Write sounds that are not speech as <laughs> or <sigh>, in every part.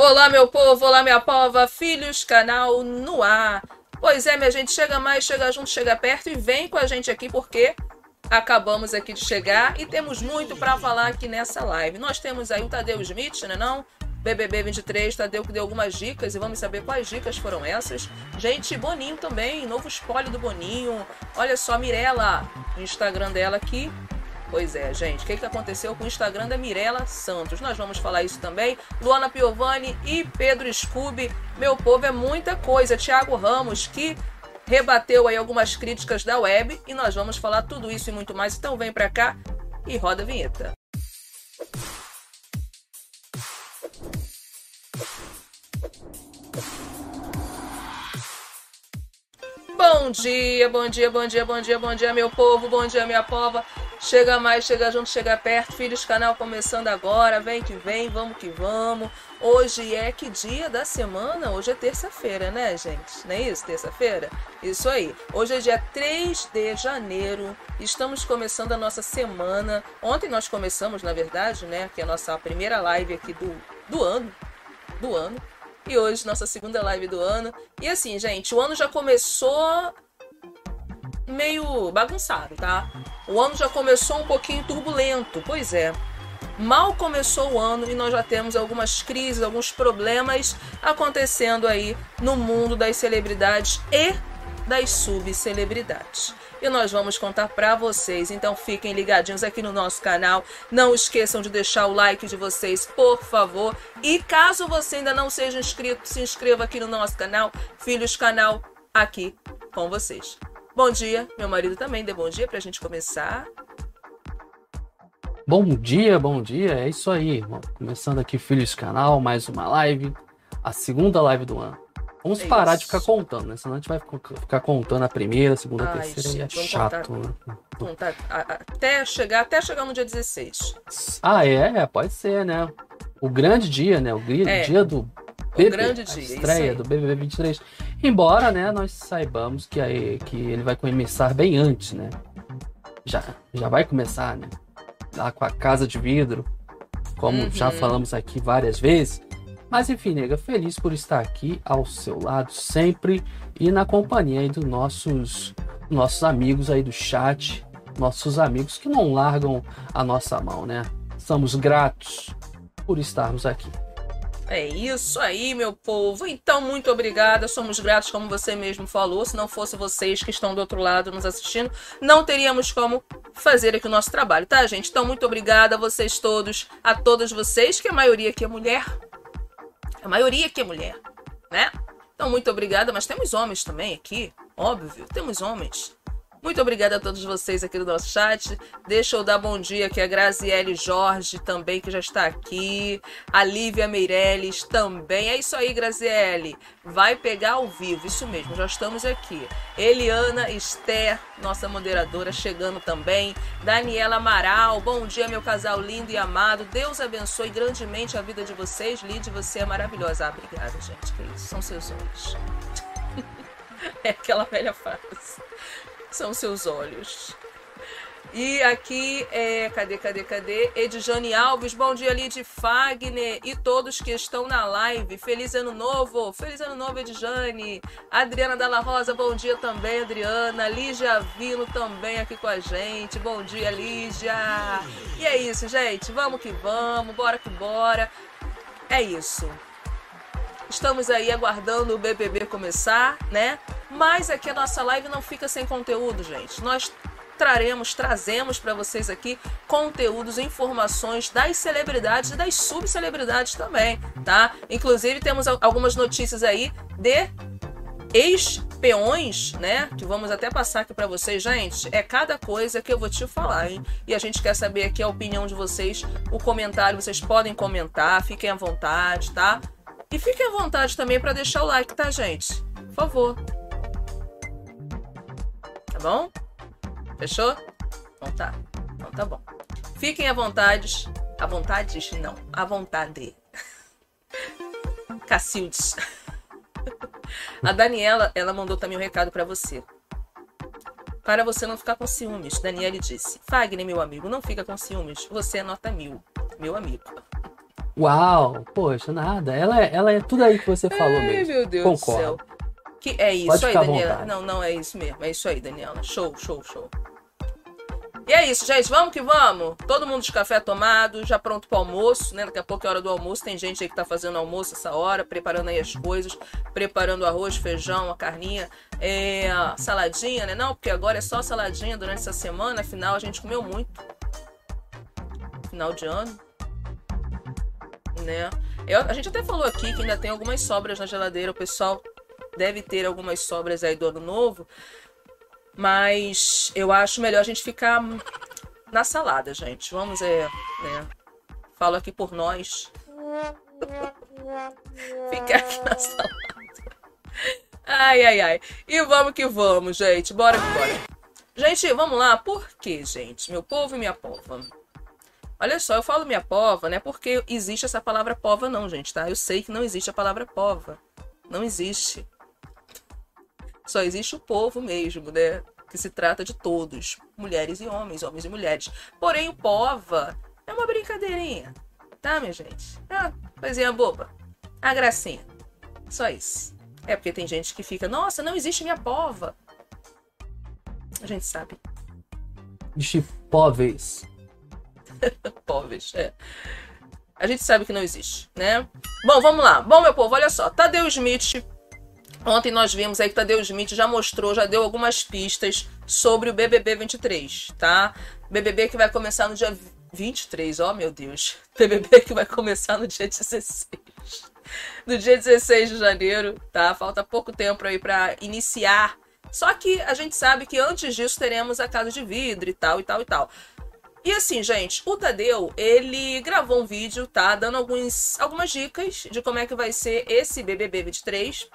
Olá, meu povo, olá, minha pova, filhos, canal no ar. Pois é, minha gente, chega mais, chega junto, chega perto e vem com a gente aqui porque acabamos aqui de chegar e temos muito para falar aqui nessa live. Nós temos aí o Tadeu Smith, né não? BBB 23, Tadeu que deu algumas dicas e vamos saber quais dicas foram essas. Gente, Boninho também, novo spoiler do Boninho. Olha só, Mirella, Instagram dela aqui Pois é, gente. O que, que aconteceu com o Instagram da Mirella Santos? Nós vamos falar isso também. Luana Piovani e Pedro Scooby. Meu povo, é muita coisa. Tiago Ramos, que rebateu aí algumas críticas da web. E nós vamos falar tudo isso e muito mais. Então vem pra cá e roda a vinheta. Bom dia, bom dia, bom dia, bom dia, bom dia, meu povo, bom dia, minha pova. Chega mais, chega junto, chega perto. Filhos canal começando agora. Vem que vem, vamos que vamos. Hoje é que dia da semana? Hoje é terça-feira, né, gente? Não é isso? Terça-feira? Isso aí. Hoje é dia 3 de janeiro. Estamos começando a nossa semana. Ontem nós começamos, na verdade, né? Que é a nossa primeira live aqui do, do ano. Do ano. E hoje, nossa segunda live do ano. E assim, gente, o ano já começou meio bagunçado, tá? O ano já começou um pouquinho turbulento, pois é. Mal começou o ano e nós já temos algumas crises, alguns problemas acontecendo aí no mundo das celebridades e das subcelebridades. E nós vamos contar para vocês, então fiquem ligadinhos aqui no nosso canal. Não esqueçam de deixar o like de vocês, por favor. E caso você ainda não seja inscrito, se inscreva aqui no nosso canal, Filhos Canal, aqui com vocês. Bom dia, meu marido também dê bom dia para a gente começar. Bom dia, bom dia, é isso aí. Começando aqui Filhos Canal, mais uma live, a segunda live do ano. Vamos é parar isso. de ficar contando, né? Senão a gente vai ficar contando a primeira, a segunda, a terceira gente, e é chato. Contar, né? contar, até chegar, até chegar no dia 16. Ah, é, pode ser, né? O grande dia, né? O é. dia do BB, grande dia, estreia do BBB 23. Embora, né, nós saibamos que, aí, que ele vai começar bem antes, né? Já, já vai começar, né? Lá com a casa de vidro, como uhum. já falamos aqui várias vezes. Mas enfim, nega, feliz por estar aqui ao seu lado sempre e na companhia aí dos nossos, nossos amigos aí do chat, nossos amigos que não largam a nossa mão, né? Estamos gratos por estarmos aqui. É isso aí, meu povo. Então, muito obrigada. Somos gratos, como você mesmo falou. Se não fosse vocês que estão do outro lado nos assistindo, não teríamos como fazer aqui o nosso trabalho, tá, gente? Então, muito obrigada a vocês todos, a todas vocês, que a maioria aqui é mulher. A maioria aqui é mulher, né? Então, muito obrigada. Mas temos homens também aqui, óbvio. Temos homens. Muito obrigada a todos vocês aqui do nosso chat. Deixa eu dar bom dia aqui a Graziele Jorge também, que já está aqui. A Lívia Meirelles também. É isso aí, Graziele. Vai pegar ao vivo, isso mesmo, já estamos aqui. Eliana Esther, nossa moderadora, chegando também. Daniela Amaral, bom dia, meu casal lindo e amado. Deus abençoe grandemente a vida de vocês. Lide, você é maravilhosa. Ah, obrigada, gente. Que isso, são seus olhos. <laughs> é aquela velha frase são seus olhos. E aqui é. Cadê, cadê, cadê? Edjane Alves, bom dia, Lid Fagner e todos que estão na live. Feliz ano novo! Feliz ano novo, Edjane! Adriana Dalla Rosa, bom dia também, Adriana. Lígia Vino também aqui com a gente. Bom dia, Lígia! E é isso, gente. Vamos que vamos, bora que bora. É isso. Estamos aí aguardando o BBB começar, né? Mas aqui a nossa live não fica sem conteúdo, gente. Nós traremos, trazemos para vocês aqui conteúdos, informações das celebridades e das subcelebridades também, tá? Inclusive temos algumas notícias aí de ex-peões, né? Que vamos até passar aqui para vocês, gente. É cada coisa que eu vou te falar, hein? E a gente quer saber aqui a opinião de vocês, o comentário, vocês podem comentar, fiquem à vontade, tá? E fiquem à vontade também para deixar o like, tá, gente? Por favor. Tá bom? Fechou? Então tá. Então tá bom. Fiquem à vontade. À vontade? Não. À vontade. <laughs> Cacildes. <laughs> A Daniela, ela mandou também um recado para você. Para você não ficar com ciúmes, Daniele disse. Fagner, meu amigo, não fica com ciúmes. Você é nota mil. Meu amigo. Uau, poxa, nada. Ela é, ela é tudo aí que você falou Ai, mesmo. meu Deus Concordo. do céu. Que é isso Pode aí, Daniela. vontade. Não, não, é isso mesmo. É isso aí, Daniela. Show, show, show. E é isso, gente. Vamos que vamos. Todo mundo de café tomado, já pronto pro almoço, né? Daqui a pouco é hora do almoço. Tem gente aí que tá fazendo almoço essa hora, preparando aí as coisas, preparando arroz, feijão, a carninha, é, a saladinha, né? Não, porque agora é só saladinha durante essa semana. Afinal, a gente comeu muito. Final de ano. Né? Eu- a gente até falou aqui que ainda tem algumas sobras na geladeira. O pessoal deve ter algumas sobras aí do ano novo. Mas eu acho melhor a gente ficar na salada, gente. Vamos, é, né? Falo aqui por nós. <laughs> Ficar aqui na salada. Ai, ai, ai. E vamos que vamos, gente. Bora que bora. Gente, vamos lá. Por quê, gente? Meu povo e minha pova. Olha só, eu falo minha pova, né? Porque existe essa palavra pova, não, gente, tá? Eu sei que não existe a palavra pova. Não existe. Só existe o povo mesmo, né? Que se trata de todos, mulheres e homens, homens e mulheres. Porém, o pova é uma brincadeirinha, tá, minha gente? É uma coisinha boba. A gracinha. Só isso. É porque tem gente que fica, nossa, não existe minha pova. A gente sabe. Chipóveis. <laughs> Povos, é. A gente sabe que não existe, né? Bom, vamos lá. Bom, meu povo, olha só. Tadeu Smith. Ontem nós vimos aí que Tadeu Smith já mostrou, já deu algumas pistas sobre o BBB 23, tá? BBB que vai começar no dia 23, ó meu Deus. <laughs> BBB que vai começar no dia 16. No dia 16 de janeiro, tá? Falta pouco tempo aí pra iniciar. Só que a gente sabe que antes disso teremos a casa de vidro e tal e tal e tal. E assim, gente, o Tadeu, ele gravou um vídeo, tá? Dando alguns, algumas dicas de como é que vai ser esse BBB 23.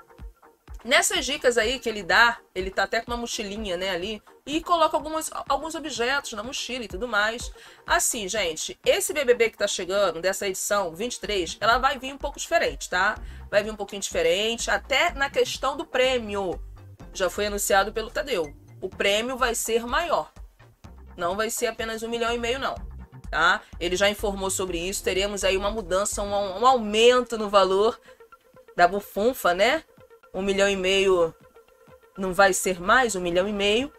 Nessas dicas aí que ele dá, ele tá até com uma mochilinha, né, ali, e coloca algumas, alguns objetos na mochila e tudo mais. Assim, gente, esse BBB que tá chegando, dessa edição 23, ela vai vir um pouco diferente, tá? Vai vir um pouquinho diferente, até na questão do prêmio. Já foi anunciado pelo Tadeu. O prêmio vai ser maior. Não vai ser apenas um milhão e meio, não. Tá? Ele já informou sobre isso. Teremos aí uma mudança, um, um aumento no valor da bufunfa, né? Um milhão e meio não vai ser mais um milhão e meio.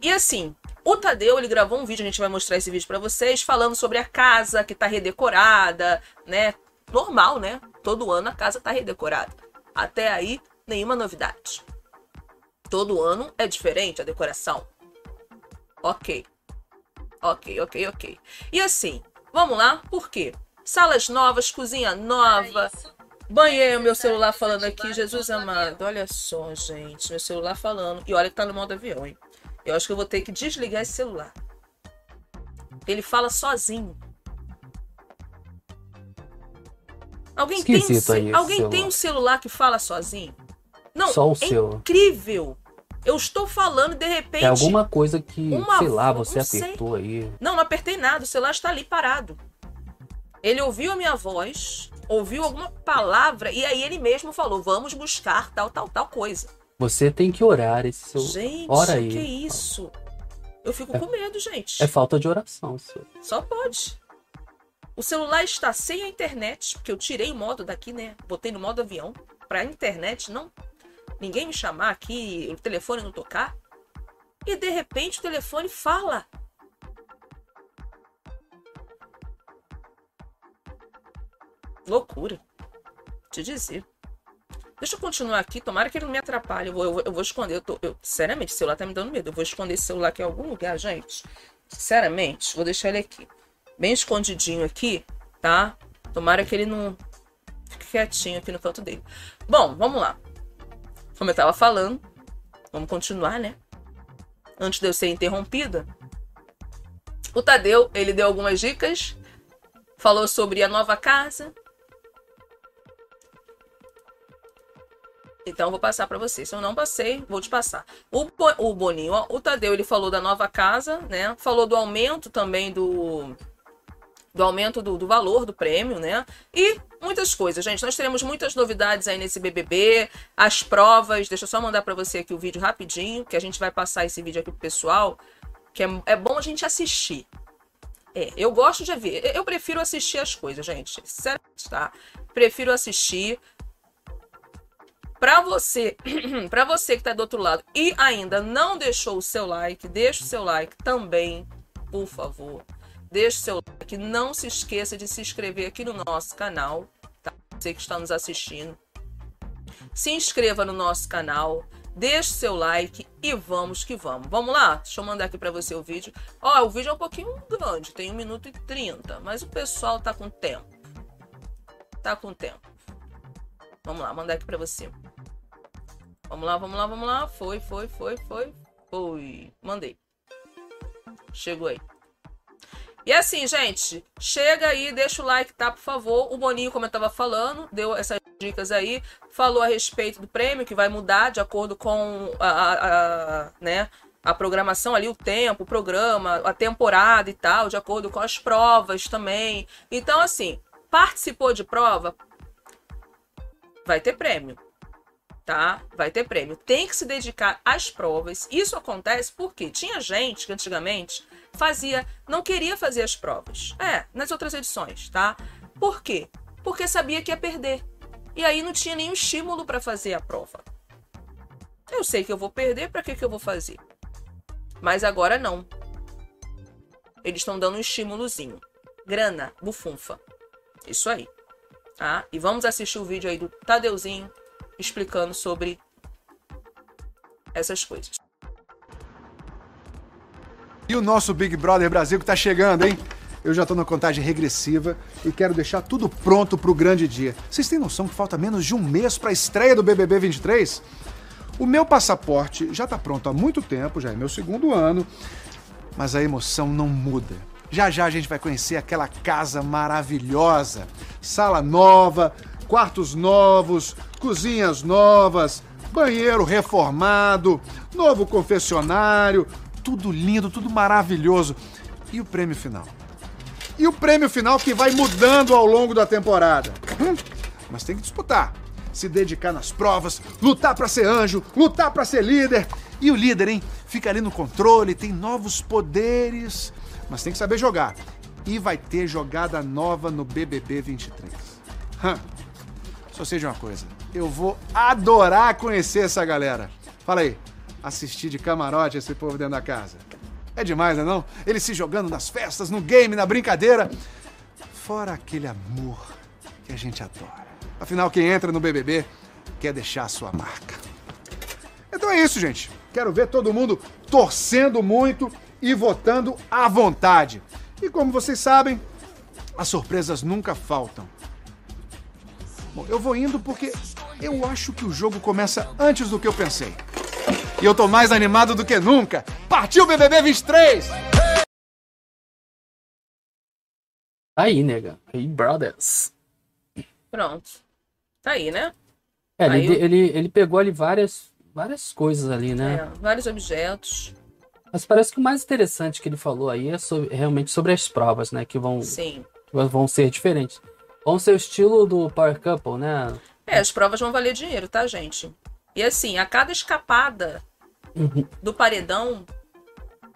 E assim, o Tadeu, ele gravou um vídeo, a gente vai mostrar esse vídeo para vocês, falando sobre a casa que tá redecorada, né? Normal, né? Todo ano a casa tá redecorada. Até aí, nenhuma novidade. Todo ano é diferente a decoração. Ok. Ok, ok, ok. E assim, vamos lá, por quê? Salas novas, cozinha nova, banheiro, meu celular falando aqui, Jesus amado. Olha só, gente, meu celular falando. E olha que tá no modo avião, hein? Eu acho que eu vou ter que desligar esse celular. Ele fala sozinho. Alguém, tem um, alguém tem celular. um celular que fala sozinho? Não, Só o é seu. incrível. Eu estou falando de repente. É alguma coisa que, sei lá, você não sei. apertou aí. Não, não apertei nada, o celular está ali parado. Ele ouviu a minha voz, ouviu alguma palavra e aí ele mesmo falou: vamos buscar tal, tal, tal coisa. Você tem que orar esse seu. Gente, Ora aí. que isso? Eu fico com medo, gente. É falta de oração, seu. Só pode. O celular está sem a internet, porque eu tirei o modo daqui, né? Botei no modo avião. Pra internet não. Ninguém me chamar aqui, o telefone não tocar. E de repente o telefone fala. Loucura. Te dizer. Deixa eu continuar aqui, tomara que ele não me atrapalhe. Eu vou, eu vou, eu vou esconder. Eu tô, eu, sinceramente, o celular tá me dando medo. Eu vou esconder esse celular aqui em algum lugar, gente. Sinceramente, vou deixar ele aqui. Bem escondidinho aqui, tá? Tomara que ele não fique quietinho aqui no canto dele. Bom, vamos lá. Como eu tava falando, vamos continuar, né? Antes de eu ser interrompida. O Tadeu, ele deu algumas dicas. Falou sobre a nova casa. Então eu vou passar para você. Se eu não passei, vou te passar. O, o Boninho, o Tadeu, ele falou da nova casa, né? Falou do aumento também do do aumento do, do valor do prêmio, né? E muitas coisas, gente. Nós teremos muitas novidades aí nesse BBB, as provas. Deixa eu só mandar para você aqui o vídeo rapidinho, que a gente vai passar esse vídeo aqui pro pessoal, que é, é bom a gente assistir. É, eu gosto de ver. Eu prefiro assistir as coisas, gente. Sério, tá? Prefiro assistir. Pra você, <clears throat> para você que tá do outro lado e ainda não deixou o seu like, deixa o seu like também, por favor. Deixa o seu like. Não se esqueça de se inscrever aqui no nosso canal, tá? Você que está nos assistindo. Se inscreva no nosso canal deixe seu like e vamos que vamos. Vamos lá? Deixa eu mandar aqui para você o vídeo. Ó, o vídeo é um pouquinho grande, tem 1 minuto e 30, mas o pessoal tá com tempo. Tá com tempo. Vamos lá, mandar aqui para você. Vamos lá, vamos lá, vamos lá. Foi, foi, foi, foi, foi. Mandei. Chegou aí. E assim, gente, chega aí, deixa o like, tá, por favor. O Boninho, como eu tava falando, deu essas dicas aí, falou a respeito do prêmio, que vai mudar de acordo com a, a, a né, a programação ali, o tempo, o programa, a temporada e tal, de acordo com as provas também. Então, assim, participou de prova, vai ter prêmio tá? Vai ter prêmio. Tem que se dedicar às provas. Isso acontece porque tinha gente que antigamente fazia, não queria fazer as provas. É, nas outras edições, tá? Por quê? Porque sabia que ia perder. E aí não tinha nenhum estímulo para fazer a prova. Eu sei que eu vou perder, para que que eu vou fazer? Mas agora não. Eles estão dando um estímulozinho. Grana, bufunfa. Isso aí. Tá? E vamos assistir o vídeo aí do Tadeuzinho explicando sobre essas coisas. E o nosso Big Brother Brasil que tá chegando, hein? Eu já tô na contagem regressiva e quero deixar tudo pronto pro grande dia. Vocês têm noção que falta menos de um mês pra estreia do BBB 23? O meu passaporte já tá pronto há muito tempo, já é meu segundo ano, mas a emoção não muda. Já já a gente vai conhecer aquela casa maravilhosa, sala nova, quartos novos, cozinhas novas, banheiro reformado, novo confessionário, tudo lindo, tudo maravilhoso. E o prêmio final? E o prêmio final que vai mudando ao longo da temporada. Hum, mas tem que disputar. Se dedicar nas provas, lutar para ser anjo, lutar para ser líder. E o líder, hein? Fica ali no controle, tem novos poderes, mas tem que saber jogar. E vai ter jogada nova no BBB 23. Hum. Só seja uma coisa, eu vou adorar conhecer essa galera. Fala aí, assistir de camarote esse povo dentro da casa. É demais, não é não? Eles se jogando nas festas, no game, na brincadeira. Fora aquele amor que a gente adora. Afinal, quem entra no BBB quer deixar a sua marca. Então é isso, gente. Quero ver todo mundo torcendo muito e votando à vontade. E como vocês sabem, as surpresas nunca faltam. Bom, eu vou indo porque eu acho que o jogo começa antes do que eu pensei. E eu tô mais animado do que nunca. Partiu BBB 23! Aí, nega. Aí, brothers. Pronto. Tá aí, né? É, ele, eu... ele, ele pegou ali várias, várias coisas ali, né? É, vários objetos. Mas parece que o mais interessante que ele falou aí é sobre, realmente sobre as provas, né? Que vão, Sim. vão ser diferentes. Vão ser o estilo do Power Couple, né? É, as provas vão valer dinheiro, tá, gente? E assim, a cada escapada uhum. do paredão,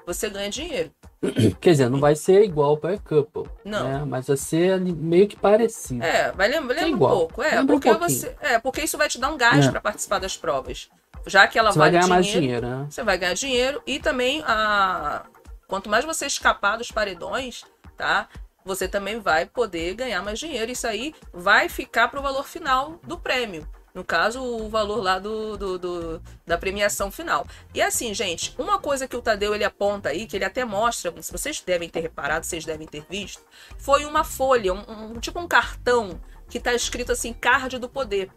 você ganha dinheiro. <clears throat> Quer dizer, não vai ser igual o Power Couple. Não. Né? Mas vai ser meio que parecido. É, vai lembrar, lembra um pouco. É, lembra porque um você. É, porque isso vai te dar um gás é. para participar das provas. Já que ela você vale vai ganhar dinheiro, mais dinheiro, né? Você vai ganhar dinheiro e também a. Quanto mais você escapar dos paredões, tá? Você também vai poder ganhar mais dinheiro. Isso aí vai ficar para o valor final do prêmio. No caso, o valor lá do, do, do, da premiação final. E assim, gente, uma coisa que o Tadeu ele aponta aí, que ele até mostra, se vocês devem ter reparado, vocês devem ter visto, foi uma folha, um, um tipo um cartão que está escrito assim, card do poder.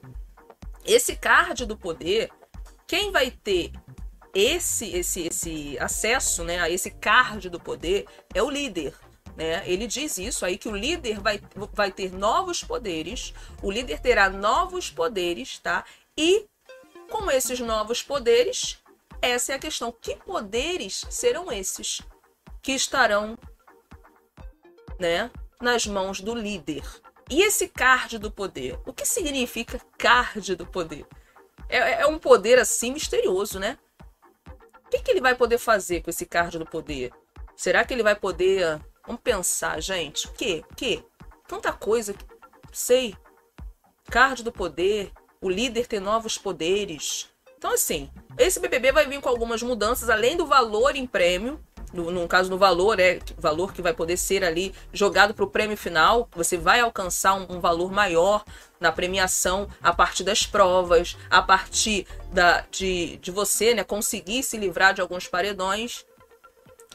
Esse card do poder, quem vai ter esse esse esse acesso, né, a esse card do poder é o líder. Né? Ele diz isso aí que o líder vai, vai ter novos poderes, o líder terá novos poderes, tá? E com esses novos poderes, essa é a questão. Que poderes serão esses que estarão, né, nas mãos do líder? E esse card do poder? O que significa card do poder? É, é um poder assim misterioso, né? O que, que ele vai poder fazer com esse card do poder? Será que ele vai poder Vamos pensar, gente. O quê? Tanta coisa. Sei. Card do poder. O líder tem novos poderes. Então, assim, esse BBB vai vir com algumas mudanças, além do valor em prêmio. No, no caso, no valor, é valor que vai poder ser ali jogado para o prêmio final. Você vai alcançar um, um, valor maior na premiação a partir das provas, a partir da, de, de você né, conseguir se livrar de alguns paredões.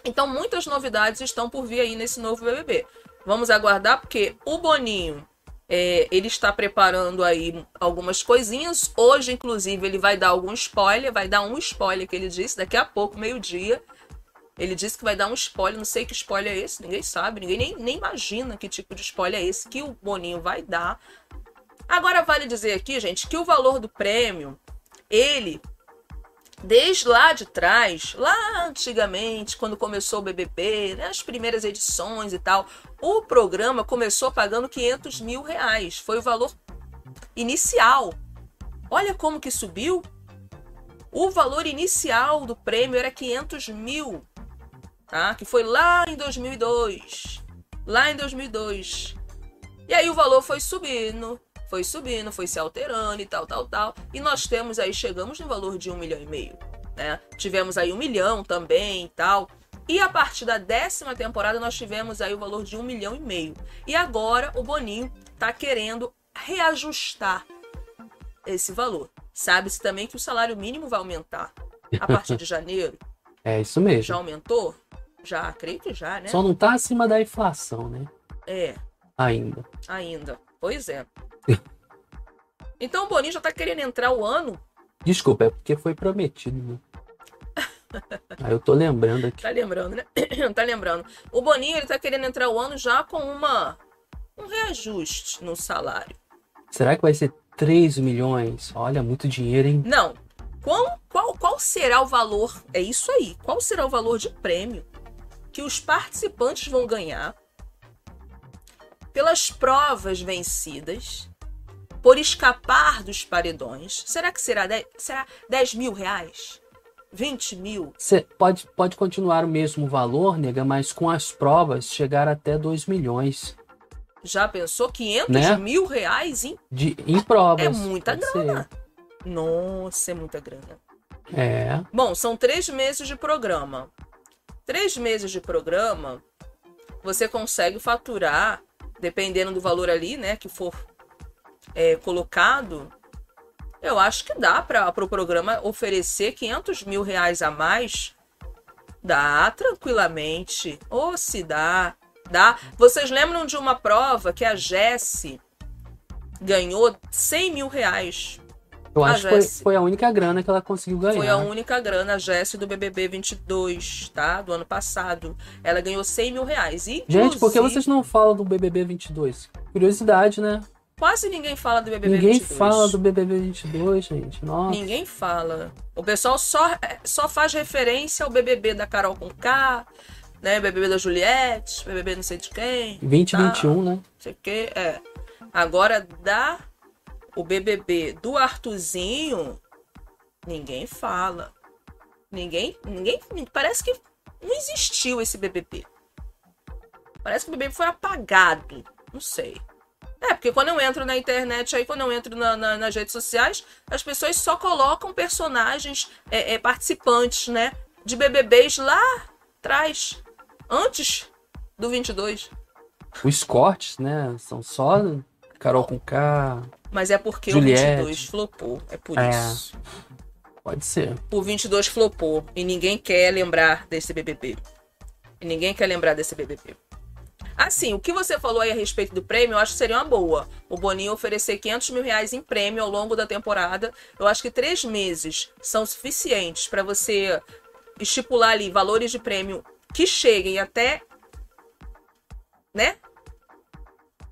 Então, muitas novidades estão por vir aí nesse novo BBB. Vamos aguardar, porque o Boninho é, ele está preparando aí algumas coisinhas. Hoje, inclusive, ele vai dar algum spoiler. Vai dar um spoiler que ele disse daqui a pouco, meio-dia. Ele disse que vai dar um spoiler. Não sei que spoiler é esse, ninguém sabe. Ninguém nem, nem imagina que tipo de spoiler é esse que o Boninho vai dar. Agora, vale dizer aqui, gente, que o valor do prêmio, ele desde lá de trás, lá antigamente, quando começou o BBB, né, as primeiras edições e tal, o programa começou pagando 500 mil reais. Foi o valor inicial. Olha como que subiu. O valor inicial do prêmio era 500 mil, tá? Que foi lá em 2002. Lá em 2002. E aí o valor foi subindo, foi subindo, foi se alterando e tal, tal, tal. E nós temos aí, chegamos no valor de um milhão e meio. Né? Tivemos aí um milhão também e tal. E a partir da décima temporada nós tivemos aí o valor de um milhão e meio. E agora o Boninho tá querendo reajustar esse valor. Sabe-se também que o salário mínimo vai aumentar a partir de <laughs> janeiro. É isso mesmo. Já aumentou? Já, creio que já, né? Só não tá acima da inflação, né? É. Ainda. Ainda. Pois é. Então o Boninho já tá querendo entrar o ano. Desculpa, é porque foi prometido, né? <laughs> Aí eu tô lembrando aqui. Tá lembrando, né? <clears throat> tá lembrando. O Boninho, ele tá querendo entrar o ano já com uma um reajuste no salário. Será que vai ser 3 milhões? Olha, muito dinheiro, hein? Não. Qual, qual, qual será o valor? É isso aí. Qual será o valor de prêmio que os participantes vão ganhar pelas provas vencidas, por escapar dos paredões. Será que será 10, será 10 mil reais? 20 mil? Cê pode, pode continuar o mesmo valor, nega, mas com as provas chegar até 2 milhões. Já pensou 500 né? mil reais em, De, em provas? É muita grana. Ser. Nossa, é muita grana. É. Bom, são três meses de programa. Três meses de programa, você consegue faturar dependendo do valor ali, né, que for é, colocado, eu acho que dá para o pro programa oferecer 500 mil reais a mais. Dá tranquilamente. Ou se dá. Dá. Vocês lembram de uma prova que a Jesse ganhou 100 mil reais eu acho que foi, foi, a única grana que ela conseguiu ganhar. Foi a única grana, a Jessie do BBB 22, tá? Do ano passado. Ela ganhou 100 mil reais. Inclusive, Gente, por que vocês não falam do BBB 22? Curiosidade, né? Quase ninguém fala do BBB ninguém 22. Ninguém fala do BBB 22, gente. Nossa. Ninguém fala. O pessoal só, só faz referência ao BBB da Carol com K, né? BBB da Juliette, BBB não sei de quem. 2021, tá? né? Não sei o que, é. Agora, da o BBB do Artuzinho, ninguém fala. Ninguém, ninguém, parece que não existiu esse BBB. Parece que o BBB foi apagado. Não sei. É, porque quando eu entro na internet, aí quando eu entro na, na, nas redes sociais, as pessoas só colocam personagens, é, é, participantes, né? De BBBs lá atrás, antes do 22. Os cortes, né? São só Carol com K. Mas é porque Juliette. o 22 flopou. É por é, isso. Pode ser. O 22 flopou. E ninguém quer lembrar desse BBB. E ninguém quer lembrar desse BBB. Assim, o que você falou aí a respeito do prêmio, eu acho que seria uma boa. O Boninho oferecer 500 mil reais em prêmio ao longo da temporada. Eu acho que três meses são suficientes para você estipular ali valores de prêmio que cheguem até, né?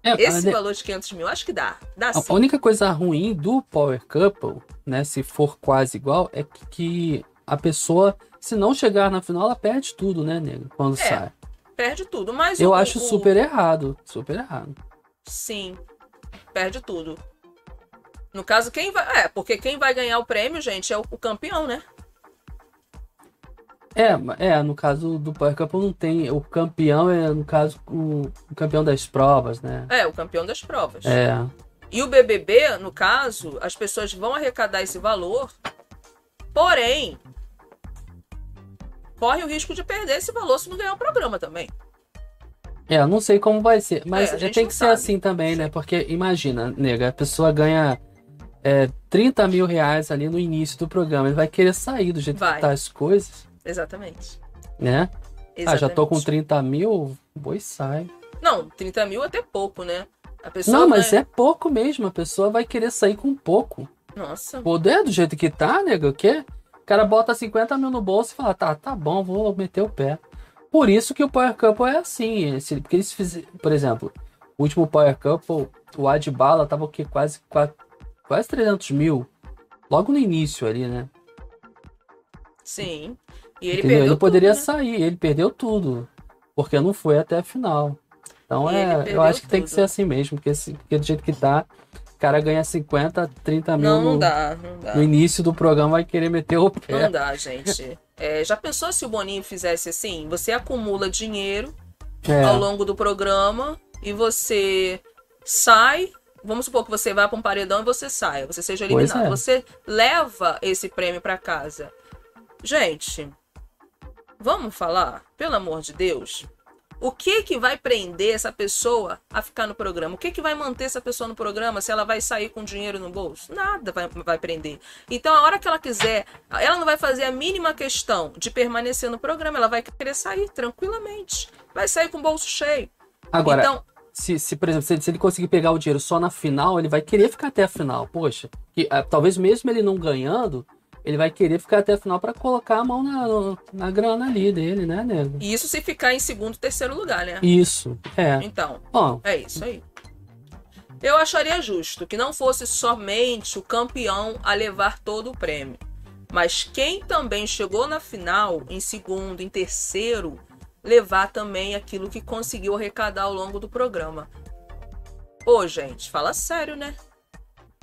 É, Esse valor de 500 mil, acho que dá. dá a, a única coisa ruim do Power Couple, né, se for quase igual, é que, que a pessoa, se não chegar na final, ela perde tudo, né, nego? Quando é, sai. Perde tudo, mas Eu o, acho o... super errado. Super errado. Sim. Perde tudo. No caso, quem vai. É, porque quem vai ganhar o prêmio, gente, é o, o campeão, né? É, é, no caso do Power Couple não tem. O campeão é, no caso, o, o campeão das provas, né? É, o campeão das provas. É. E o BBB, no caso, as pessoas vão arrecadar esse valor, porém, corre o risco de perder esse valor se não ganhar o programa também. É, eu não sei como vai ser, mas É, a é, tem que ser sabe. assim também, né? Porque imagina, nega, a pessoa ganha é, 30 mil reais ali no início do programa, ele vai querer sair do jeito Vai. que tá as coisas, Exatamente. né? Ah, já tô com Exatamente. 30 mil, e sai. Não, 30 mil é até pouco, né? A pessoa Não, mas é pouco mesmo, a pessoa vai querer sair com pouco. Nossa. Poder do jeito que tá, nega, o quê? O cara bota 50 mil no bolso e fala, tá, tá bom, vou meter o pé. Por isso que o Power Couple é assim. esse- porque eles fizeram, por exemplo, o último Power Couple, o Adbala tava o quê? Quase, quase, quase 300 mil. Logo no início ali, né? Sim. E ele Entendeu? perdeu ele poderia tudo, né? sair, ele perdeu tudo. Porque não foi até a final. Então E é, eu acho que tem que tudo. ser assim mesmo. Porque, se- porque do jeito que tá, cara ganha 50, 30 mil Não, não no, dá, não dá. no início do programa, vai querer meter o pé. Não dá, gente. É, já pensou se o Boninho fizesse assim? Você acumula dinheiro É. ao longo do programa e você sai. Vamos supor que você vá para um paredão e você saia, você seja eliminado. é. Você leva esse prêmio para casa. Gente, vamos falar, pelo amor de Deus. O que que vai prender essa pessoa a ficar no programa? O que que vai manter essa pessoa no programa se ela vai sair com dinheiro no bolso? Nada vai, vai prender. Então, a hora que ela quiser, ela não vai fazer a mínima questão de permanecer no programa, ela vai querer sair tranquilamente. Vai sair com o bolso cheio. Agora, então, se, se, por exemplo, se ele, se ele conseguir pegar o dinheiro só na final, ele vai querer ficar até a final. Poxa, que, ah, talvez mesmo ele não ganhando, ele vai querer ficar até a final para colocar a mão na, na grana ali dele, né, nego? isso se ficar em segundo, terceiro lugar, né? Isso, é. Então, Bom, É isso aí. Eu acharia justo que não fosse somente o campeão a levar todo o prêmio, mas quem também chegou na final, em segundo, em terceiro, levar também aquilo que conseguiu arrecadar ao longo do programa. Ô, gente, fala sério, né?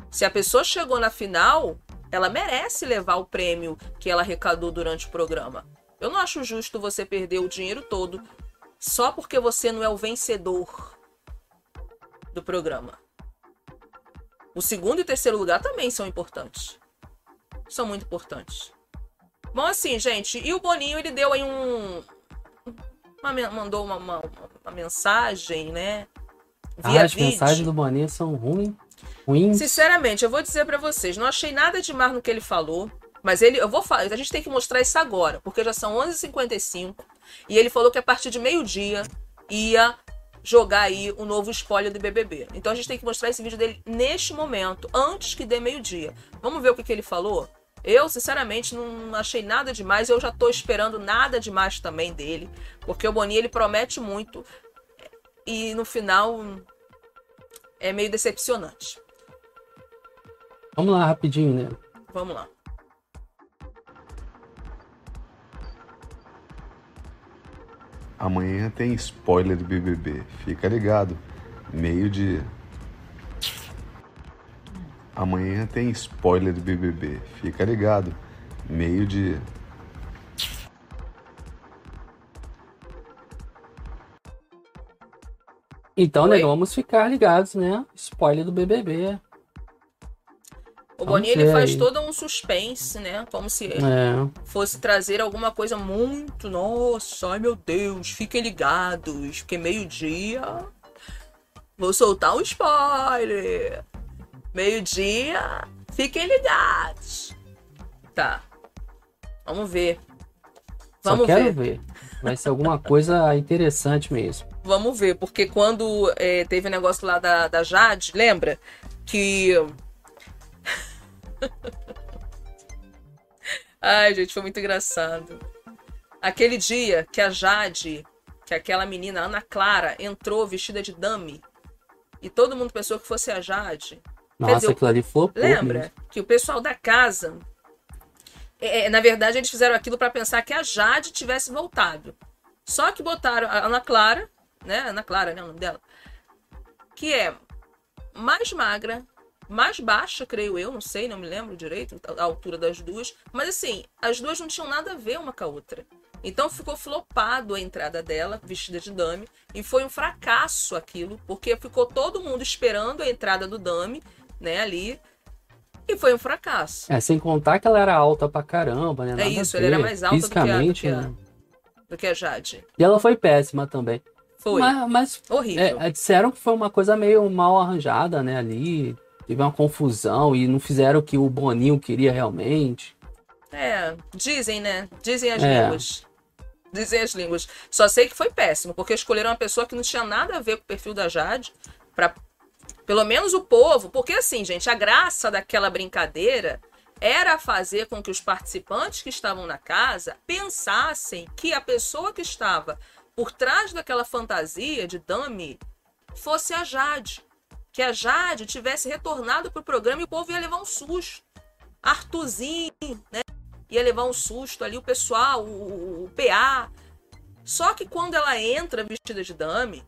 Se a pessoa chegou na final, ela merece levar o prêmio que ela arrecadou durante o programa. Eu não acho justo você perder o dinheiro todo só porque você não é o vencedor do programa. O segundo e o terceiro lugar também são importantes. São muito importantes. Bom, assim, gente, e o Boninho, ele deu aí um. uma mandou uma, uma, uma mensagem, né? ah, Via as vídeo. mensagens do Boninho são ruins. Ruins. Sinceramente, eu vou dizer pra vocês, não achei nada demais no que ele falou, mas ele, eu vou falar, a gente tem que mostrar isso agora, porque já são 11h55 e ele falou que a partir de meio-dia ia jogar aí o novo spoiler do BBB. Então a gente tem que mostrar esse vídeo dele neste momento, antes que dê meio-dia. Vamos ver o que, que ele falou? Eu, sinceramente, não achei nada demais. Eu já tô esperando nada demais também dele. Porque o Boninho, ele promete muito. E no final é meio decepcionante. Vamos lá, rapidinho, né? Vamos lá. Amanhã tem spoiler do BBB. Fica ligado. Meio-dia. Amanhã tem spoiler do BBB. Fica ligado. Meio-dia. Então, Oi? nego, vamos ficar ligados, né? Spoiler do BBB. O Vamos Boninho ele faz aí. todo um suspense, né? Como se É. fosse trazer alguma coisa muito. Nossa, ai meu Deus, fiquem ligados, porque meio-dia. Vou soltar um spoiler. Meio-dia, fiquem ligados. Tá. Vamos ver. Só Vamos quero ver. ver. Vai ser alguma coisa interessante mesmo. Vamos ver, porque quando é, teve o negócio lá da, da Jade, lembra? Que. <laughs> Ai, gente, foi muito engraçado. Aquele dia que a Jade, que aquela menina, Ana Clara, entrou vestida de dummy e todo mundo pensou que fosse a Jade. Nossa, dizer, aquilo ali flopou. Lembra mesmo. que o pessoal da casa, é, é, na verdade, eles fizeram aquilo para pensar que a Jade tivesse voltado. Só que botaram a Ana Clara, né? Ana Clara, né? O nome dela. Que é mais magra, mais baixa, creio eu, não sei, não me lembro direito a altura das duas. Mas assim, as duas não tinham nada a ver uma com a outra. Então ficou flopado a entrada dela, vestida de dame, e foi um fracasso aquilo, porque ficou todo mundo esperando a entrada do dame, né, ali, e foi um fracasso. É, sem contar que ela era alta pra caramba, né? É Nada isso, a ela era mais alta do que a- do que a- né? Do que a Jade. E ela foi péssima também. Foi. Mas, mas, Horrível. é, é, disseram que foi uma coisa meio mal arranjada, né? Ali. Teve uma confusão e não fizeram o que o Boninho queria realmente. É, dizem, né? Dizem as É. línguas. Dizem as línguas. Só sei que foi péssimo, porque escolheram uma pessoa que não tinha nada a ver com o perfil da Jade, para pelo menos o povo, porque assim, gente, a graça daquela brincadeira era fazer com que os participantes que estavam na casa pensassem que a pessoa que estava por trás daquela fantasia de dummy fosse a Jade. Que a Jade tivesse retornado pro programa e o povo ia levar um susto. Artuzinho, né? Ia levar um susto ali, o pessoal, o, o- o PA. Só que quando ela entra vestida de dame,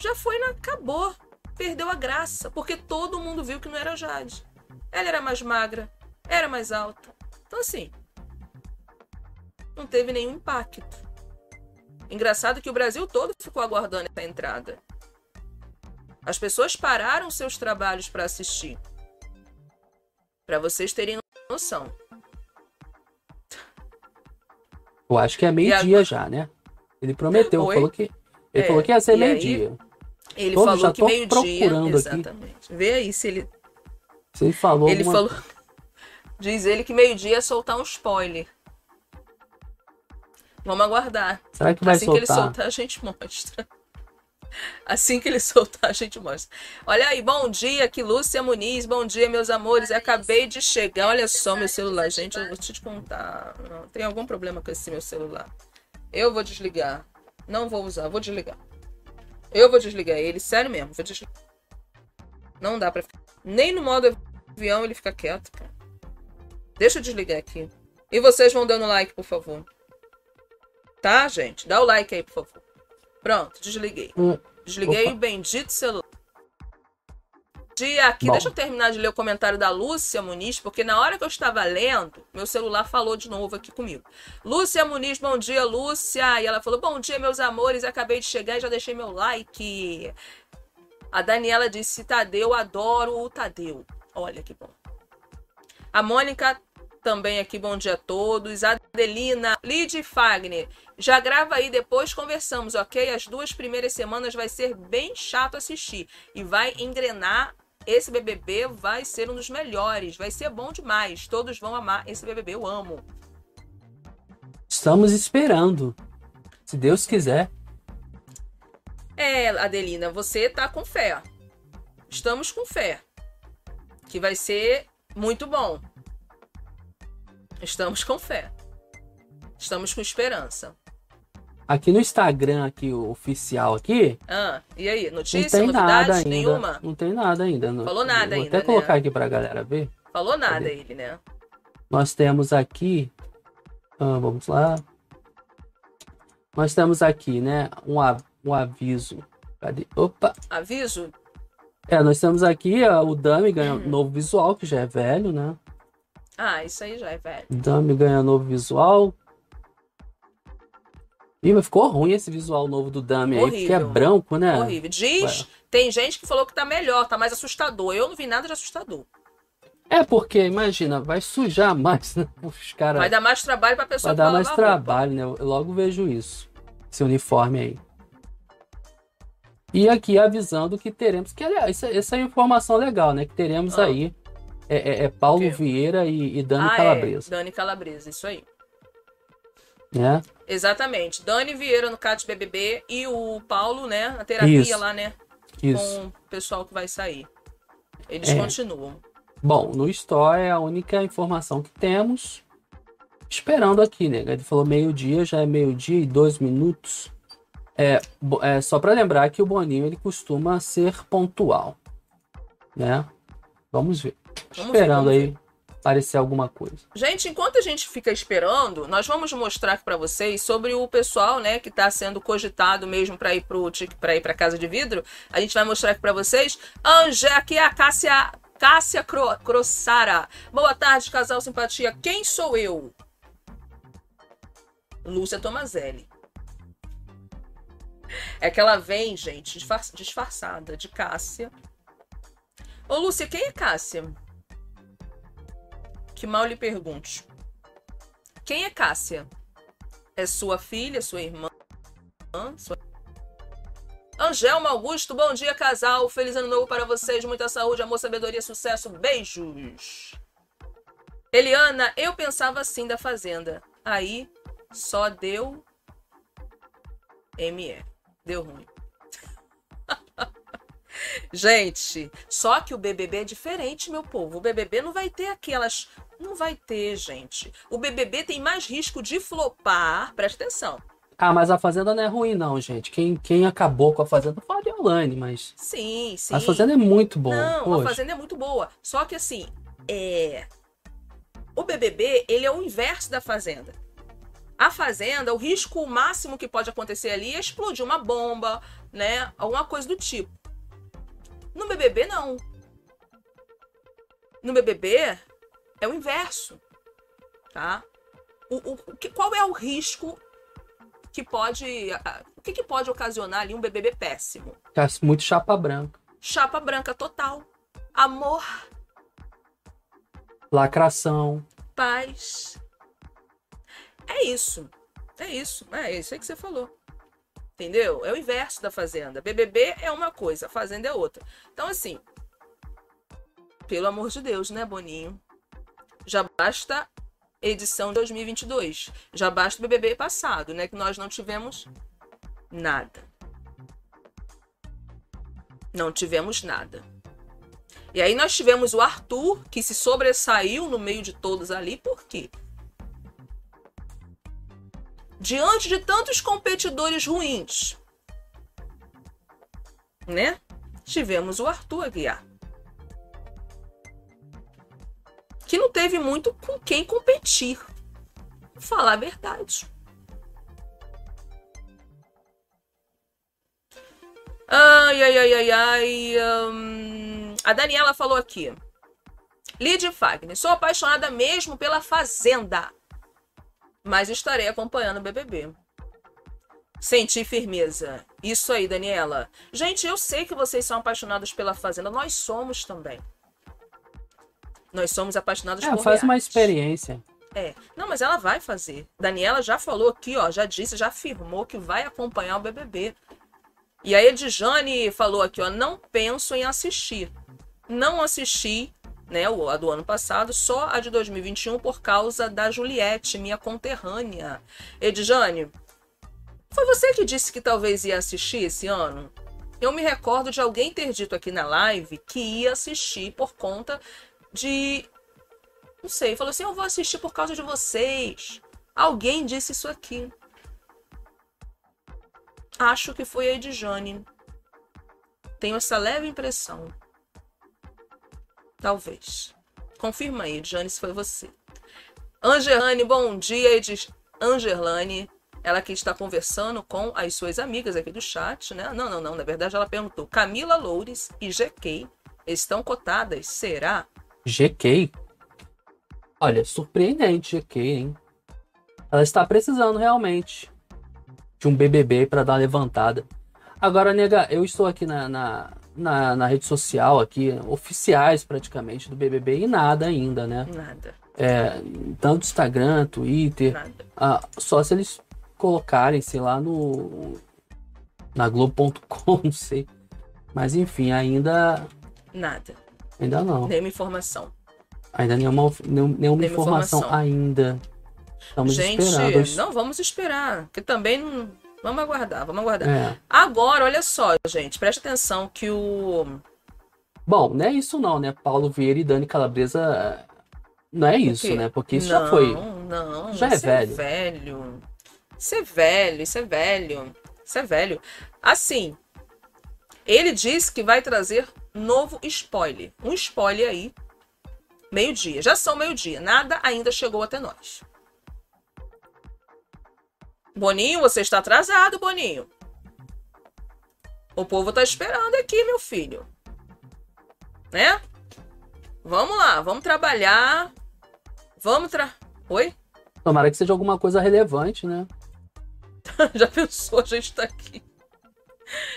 já foi na. acabou. Perdeu a graça. Porque todo mundo viu que não era Jade. Ela era mais magra, era mais alta. Então, assim. Não teve nenhum impacto. Engraçado que o Brasil todo ficou aguardando essa entrada. As pessoas pararam seus trabalhos para assistir. Para vocês terem noção. Eu acho que é meio-dia agora- já, né? Ele prometeu, Oi? falou que. Ele É, falou que ia ser meio-dia. Ele Tô- falou que meio-dia. procurando aqui. Exatamente. Vê aí se ele. Se ele falou. Ele alguma- falou. <laughs> Diz ele que meio-dia ia soltar um spoiler. Vamos aguardar. Será que vai assim que ele soltar? soltar, a gente mostra. Assim que ele soltar, a gente mostra. Olha aí, bom dia, aqui Lúcia Muniz. Bom dia, meus amores. Acabei de chegar. Olha só meu celular, gente. Eu vou te contar. Não, tem algum problema com esse meu celular. Eu vou desligar. Não vou usar, vou desligar. Eu vou desligar ele, sério mesmo. Vou desligar. Não dá pra ficar. Nem no modo avião ele fica quieto, cara. Deixa eu desligar aqui. E vocês vão dando like, por favor. Tá, gente? Dá o like aí, por favor. Pronto, desliguei. Hum, Desliguei opa. o bendito celular. Dia aqui, Bom. deixa eu terminar de ler o comentário da Lúcia Muniz, porque na hora que eu estava lendo, meu celular falou de novo aqui comigo. Lúcia Muniz, bom dia, Lúcia. E ela falou: Bom dia, meus amores. Acabei de chegar e já deixei meu like. A Daniela disse: Tadeu, adoro o Tadeu. Olha que bom. A Mônica também aqui, bom dia a todos. Adelina, Lid Fagner, já grava aí, depois conversamos, ok? As duas primeiras semanas vai ser bem chato assistir e vai engrenar. Esse BBB vai ser um dos melhores, vai ser bom demais. Todos vão amar esse BBB, eu amo. Estamos esperando. Se Deus quiser. É, Adelina, você tá com fé. Estamos com fé. Que vai ser muito bom. Estamos com fé. Estamos com esperança. Aqui no Instagram, aqui, o oficial aqui, Ah, e aí? não Notícia, tem nada ainda. Nenhuma? Não tem nada ainda. Não- Falou nada Vou ainda, até né? colocar aqui pra galera ver. Falou nada ele, né? Nós temos aqui. ah, vamos lá. Nós temos aqui, né? Um, um aviso. Cadê? Opa! Aviso? É, nós temos aqui ah, o Dami ganha Uhum. novo visual, que já é velho, né? Ah, isso aí já é velho. Dami ganha novo visual. Ih, mas ficou ruim esse visual novo do Dami aí, porque é branco, né? Horrível. Diz, tem gente que falou que tá melhor, tá mais assustador. Eu não vi nada de assustador. É porque, imagina, vai sujar mais, né? Os caras. Vai dar mais trabalho pra pessoa Vai dar mais a roupa. trabalho, né? Eu logo vejo isso. Esse uniforme aí. E aqui avisando que teremos. Que, aliás, essa, é informação legal, né? Que teremos Ah. aí é, é- é Paulo? Vieira e, e Dani ah, Calabresa. É, Dani Calabresa, isso aí. Né? Exatamente. Dani Vieira no CAT BBB e o Paulo, né, na terapia Isso. lá, né, Isso. com o pessoal que vai sair. Eles É. continuam. Bom, no Store é a única informação que temos. Esperando aqui, né? Ele falou meio-dia, já é meio-dia e dois minutos. É, é só para lembrar que o Boninho ele costuma ser pontual, né? Vamos ver. Vamos Esperando ver, vamos aí aparecer alguma coisa. Gente, enquanto a gente fica esperando, nós vamos mostrar aqui para vocês sobre o pessoal, né, que está sendo cogitado mesmo para ir pro para ir para casa de vidro. A gente vai mostrar aqui para vocês. Anja, aqui é a Cássia Cássia Cro, Crossara. Boa tarde, casal simpatia. Quem sou eu? Lúcia Tomazelli. É que ela vem, gente, disfarçada de Cássia. Ô, Lúcia, quem é Cássia? Que mal lhe pergunte. Quem é Cássia? É sua filha, sua irmã? Sua... Angelma Augusto, bom dia, casal. Feliz ano novo para vocês. Muita saúde, amor, sabedoria, sucesso. Beijos. Eliana, eu pensava assim da Fazenda. Aí só deu ME. Deu ruim. Gente, só que o BBB é diferente, meu povo. O BBB não vai ter aquelas. Não vai ter, gente. O BBB tem mais risco de flopar. Presta atenção. Ah, mas a Fazenda não é ruim, não, gente. Quem, quem acabou com a Fazenda foi a Deolane, mas. Sim, sim. A Fazenda é muito boa. Não, Poxa. a Fazenda é muito boa. Só que assim, é. O BBB, ele é o inverso da Fazenda. A Fazenda, o risco máximo que pode acontecer ali é explodir uma bomba, né? Alguma coisa do tipo. No BBB, não. No BBB, é o inverso, tá? O, o, qual é o risco que pode. O que, que pode ocasionar ali um BBB péssimo? Muito chapa branca. Chapa branca total. Amor. Lacração. Paz. É isso. É isso. É isso aí que você falou. Entendeu? É o inverso da Fazenda. BBB é uma coisa, Fazenda é outra. Então, assim, pelo amor de Deus, né, Boninho? Já basta edição 2022. Já basta o BBB passado, né? Que nós não tivemos nada. Não tivemos nada. E aí nós tivemos o Arthur, que se sobressaiu no meio de todos ali, por quê? Diante de tantos competidores ruins, né? Tivemos o Arthur Aguiar, que não teve muito com quem competir. Vou falar a verdade. Ai, ai, ai, ai, ai. Hum, a Daniela falou aqui. Lid Fagner, sou apaixonada mesmo pela Fazenda mas estarei acompanhando o BBB. Senti firmeza. Isso aí, Daniela. Gente, eu sei que vocês são apaixonados pela Fazenda. Nós somos também. Nós somos apaixonados é, por faz reality. uma experiência. É. Não, mas ela vai fazer. Daniela já falou aqui, ó, já disse, já afirmou que vai acompanhar o BBB. E a Edjane falou aqui, ó, não penso em assistir. Não assisti né, a do ano passado, só a de 2021 por causa da Juliette, minha conterrânea. Edjane, foi você que disse que talvez ia assistir esse ano? Eu me recordo de alguém ter dito aqui na live que ia assistir por conta de. Não sei, falou assim: eu vou assistir por causa de vocês. Alguém disse isso aqui. Acho que foi a Edjane. Tenho essa leve impressão. Talvez. Confirma aí, Jane, se foi você. Angelane, bom dia, Edis. Angelane, ela que está conversando com as suas amigas aqui do chat, né? Não, não, não. Na verdade, ela perguntou: Camila Loures e GK estão cotadas? Será? GK? Olha, surpreendente, GK, hein? Ela está precisando realmente de um BBB para dar levantada. Agora, nega, eu estou aqui na, na, na, na rede social aqui, oficiais praticamente do BBB e nada ainda, né? Nada. É, tanto Instagram, Twitter, ah, só se eles colocarem, sei lá, no na Globo.com, <laughs> não sei. Mas enfim, ainda nada. Ainda não. Nenhuma informação. Ainda nenhuma, nenhuma, nenhuma informação, informação, ainda. Estamos Gente, esperando. não vamos esperar, que também não Vamos aguardar, vamos aguardar. É. Agora, olha só, gente, presta atenção que o. Bom, não é isso não, né? Paulo Vieira e Dani Calabresa. Não é isso, né? Porque isso não, já foi. Não, já é velho. É velho. Isso é velho, isso é velho. Isso é velho. Assim, ele disse que vai trazer novo spoiler. Um spoiler aí. Meio-dia. Já são meio-dia. Nada ainda chegou até nós. Boninho, você está atrasado, Boninho. O povo está esperando aqui, meu filho. Né? Vamos lá, vamos trabalhar. Vamos tra... Oi? Tomara que seja alguma coisa relevante, né? <laughs> Já pensou? A gente tá aqui.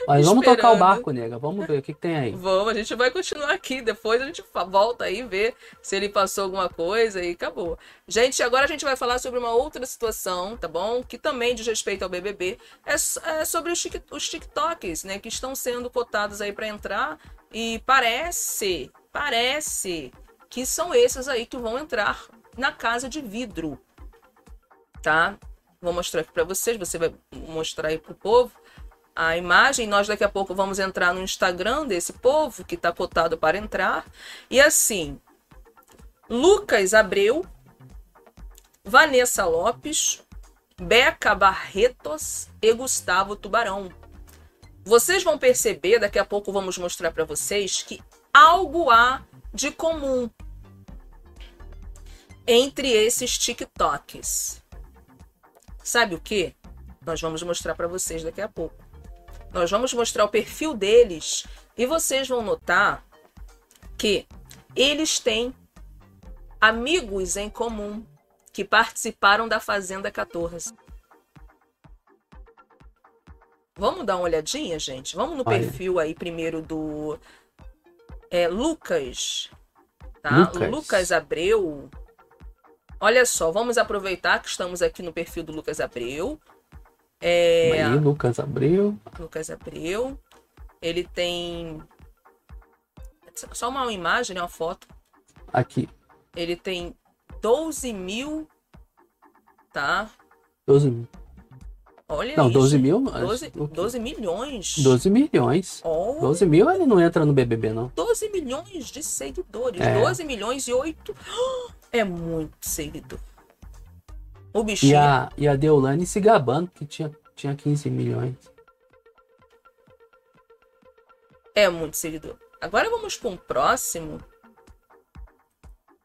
Mas vamos tocar o barco, nega. Vamos ver o que, que tem aí. Vamos, a gente vai continuar aqui. Depois a gente volta aí ver se ele passou alguma coisa e acabou. Gente, agora a gente vai falar sobre uma outra situação, tá bom? Que também diz respeito ao BBB. É, é sobre os, os TikToks, né? Que estão sendo cotados aí pra entrar. E parece, parece que são esses aí que vão entrar na casa de vidro. Tá? Vou mostrar aqui pra vocês. Você vai mostrar aí pro povo a imagem. Nós daqui a pouco vamos entrar no Instagram desse povo que está cotado para entrar. E assim, Lucas Abreu, Vanessa Lopes, Beca Barretos e Gustavo Tubarão. Vocês vão perceber, daqui a pouco vamos mostrar para vocês que algo há de comum entre esses TikToks. Sabe o que? Nós vamos mostrar para vocês daqui a pouco. Nós vamos mostrar o perfil deles e vocês vão notar que eles têm amigos em comum que participaram da Fazenda 14. Vamos dar uma olhadinha, gente? Vamos no Olha. perfil aí primeiro do é, Lucas. Tá? Lucas. Lucas Abreu. Olha só, vamos aproveitar que estamos aqui no perfil do Lucas Abreu. É, Aí, Lucas Abreu. Lucas Abreu. Ele tem. Só uma imagem, né? Uma foto. Aqui. Ele tem 12 mil. Tá? 12 mil. Olha Não, isso. 12 mil? 12, O quê? 12 milhões. 12 milhões. Oh, 12 mil ele não entra no BBB, não. 12 milhões de seguidores. É. 12 milhões e 8. <gasps> É muito seguidor. O E bichinho. a, e a Deolane se gabando que tinha, tinha 15 milhões. É muito seguidor. Agora vamos para um próximo.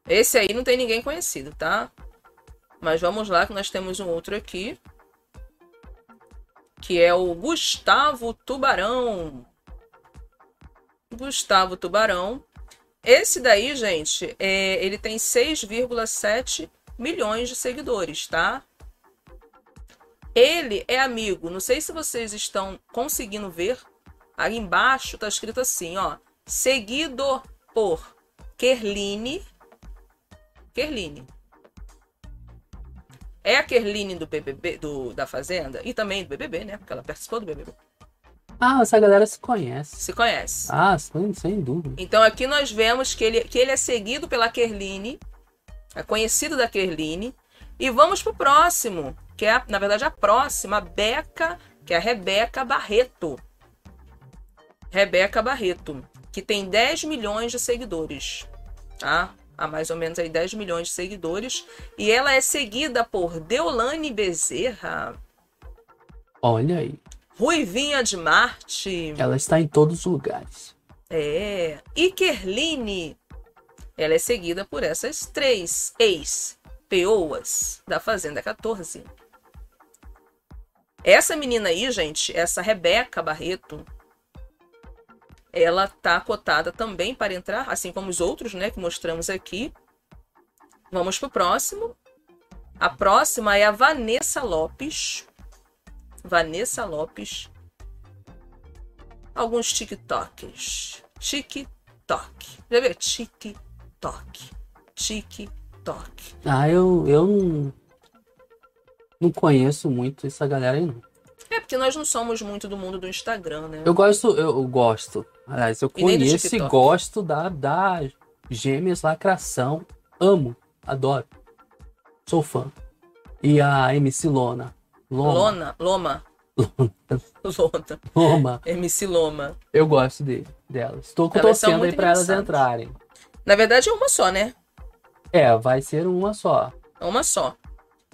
Esse aí não tem ninguém conhecido, tá? Mas vamos lá que nós temos um outro aqui. Que é o Gustavo Tubarão. Gustavo Tubarão. Esse daí, gente, é, ele tem 6,7 milhões de seguidores, tá? Ele é amigo, não sei se vocês estão conseguindo ver, Aí embaixo tá escrito assim, ó. Seguido por Kerline. Kerline. É a Kerline do BBB, do, da Fazenda e também do BBB, né? Porque ela participou do BBB. Ah, essa galera se conhece. Se conhece. Ah, sem, sem dúvida. Então aqui nós vemos que ele, que ele é seguido pela Kerline, é conhecido da Kerline. E vamos pro próximo, que é, na verdade, a próxima, a Beca, que é a Rebeca Barreto. Rebeca Barreto, que tem 10 milhões de seguidores, tá? Há mais ou menos aí 10 milhões de seguidores. E ela é seguida por Deolane Bezerra, Olha aí. Ruivinha de Marte, Ela está em todos os lugares. É. E Kerline, ela é seguida por essas três ex-peoas da Fazenda 14. Essa menina aí, gente, essa Rebeca Barreto, ela tá cotada também para entrar, assim como os outros, né, que mostramos aqui. Vamos pro próximo. A próxima é a Vanessa Lopes. Vanessa Lopes alguns TikToks. TikTok. Já viu? TikTok. TikTok. Ah, eu, eu não, não conheço muito essa galera aí, não. É porque nós não somos muito do mundo do Instagram, né? Eu gosto, eu, eu gosto. Aliás, eu E conheço e gosto da, da Gêmeas Lacração. Amo, adoro. Sou fã. E a MC Lona. Loma. Lona, Loma. Lona. Loma. MC Loma. Eu gosto de, delas. Estou Elas torcendo aí pra elas entrarem. Na verdade é uma só, né? É, vai ser uma só. É uma só.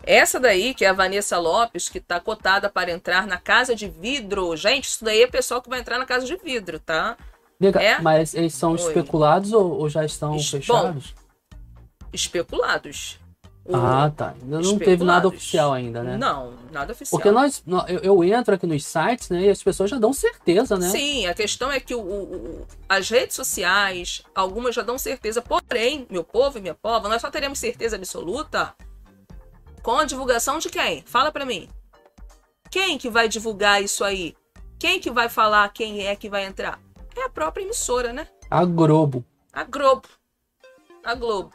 Essa daí, que é a Vanessa Lopes, que tá cotada para entrar na Casa de Vidro. Gente, isso daí é pessoal que vai entrar na Casa de Vidro, tá? Liga, É? Mas eles são Oi. especulados ou, ou já estão Es- fechados? Especulados. Ah, tá. Ainda não teve nada oficial ainda, né? Não, nada oficial. Porque nós, nó- eu, eu entro aqui nos sites, né? E as pessoas já dão certeza, né? Sim, a questão é que o, o- as redes sociais, algumas já dão certeza. Porém, meu povo e minha pova, nós só teremos certeza absoluta Com a divulgação de quem? Fala pra mim. Quem que vai divulgar isso aí? Quem que vai falar quem é que vai entrar? É a própria emissora, né? A Globo. A Globo. A Globo.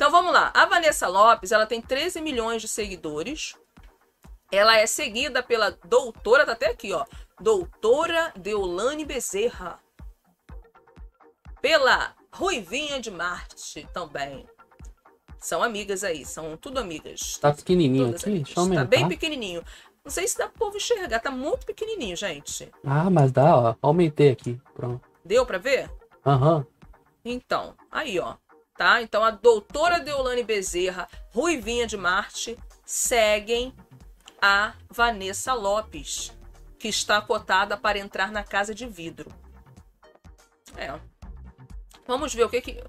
Então vamos lá. A Vanessa Lopes, ela tem 13 milhões de seguidores. Ela é seguida pela doutora, tá até aqui, ó. Doutora Deolane Bezerra. Pela Ruivinha de Marte também. São amigas aí, são tudo amigas. Tá pequenininho aqui? amigas. Deixa eu aumentar. Tá bem pequenininho. Não sei se dá pro povo enxergar, tá muito pequenininho, gente. Ah, mas dá, ó. Aumentei aqui. Pronto. Deu pra ver? Aham. Então, aí ó, tá? Então a doutora Deolane Bezerra, Ruivinha de Marte, seguem a Vanessa Lopes, que está cotada para entrar na casa de vidro. É. Vamos ver o que que.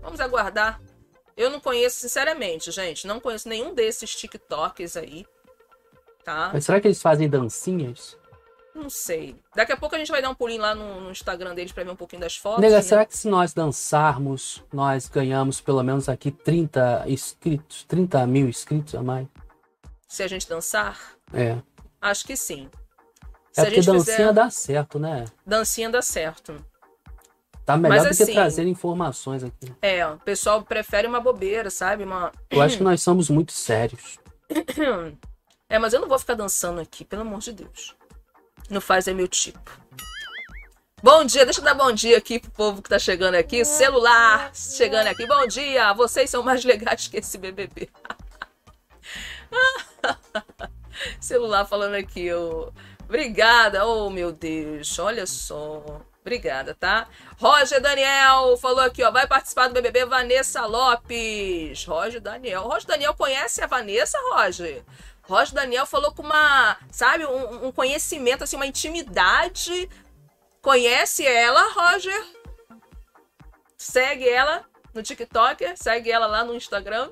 Vamos aguardar. Eu não conheço, sinceramente, gente. Não conheço nenhum desses TikToks aí. Tá? Mas será que eles fazem dancinhas? Não sei. Daqui a pouco a gente vai dar um pulinho lá no, no Instagram deles pra ver um pouquinho das fotos. Nega, né? será que se nós dançarmos, nós ganhamos pelo menos aqui 30 inscritos, 30 mil inscritos a mais? Se a gente dançar? É. Acho que sim. Se É a porque gente dancinha fizer dá certo, né? dancinha dá certo. Tá melhor Mas do que assim- trazer informações aqui. É, o pessoal prefere uma bobeira, sabe? Uma... Eu acho que nós somos muito sérios. <clears throat> É, mas eu não vou ficar dançando aqui, pelo amor de Deus. Não faz é meu tipo. Bom dia, deixa eu dar bom dia aqui pro povo que tá chegando aqui. Celular chegando aqui. Bom dia, vocês são mais legais que esse BBB. <laughs> Celular falando aqui, ô. Obrigada, oh meu Deus, olha só. Obrigada, tá? Roger Daniel falou aqui, ó. Vai participar do BBB Vanessa Lopes. Roger Daniel. Roger Daniel conhece a Vanessa, Roger? Roger Daniel falou com uma, sabe, um, um conhecimento, assim, uma intimidade. Conhece ela, Roger? Segue ela no TikTok, segue ela lá no Instagram.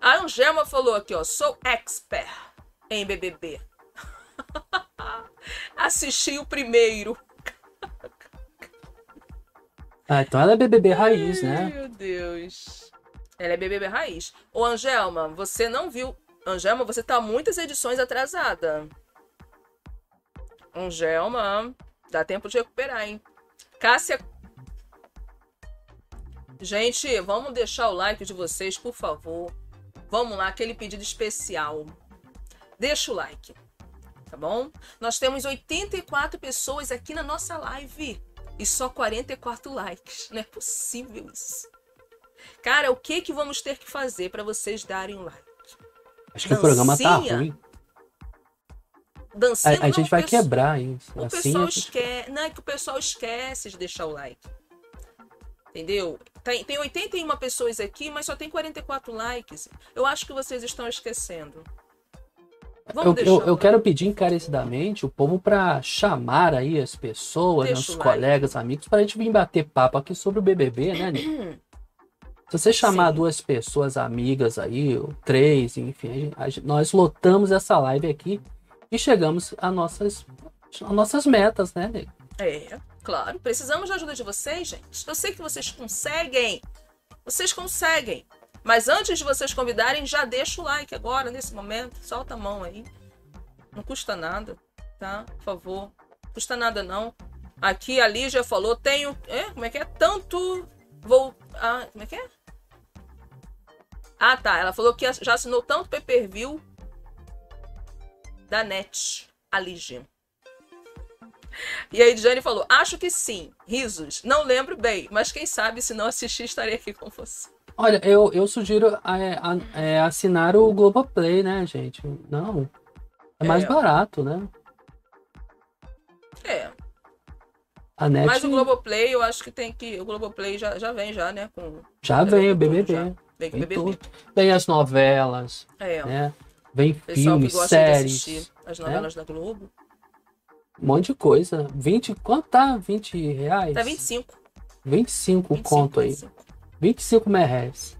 A Angelma falou aqui, ó. Sou expert em BBB. <laughs> Assisti o primeiro. Ah, então ela é BBB raiz, Ai, né? Meu Deus. Ela é BBB raiz. Ô, Angelma, você não viu. Angelma, você tá muitas edições atrasada. Angelma, dá tempo de recuperar, hein? Cássia. Gente, vamos deixar o like de vocês, por favor. Vamos lá, aquele pedido especial. Deixa o like, tá bom? Nós temos 84 pessoas aqui na nossa live e só 44 likes. Não é possível isso. Cara, o que que vamos ter que fazer para vocês darem um like? Acho que o programa tá ruim. Dancinha A, a gente vai quebrar isso. O Assim pessoal a esquece. Não é que o pessoal esquece de deixar o like. Entendeu? Tem, tem 81 pessoas aqui, mas só tem 44 likes. Eu acho que vocês estão esquecendo. Eu, eu, eu quero pedir encarecidamente o povo pra chamar aí as pessoas, Deixa nossos colegas, amigos, pra gente vir bater papo aqui sobre o BBB, né, Nico? <clears throat> Se você chamar Sim. duas pessoas amigas aí, ou três, enfim, a gente- nós lotamos essa live aqui e chegamos a nossas, a nossas metas, né, Nico? É, claro. Precisamos da ajuda de vocês, gente. Eu sei que vocês conseguem. Vocês conseguem. Mas antes de vocês convidarem, já deixa o like agora, nesse momento. Solta a mão aí. Não custa nada, tá? Por favor. Não custa nada, não. Aqui a Lígia falou, tenho. É, como é que é? Tanto. Vou. Ah, como é que é? Ah, tá. Ela falou que já assinou tanto pay per view da NET, a Lígia. E aí, Jane falou: Acho que sim. Risos. Não lembro bem, mas quem sabe se não assistir, estarei aqui com você. Olha, eu, eu sugiro é, a- é, assinar o Globoplay, né, gente? Não. É mais É. barato, né? É. A net Mas o Globoplay, eu acho que tem que. O Globoplay já, já vem, já, né? Com, já vem o BBB. já. Vem Vem BBB. tudo. Vem as novelas, É. né? Vem Pessoal filmes, que gosta séries, as novelas da Globo. um monte de coisa. 20, quanto tá? 20 reais? Tá 25. 25 o 25, conto aí. 25. 25 merréis.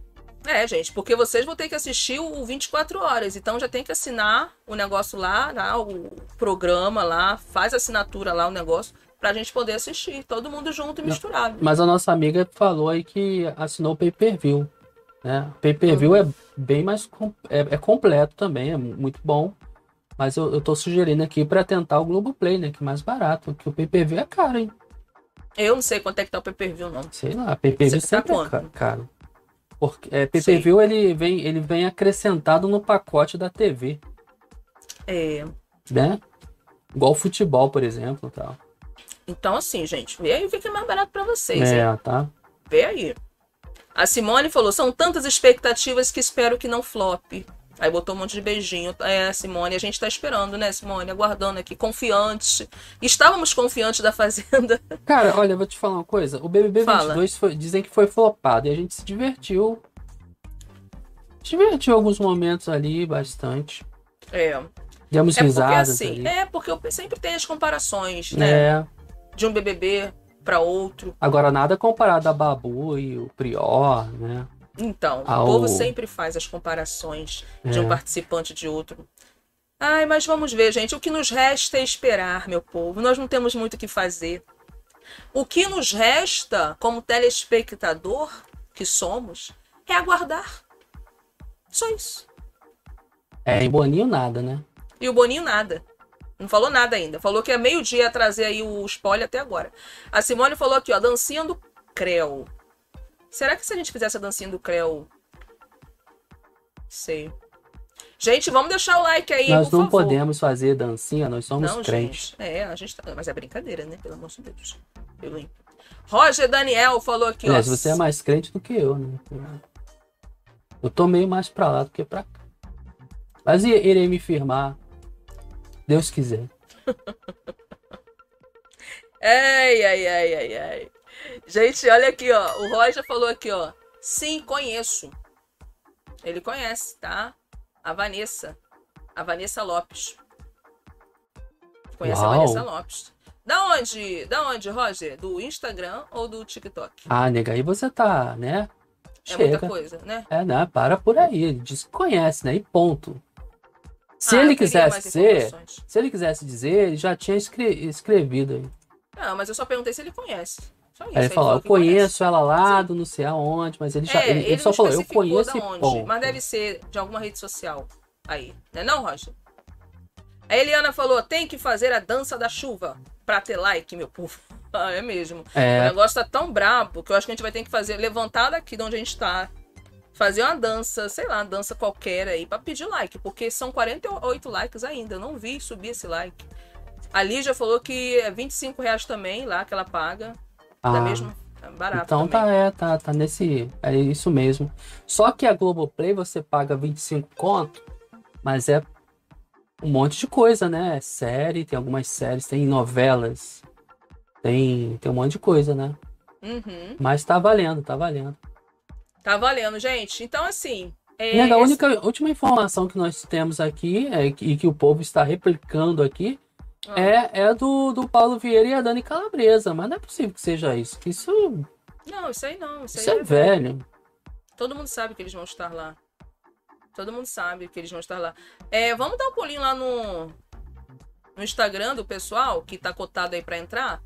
É, gente, porque vocês vão ter que assistir o 24 horas. Então já tem que assinar o negócio lá, lá, o programa lá, faz assinatura lá, o negócio, pra gente poder assistir. Todo mundo junto e misturado. Mas a nossa amiga falou aí que assinou o pay-per-view. Né? Pay-per-view é bem mais com- é, é completo também, é muito bom. Mas eu, eu tô sugerindo aqui pra tentar o Globoplay, né? Que é mais barato. Que o pay-per-view é caro, hein? Eu não sei quanto é que tá o pay-per-view, não. Sei lá, pay-per-view tá sempre é quanto? ca- caro. Porque é, pay-per-view ele vem, ele vem acrescentado no pacote da TV, É. né? Igual futebol, por exemplo, tal. Então, assim, gente, vê aí o que é mais barato pra vocês, hein? É, tá? Vê aí. A Simone falou: são tantas expectativas que espero que não flop. Aí botou um monte de beijinho. É, Simone, a gente tá esperando, né, Simone? Aguardando aqui, confiante. Estávamos confiantes da Fazenda. <laughs> Cara, olha, eu vou te falar uma coisa. O BBB Fala. 22 foi- dizem que foi flopado e a gente se divertiu. Se divertiu alguns momentos ali, bastante. É. Demos É porque risadas assim, ali. é porque sempre tem as comparações, né? É. De um BBB pra outro. Agora, nada comparado a Babu e o Prior, né? Então, Ao- o povo sempre faz as comparações de É. um participante de outro. Ai, mas vamos ver, gente. O que nos resta é esperar, meu povo. Nós não temos muito o que fazer. O que nos resta, como telespectador que somos, é aguardar. Só isso. É, em Boninho nada, né? E o Boninho nada. Não falou nada ainda. Falou que é meio-dia ia trazer aí o spoiler até agora. A Simone falou aqui, ó, dancinha do Creu. Será que se a gente fizesse a dancinha do Creu. Sei. Gente, vamos deixar o like aí, nós não favor. podemos fazer dancinha, nós somos Não, crentes. gente. É, a gente tá... Mas é brincadeira, né? Pelo amor de Deus. Eu? Roger Daniel falou aqui, ó. Aliás, você é mais crente do que eu, né? Eu tô meio mais pra lá do que pra cá. Mas irei me firmar. Deus quiser. <laughs> Ai, ai, ai, ai, ai. Gente, olha aqui, ó. O Roger falou aqui, ó. Sim, conheço. Ele conhece, tá? A Vanessa. A Vanessa Lopes. Conhece a Uau. Vanessa Lopes. Da onde? Da onde, Roger? Do Instagram ou do TikTok? Ah, nega, aí você tá, né? É muita Chega. coisa, né? É, né? Para por aí. Ele diz que conhece, né? E ponto. Se Ah, ele quisesse ser, se ele quisesse dizer, ele já tinha escre- escrevido aí. Não, mas eu só perguntei se ele conhece. Só isso. Aí ele falou, eu que conhece. conheço ela lá do não sei aonde, mas ele já. É, ele, ele só não falou, eu conheço da onde, ponto. Mas deve ser de alguma rede social aí. Né não, Roger? A Eliana falou, tem que fazer a dança da chuva pra ter like, meu povo. <laughs> Ah, é mesmo. O É, negócio tá tão brabo que eu acho que a gente vai ter que fazer, levantar daqui de onde a gente tá, fazer uma dança, sei lá, uma dança qualquer aí, pra pedir like, porque são 48 likes ainda. Eu não vi subir esse like. A Lígia falou que é 25 reais também lá que ela paga. Ah, mesma. é Barato Então também. tá, é, tá, tá nesse. É isso mesmo. Só que a Globoplay você paga 25 conto, mas é um monte de coisa, né? É série, tem algumas séries, tem novelas, tem, tem um monte de coisa, né? Uhum. Mas tá valendo, tá valendo. Tá valendo, gente. Então, assim. É, E a única última informação que nós temos aqui é, e que o povo está replicando aqui Ah. é, é do, do Paulo Vieira e a Dani Calabresa, mas não é possível que seja isso. Isso, Não, isso aí não. Isso, isso aí é velho. Todo mundo sabe que eles vão estar lá. Todo mundo sabe que eles vão estar lá. É, vamos dar um pulinho lá no, no Instagram do pessoal que tá cotado aí pra entrar.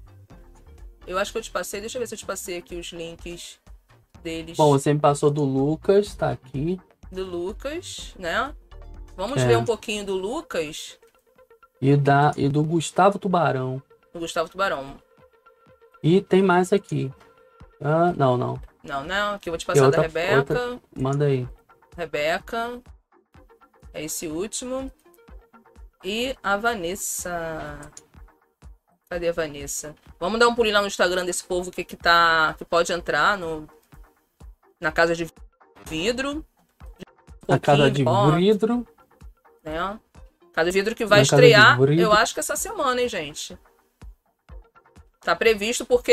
Eu acho que eu te passei. Deixa eu ver se eu te passei aqui os links deles. Bom, você me passou do Lucas, tá aqui. Do Lucas, né? Vamos É. ver um pouquinho do Lucas, E, da, e do Gustavo Tubarão. do Gustavo Tubarão. E tem mais aqui. Ah, não, não. Não, não. Aqui eu vou te passar da outra- Rebeca. outra- Manda aí. Rebeca. É esse último. E a Vanessa. Cadê a Vanessa? Vamos dar um pulinho lá no Instagram desse povo que, que tá. que pode entrar no. Na casa de vidro. A casa de ó, vidro. né? Casa de vidro que vai Na estrear, eu acho que essa semana, hein, gente? Tá previsto porque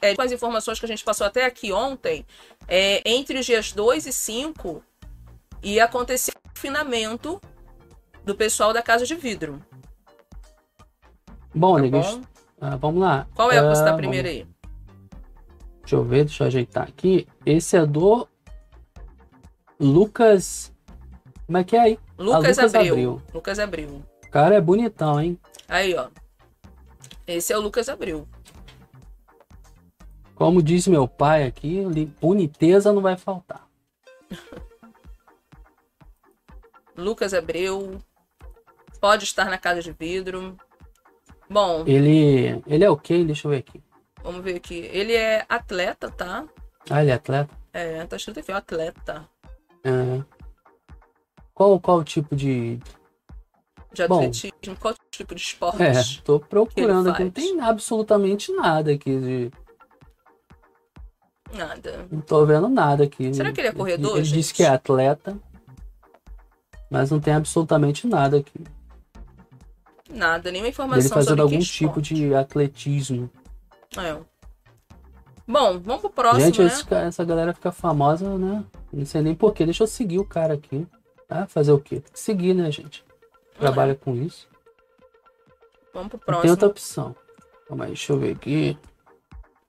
é, com as informações que a gente passou até aqui ontem, é, entre os dias 2 e 5 ia acontecer o confinamento do pessoal da casa de vidro. Bom, Tá negas, bom? ah, vamos lá. Qual é a você Ah, tá vamos- primeiro aí? Deixa eu ver, deixa eu ajeitar aqui. Esse é do Lucas. Como é que é aí? Lucas, Lucas Abreu. Abreu. Lucas Abreu. O cara é bonitão, hein? Aí, ó. Esse é o Lucas Abreu. Como disse meu pai aqui, boniteza não vai faltar. <laughs> Lucas Abreu. Pode estar na casa de vidro. Bom, Ele, ele é ok? Deixa eu ver aqui. Vamos ver aqui. Ele é atleta, tá? Ah, ele é atleta? É, tá escrito aqui, ó, atleta. É. Qual, qual o tipo de. De Bom. atletismo, qual tipo de esporte? É, tô procurando aqui. Não tem absolutamente nada aqui de. Nada. Não tô vendo nada aqui. Será que ele é corredor, Ele gente? disse que é atleta. Mas não tem absolutamente nada aqui. Nada, nenhuma informação Dele fazendo sobre algum tipo de atletismo. É. Bom, vamos pro próximo, Gente, né? esse essa galera fica famosa, né? Não sei nem porquê. Deixa eu seguir o cara aqui. Tá? Fazer o quê? Tem que seguir, né, gente? Trabalha com isso. Vamos pro Não tem próximo. outra opção. Calma aí, deixa eu ver aqui.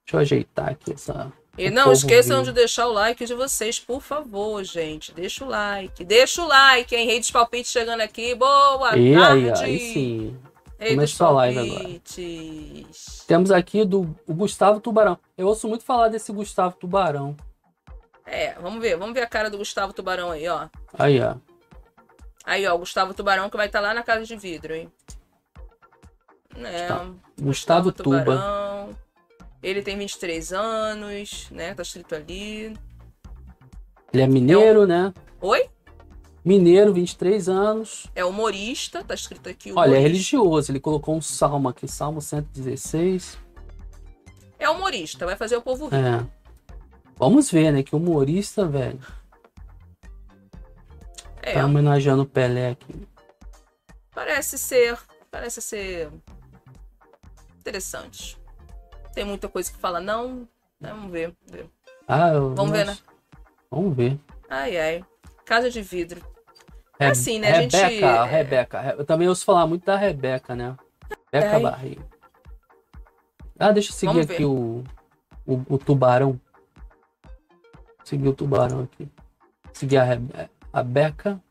Deixa eu ajeitar aqui essa. E não esqueçam de deixar o like de vocês, por favor, gente. Deixa o like. Deixa o like, hein? Rei dos Palpites chegando aqui. Boa E aí, tarde. aí sim. Rei dos Começou a live agora. Temos aqui do o Gustavo Tubarão. Eu ouço muito falar desse Gustavo Tubarão. É, vamos ver. Vamos ver a cara do Gustavo Tubarão aí, ó. Aí, ó. Aí, ó, o Gustavo Tubarão que vai estar lá na casa de vidro, hein? É, Tá. Gustavo Tuba. Tubarão. Ele tem 23 anos, né? Tá escrito ali. Ele é mineiro, né? Oi? Mineiro, 23 anos. É humorista, tá escrito aqui. Olha, é humorista. religioso. Ele colocou um salmo aqui, Salmo 116. É humorista, vai fazer o povo rir. É. Vamos ver, né? Que humorista, velho. É, Tá homenageando o Pelé aqui. parece ser. Parece ser. Interessante. Tem muita coisa que fala, não. né, Vamos ver. ver. Ah, eu- Vamos ver, nossa. Vamos ver. Ai, ai. Casa de vidro. É Re- assim, né, a gente- Rebeca, Rebeca. Re- Eu também ouço falar muito da Rebeca, né? Rebeca. Barreiro. Ah, deixa eu seguir Vamos aqui o, o, o tubarão. Seguir o tubarão aqui. Seguir a, Rebe- a Beca.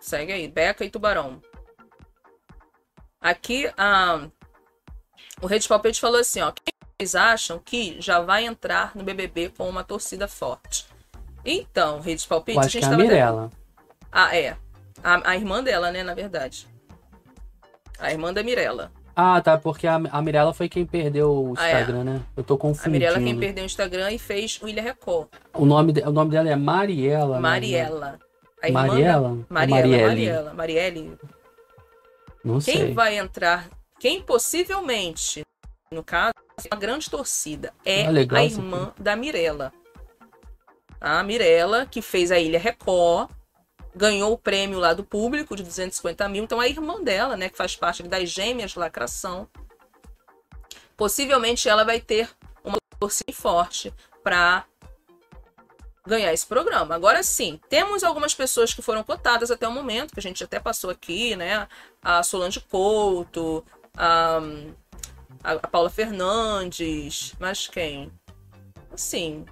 Segue aí, Beca e Tubarão. Aqui, a... o Rede Palpite falou assim, ó. Quem vocês acham que já vai entrar no BBB com uma torcida forte? Então, Rede Palpite, Eu a acho gente que é a. Mirella. Ah, é. A, a irmã dela, né, na verdade. A irmã da Mirella. Ah, tá, porque a, a Mirella foi quem perdeu o Ah, é. Instagram, né? Eu tô A confundindo. Mirella quem perdeu o Instagram e fez o Ilha Record. O nome, de- o nome dela é Mariela. né? Mariela. A Mariela? Da... Ou Mariela, Marielle? Mariela. Marielle. Não Quem sei. vai entrar, quem possivelmente, no caso, é uma grande torcida, é Ah, legal a irmã da Mirella. A Mirella, que fez a Ilha Record, ganhou o prêmio lá do público de 250 mil. Então, a irmã dela, né, que faz parte das gêmeas lacração, possivelmente ela vai ter uma torcida forte para ganhar esse programa. Agora sim, temos algumas pessoas que foram cotadas até o momento, que a gente até passou aqui, né? A Solange Couto, a, a, Paula Fernandes, mas quem? Assim,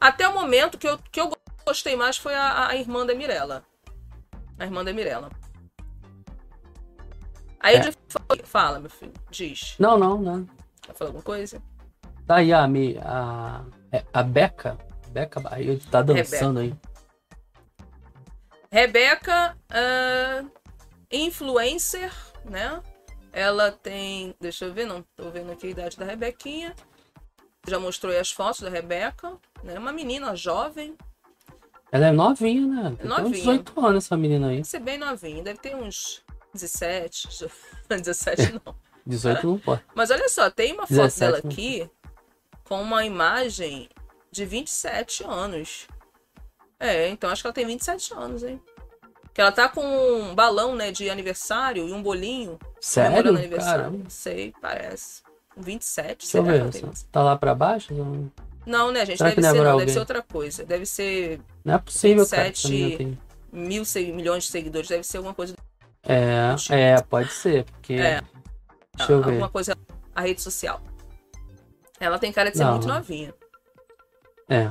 até o momento que eu, que eu gostei mais foi a, a irmã da Mirella. A irmã da Mirella. Aí É. ele fala, fala, meu filho, diz. Não, não, não. Quer falar alguma coisa? Tá aí a, a, é, a Beca. Beca Barreiro tá dançando aí. Rebeca, ah, influencer, né? Ela tem. Deixa eu ver, não tô vendo aqui a idade da Rebequinha. Já mostrou aí as fotos da Rebeca, né? Uma menina jovem, Ela é novinha, né? Tem uns Novinha. 18 anos essa menina aí. deve ser bem novinha, deve ter uns 17. 17 <laughs> não. 18 não pode. Mas olha só, tem uma foto 17, dela aqui com uma imagem de 27 anos. É, então acho que ela tem 27 anos, hein? Que ela tá com um balão, né, de aniversário e um bolinho. Sério? comemorando aniversário. Não sei, parece. Um 27, Deixa eu será ver. que ela tem? Tá lá pra baixo? Não, Não, né, gente? Será deve que ser, não é alguém? deve ser outra coisa. Deve ser não é possível, cara. 27 Essa menina tem... mil milhões de seguidores, deve ser alguma coisa. É, é, pode ser. Porque. É. Deixa eu ver. alguma coisa a rede social. Ela tem cara de ser Não. muito novinha. É.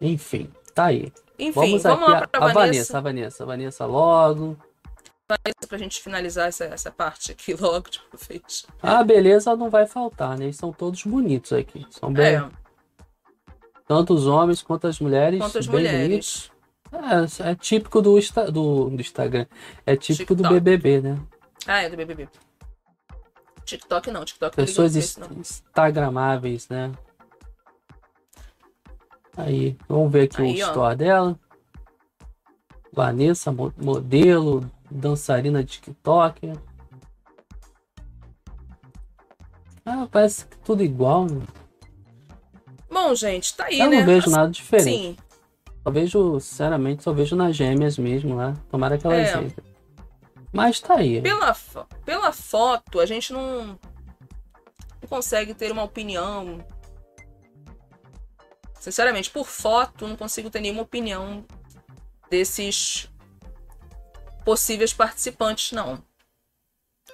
Enfim, tá aí. Enfim, Vamos, vamos, lá a, pra a Vanessa. Vanessa. A Vanessa, a Vanessa logo. Vanessa, pra gente finalizar essa, essa parte aqui logo de uma vez. A beleza não vai faltar, né? Eles são todos bonitos aqui. São bem, É, tanto os homens quanto as mulheres. quanto as bem mulheres. bonitos. É, é típico do, do, do Instagram. É típico do TikTok. BBB, né? Ah, é do BBB. TikTok não, TikTok não liga Pessoas não. instagramáveis, né? Aí, vamos ver aqui Aí, o ó. store dela. Vanessa, mo- modelo, dançarina de TikTok. Ah, parece que tudo igual, né? Bom, gente, tá aí, Eu né? não vejo Assim, nada diferente. Sim, Só vejo, sinceramente, só vejo nas gêmeas mesmo lá. Tomara que elas É. entrem. Mas tá aí. pela, pela foto, a gente não, não consegue ter uma opinião. Sinceramente, por foto, não consigo ter nenhuma opinião desses possíveis participantes, não.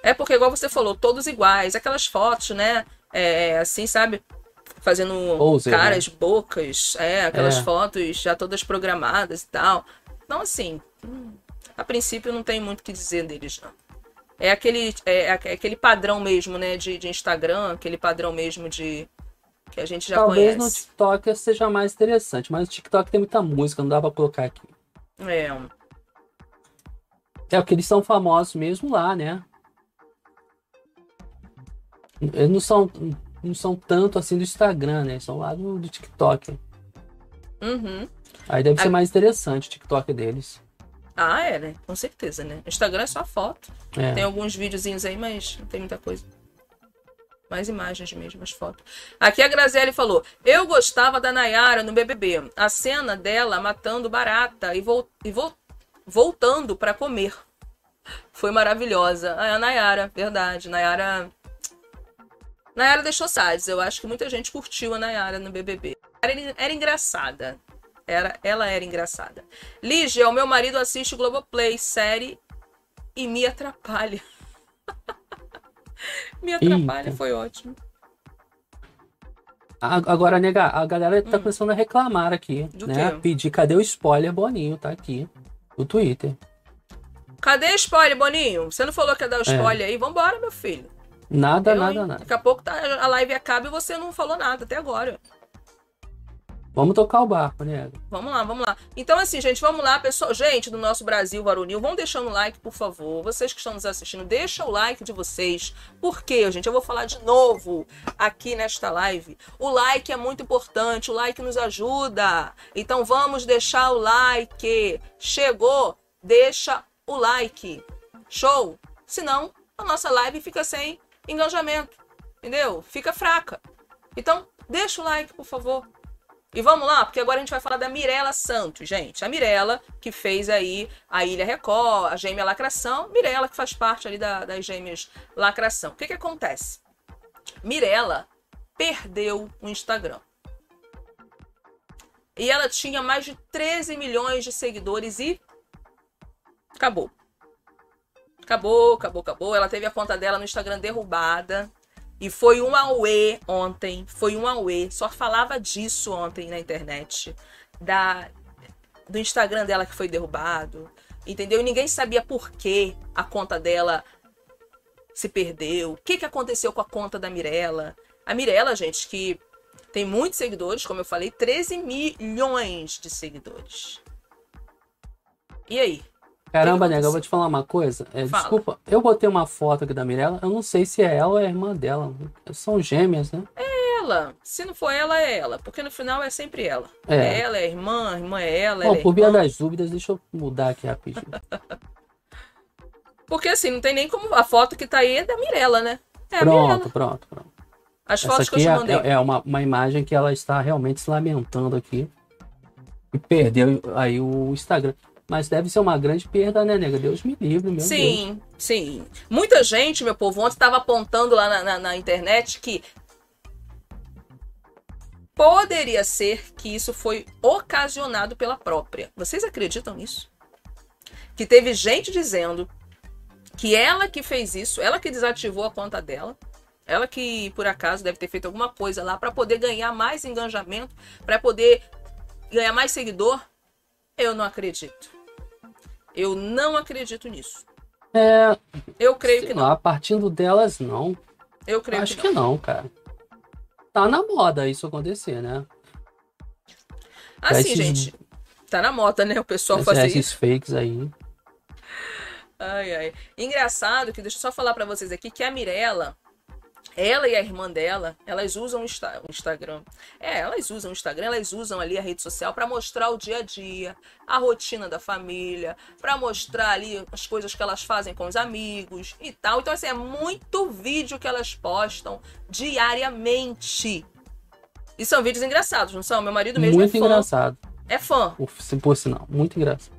É porque, igual você falou, todos iguais. Aquelas fotos, né? É, assim, sabe? Fazendo Poser, caras, bocas. É, aquelas É. fotos já todas programadas e tal. Então, assim, a princípio não tem muito o que dizer deles, não. É aquele, é, é aquele padrão mesmo, né? De, de Instagram, aquele padrão mesmo de. que a gente já Talvez no conhece. TikTok seja mais interessante, mas o TikTok tem muita música, não dá pra colocar aqui. É. É porque eles são famosos mesmo lá, né? Eles não são, não são tanto assim do Instagram, né? São lá do, do TikTok. Uhum. Aí deve ser mais interessante o TikTok deles. Ah, é, né? Com certeza, né? Instagram é só foto. É. Tem alguns videozinhos aí, mas não tem muita coisa. Mais imagens mesmo, as fotos. Aqui a Graziele falou: Eu gostava da Nayara no BBB. A cena dela matando barata e, vol e vol voltando pra comer. Foi maravilhosa. Ah, a Nayara, verdade. Nayara. Nayara deixou sads. Eu acho que muita gente curtiu a Nayara no BBB. Era, era engraçada. Era, ela era engraçada. Lígia, o meu marido assiste Globoplay, série e me atrapalha. <laughs> me atrapalha, Eita. foi ótimo. Agora, nega, a galera tá começando a reclamar aqui, Hum. Do né? quê? Pedir cadê o spoiler Boninho, tá aqui. No Twitter. Cadê spoiler, Boninho? Você não falou que ia dar o spoiler aí? Vambora, meu filho. Nada, Eu, nada, nada. Daqui a pouco tá, a live acaba e você não falou nada até agora. Vamos tocar o barco, nega. Vamos lá, vamos lá. Então, assim, gente, vamos lá, pessoal. Gente do nosso Brasil Varonil, vão deixando o like, por favor. Vocês que estão nos assistindo, deixa o like de vocês. Por quê, gente? Eu vou falar de novo aqui nesta live. O like é muito importante, o like nos ajuda. Então, vamos deixar o like. Chegou, deixa o like. Show? Senão, a nossa live fica sem engajamento. Entendeu? Fica fraca. Então, deixa o like, por favor. E vamos lá, porque agora a gente vai falar da Mirella Santos, gente. A Mirella, que fez aí a Ilha Record, a Gêmea Lacração. Mirella, que faz parte ali da- das Gêmeas Lacração. O que que acontece? Mirella perdeu o Instagram. E ela tinha mais de 13 milhões de seguidores e acabou. Acabou, acabou, acabou. Ela teve a conta dela no Instagram derrubada. E foi um auê ontem. Foi um auê. Só falava disso ontem na internet. Da, do Instagram dela que foi derrubado. Entendeu? E ninguém sabia por que a conta dela se perdeu. O que, que aconteceu com a conta da Mirella. A Mirella, gente, que tem muitos seguidores, como eu falei, 13 milhões de seguidores. E aí? Caramba, nega, eu vou te falar uma coisa. É, desculpa, eu botei uma foto aqui da Mirella. Eu não sei se é ela ou é a irmã dela. São gêmeas, né? Ela. Se não for ela, é ela. Porque no final é sempre ela. É. É, ela, é a irmã, a irmã é ela. Bom, ela é por via das dúvidas, deixa eu mudar aqui rapidinho. <laughs> Porque assim, não tem nem como. A foto que tá aí é da Mirella, né? É pronto, pronto, pronto. As Essa fotos que eu te é, mandei. é- é uma, uma imagem que ela está realmente se lamentando aqui. E perdeu aí o Instagram. Mas deve ser uma grande perda, né, nega? Deus me livre, meu Deus. Sim, sim. Muita gente, meu povo, ontem estava apontando lá na, na- na internet que poderia ser que isso foi ocasionado pela própria. Vocês acreditam nisso? Que teve gente dizendo que ela que fez isso, ela que desativou a conta dela, ela que por acaso deve ter feito alguma coisa lá para poder ganhar mais engajamento, para poder ganhar mais seguidor. Eu não acredito. Eu não acredito nisso. É, Eu creio que não. lá, partindo delas, não. Eu creio Acho que que não. não, cara. Tá na moda isso acontecer, né? Assim, esses- gente. tá na moda, né? O pessoal Esses, fazer esses isso. fakes aí. Ai, ai. Engraçado que, deixa eu só falar pra vocês aqui, que a Mirella, ela e a irmã dela, elas usam o, Insta- o Instagram. É, elas usam o Instagram, elas usam ali a rede social pra mostrar o dia a dia, a rotina da família, pra mostrar ali as coisas que elas fazem com os amigos e tal. Então, assim, é muito vídeo que elas postam diariamente. E são vídeos engraçados, não são? Meu marido mesmo Muito é fã. engraçado. É fã. Por, sinal, muito engraçado.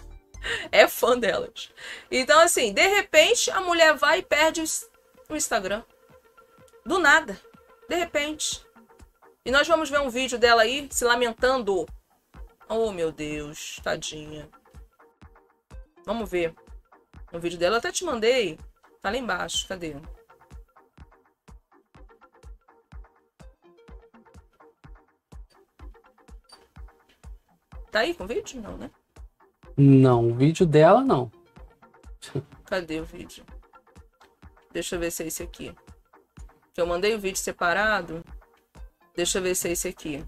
<laughs> é fã delas. Então, assim, de repente, a mulher vai e perde o Instagram. Do nada. De repente. E nós vamos ver um vídeo dela aí se lamentando. Oh, meu Deus, tadinha. Vamos ver. O vídeo dela eu até te mandei. Tá lá embaixo. Cadê? Tá aí com o vídeo? Não, né? Não, o vídeo dela não. Cadê o vídeo? Deixa eu ver se é esse aqui. Que eu mandei o vídeo separado. Deixa eu ver se é esse aqui.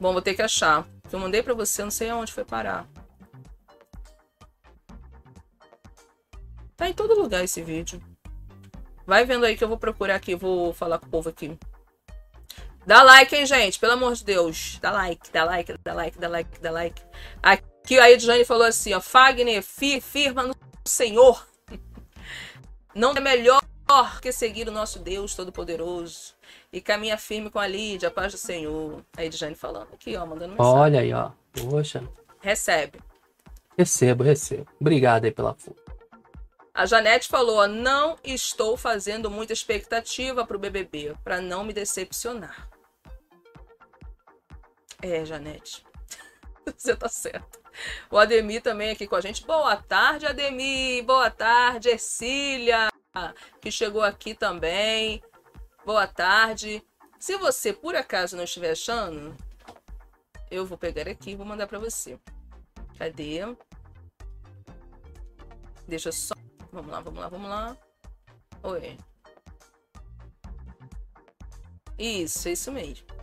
Bom, vou ter que achar. Eu mandei pra você, não sei aonde foi parar. Tá em todo lugar esse vídeo. Vai vendo aí que eu vou procurar aqui, vou falar com o povo aqui. Dá like, hein, gente? Pelo amor de Deus. Dá like, dá like, dá like, dá like, dá like. Aqui a Edjane falou assim, ó. Fagner, fi- firma no Senhor. Não é melhor que seguir o nosso Deus Todo-Poderoso. E caminha firme com a Lídia, a paz do Senhor. A Edjane falando aqui, ó, mandando mensagem. Olha aí, ó. Poxa, Recebe. recebo, recebo. Obrigado aí pela força. A Janete falou, ó, não estou fazendo muita expectativa pro BBB, pra não me decepcionar. É, Janete. <laughs> Você tá certo. O Ademir também aqui com a gente. Boa tarde, Ademir. Boa tarde, Ercília, que chegou aqui também. Boa tarde. Se você por acaso não estiver achando, eu vou pegar aqui e vou mandar pra você. Cadê? Deixa só. Vamos lá, vamos lá, vamos lá. Oi. Isso, é isso mesmo.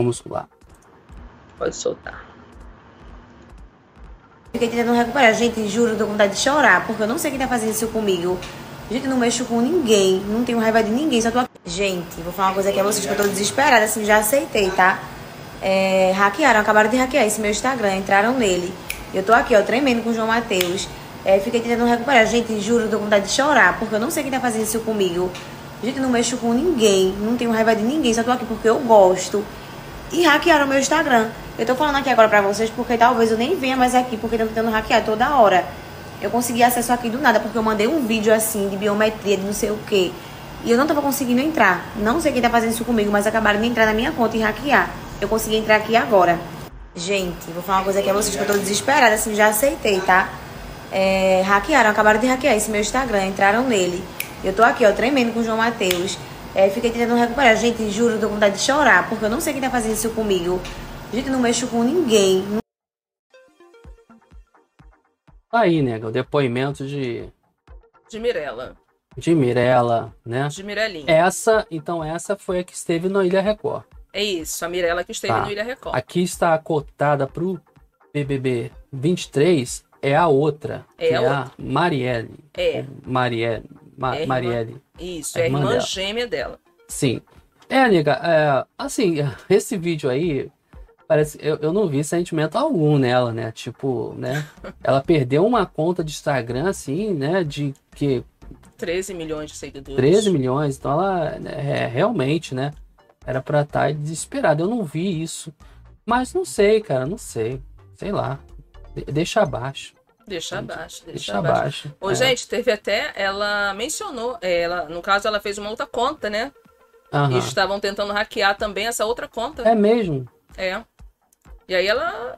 Vamos lá. Pode soltar. Fiquei tentando recuperar. Gente, juro, eu tô com vontade de chorar, porque eu não sei quem tá fazendo isso comigo. Gente, eu não mexo com ninguém, não tenho raiva de ninguém, só tô aqui. Gente, vou falar uma coisa aqui a vocês que eu tô desesperada, assim, já aceitei, tá? É, hackearam, acabaram de hackear esse meu Instagram, entraram nele. Eu tô aqui, ó, tremendo com o João Matheus. É, fiquei tentando recuperar. Gente, juro, eu tô com vontade de chorar, porque eu não sei quem tá fazendo isso comigo. Gente, eu não mexo com ninguém, não tenho raiva de ninguém, só tô aqui porque eu gosto e hackearam meu Instagram. Eu tô falando aqui agora pra vocês porque talvez eu nem venha mais aqui, porque estão tentando hackear toda hora. Eu consegui acesso aqui do nada, porque eu mandei um vídeo assim, de biometria, de não sei o que. E eu não tava conseguindo entrar. Não sei quem tá fazendo isso comigo, mas acabaram de entrar na minha conta e hackear. Eu consegui entrar aqui agora. Gente, vou falar uma coisa aqui a vocês que eu tô desesperada, assim, já aceitei, tá? É, hackearam, acabaram de hackear esse meu Instagram, entraram nele. Eu tô aqui, ó, tremendo com o João Matheus. É, fiquei tentando recuperar. Gente, juro, eu tô com vontade de chorar, porque eu não sei quem tá fazendo isso comigo. Gente, não mexo com ninguém. Tá aí, né? O depoimento de, De Mirella. de Mirella, né? De Mirelinha. Essa, então, essa foi a que esteve no Ilha Record. É isso, a Mirella que esteve Tá. no Ilha Record. Aqui está cotada pro BBB 23, é a outra, É que a é a Marielle. É. Marielle. Ma- É irmã. Marielle. Isso, é a irmã irmã dela. gêmea dela. Sim. É, nega, é, assim, esse vídeo aí, parece, eu, eu não vi sentimento algum nela, né? Tipo, né? <laughs> Ela perdeu uma conta de Instagram, assim, né? De que 13 milhões de seguidores. 13 milhões, então ela é, realmente, né? Era pra estar desesperada. Eu não vi isso. Mas não sei, cara, não sei. Sei lá. De- deixa abaixo. Deixa abaixo, deixa, Deixa abaixo. abaixo. Ô, É. gente, teve até. Ela mencionou. é, Ela, no caso, ela fez uma outra conta, né? Aham. E estavam tentando hackear também essa outra conta. É mesmo? É. E aí ela.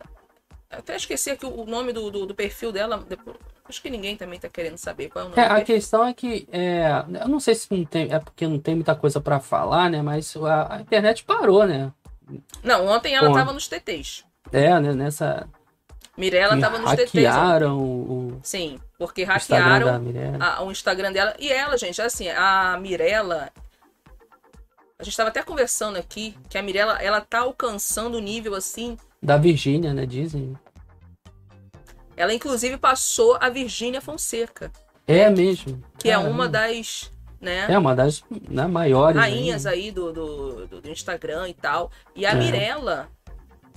Até esqueci aqui o nome do, do, do perfil dela. depois- Acho que ninguém também tá querendo saber qual é o nome É, a questão é que é, eu não sei se não tem, é porque não tem muita coisa pra falar, né? Mas a, a internet parou, né? Não, ontem ela Bom. tava nos TTs. É, né? Nessa Mirella tava nos DTs. hackearam o, Sim, porque Instagram hackearam Mirella. a- o Instagram dela. E ela, gente, assim, a Mirella. A gente tava até conversando aqui que a Mirella, ela tá alcançando o nível assim. Da Virgínia, né? Dizem. Ela, inclusive, passou a Virgínia Fonseca, É mesmo. que é Caramba. uma das. Né? É uma das né, maiores. rainhas aí. aí do, do, do- do Instagram e tal. E a É. Mirella,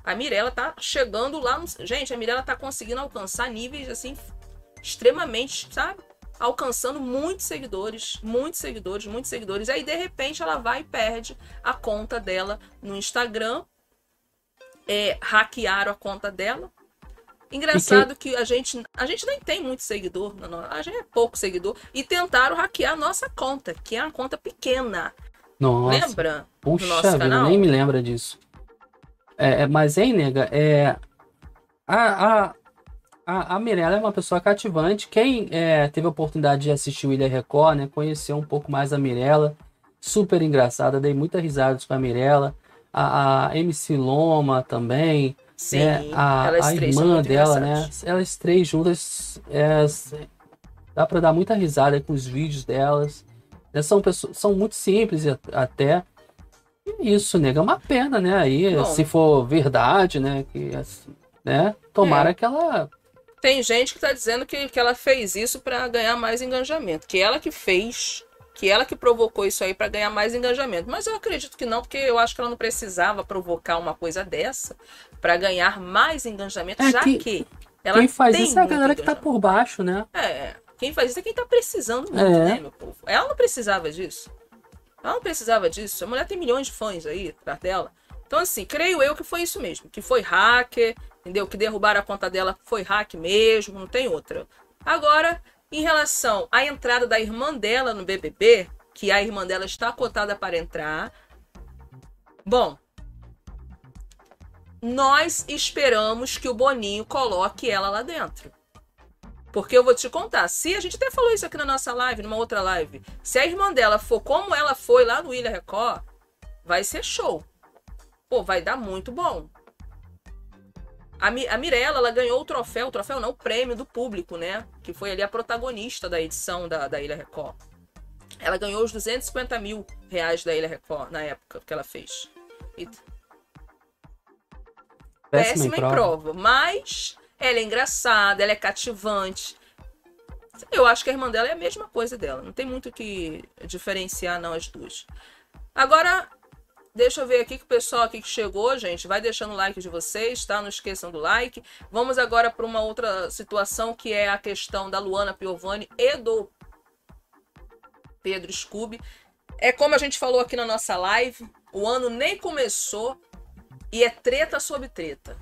a Mirella tá chegando lá. No... Gente, a Mirella tá conseguindo alcançar níveis assim extremamente, sabe? Alcançando muitos seguidores, muitos seguidores, muitos seguidores. Aí de repente ela vai e perde a conta dela no Instagram. É, hackearam a conta dela. Engraçado que... a gente a gente nem tem muito seguidor, não, não, a gente é pouco seguidor e tentaram hackear a nossa conta, que é uma conta pequena. Nossa. Lembra? Puxa do nosso vida, canal? nem me lembra disso. É, é, mas, hein, nega, é. A, a, a, a Mirella é uma pessoa cativante. Quem é, teve a oportunidade de assistir o Ilha Record, né? Conheceu um pouco mais a Mirella. Super engraçada, dei muitas risadas com a Mirella. A, a MC Loma também. Sim, né? A, elas a irmã dela, né? Elas três juntas. é, dá pra dar muita risada com os vídeos delas. né? São, pessoas, são muito simples até. É isso, nega, é uma pena, né? Aí, Bom. se for verdade, né? Que, assim, né? Tomara É. que ela. Tem gente que tá dizendo que, que ela fez isso pra ganhar mais engajamento. Que ela que fez, que ela que provocou isso aí pra ganhar mais engajamento. Mas eu acredito que não, porque eu acho que ela não precisava provocar uma coisa dessa pra ganhar mais engajamento, É já que que, ela Quem faz isso é a galera que tá por baixo, né? É, quem faz isso é quem tá precisando muito, É. né, meu povo? Ela não precisava disso. Ela não precisava disso. A mulher tem milhões de fãs aí atrás dela. Então, assim, creio eu que foi isso mesmo. Que foi hacker, entendeu? Que derrubaram a conta dela foi hack mesmo, não tem outra. Agora, em relação à entrada da irmã dela no BBB, que a irmã dela está cotada para entrar. Bom, nós esperamos que o Boninho coloque ela lá dentro. Porque eu vou te contar, se a gente até falou isso aqui na nossa live, numa outra live, se a irmã dela for como ela foi lá no Ilha Record, vai ser show. Pô, vai dar muito bom. A, Mi- a Mirella, ela ganhou o troféu, o troféu não, o prêmio do público, né? Que foi ali a protagonista da edição da, da Ilha Record. Ela ganhou os 250 mil reais da Ilha Record na época que ela fez. E péssima, em prova. Mas ela é engraçada, ela é cativante. Eu acho que a irmã dela é a mesma coisa dela. Não tem muito que diferenciar, não, as duas. Agora, deixa eu ver aqui que o pessoal aqui que chegou, gente, vai deixando o like de vocês, tá? Não esqueçam do like. Vamos agora para uma outra situação que é a questão da Luana Piovani e do Pedro Scooby. É como a gente falou aqui na nossa live, o ano nem começou e é treta sobre treta.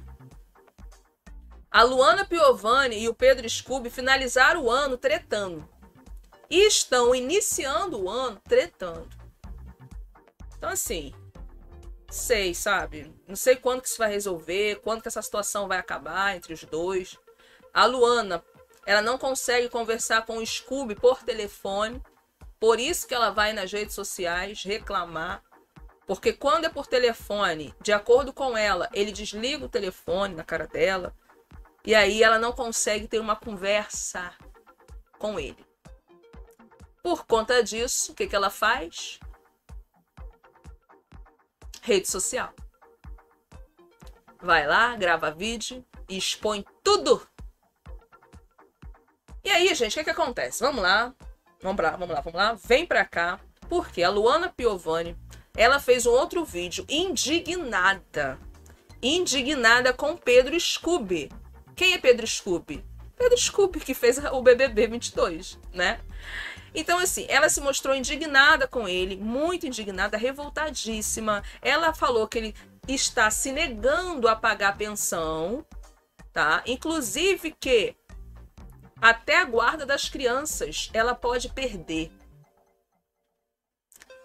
A Luana Piovani e o Pedro Scooby finalizaram o ano tretando. E estão iniciando o ano tretando. Então, assim, sei, sabe? Não sei quando que isso vai resolver, quando que essa situação vai acabar entre os dois. A Luana, ela não consegue conversar com o Scooby por telefone. Por isso que ela vai nas redes sociais reclamar. Porque quando é por telefone, de acordo com ela, ele desliga o telefone na cara dela. E aí ela não consegue ter uma conversa com ele. Por conta disso, o que, que ela faz? Rede social. Vai lá, grava vídeo e expõe tudo. E aí, gente, o que, que acontece? Vamos lá. Vamos lá, vamos lá, vamos lá. Vem pra cá. Porque a Luana Piovani, ela fez um outro vídeo indignada. Indignada com Pedro Scooby. Quem é Pedro Scooby? Pedro Scooby, que fez o BBB 22, né? Então, assim, ela se mostrou indignada com ele, muito indignada, revoltadíssima. Ela falou que ele está se negando a pagar a pensão, tá? Inclusive que até a guarda das crianças ela pode perder.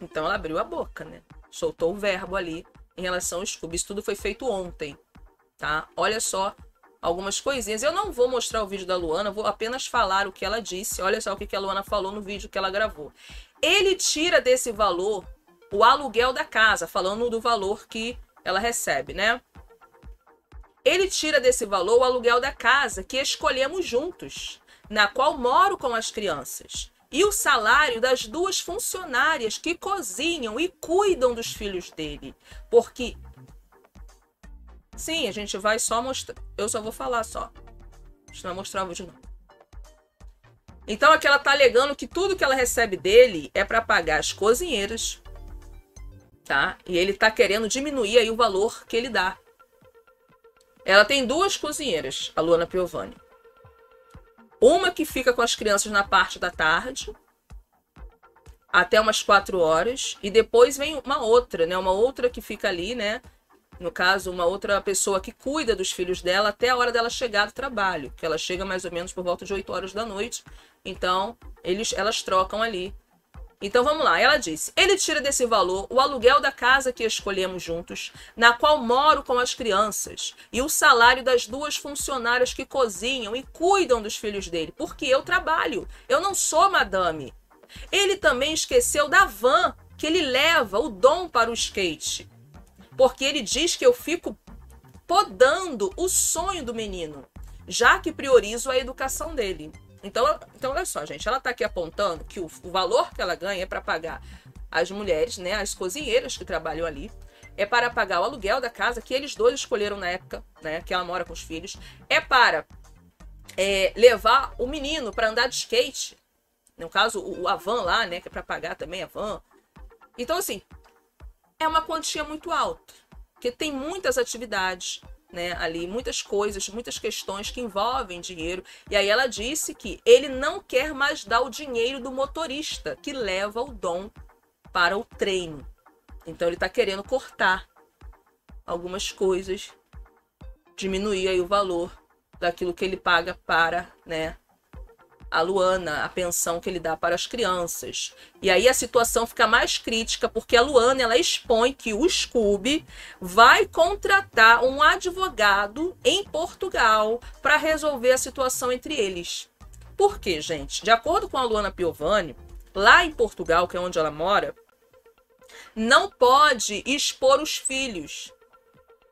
Então ela abriu a boca, né? Soltou o verbo ali em relação ao Scooby. Isso tudo foi feito ontem, tá? Olha só algumas coisinhas. Eu não vou mostrar o vídeo da Luana, vou apenas falar o que ela disse. Olha só o que a Luana falou no vídeo que ela gravou. Ele tira desse valor o aluguel da casa, falando do valor que ela recebe, né? Ele tira desse valor o aluguel da casa que escolhemos juntos, na qual moro com as crianças, e o salário das duas funcionárias que cozinham e cuidam dos filhos dele. Porque. Sim, a gente vai só mostrar. Eu só vou falar só. A gente não vai mostrar o vídeo, não. Então aqui ela tá alegando que tudo que ela recebe dele é para pagar as cozinheiras, tá? E ele tá querendo diminuir aí o valor que ele dá. Ela tem duas cozinheiras, a Luana Piovani. Uma que fica com as crianças na parte da tarde, até umas quatro horas, e depois vem uma outra, né? Uma outra que fica ali, né? No caso, uma outra pessoa que cuida dos filhos dela até a hora dela chegar do trabalho, que ela chega mais ou menos por volta de 8 horas da noite. Então, eles, elas trocam ali. Então vamos lá, ela disse: ele tira desse valor o aluguel da casa que escolhemos juntos, na qual moro com as crianças, e o salário das duas funcionárias que cozinham e cuidam dos filhos dele, porque eu trabalho, eu não sou madame. Ele também esqueceu da van que ele leva o dom para o skate porque ele diz que eu fico podando o sonho do menino, já que priorizo a educação dele. Então, então olha só, gente, ela está aqui apontando que o, o, valor que ela ganha é para pagar as mulheres, né, as cozinheiras que trabalham ali, é para pagar o aluguel da casa que eles dois escolheram na época, né, que ela mora com os filhos, é para é, levar o menino para andar de skate, no caso o, a van lá, né, que é para pagar também a van. Então assim, é uma quantia muito alta, porque tem muitas atividades, né, ali, muitas coisas, muitas questões que envolvem dinheiro. E aí ela disse que ele não quer mais dar o dinheiro do motorista que leva o dom para o treino. Então ele está querendo cortar algumas coisas, diminuir aí o valor daquilo que ele paga para, né, a Luana, a pensão que ele dá para as crianças. E aí a situação fica mais crítica porque a Luana ela expõe que o Scooby vai contratar um advogado em Portugal para resolver a situação entre eles. Por quê, gente? De acordo com a Luana Piovani, lá em Portugal, que é onde ela mora, não pode expor os filhos.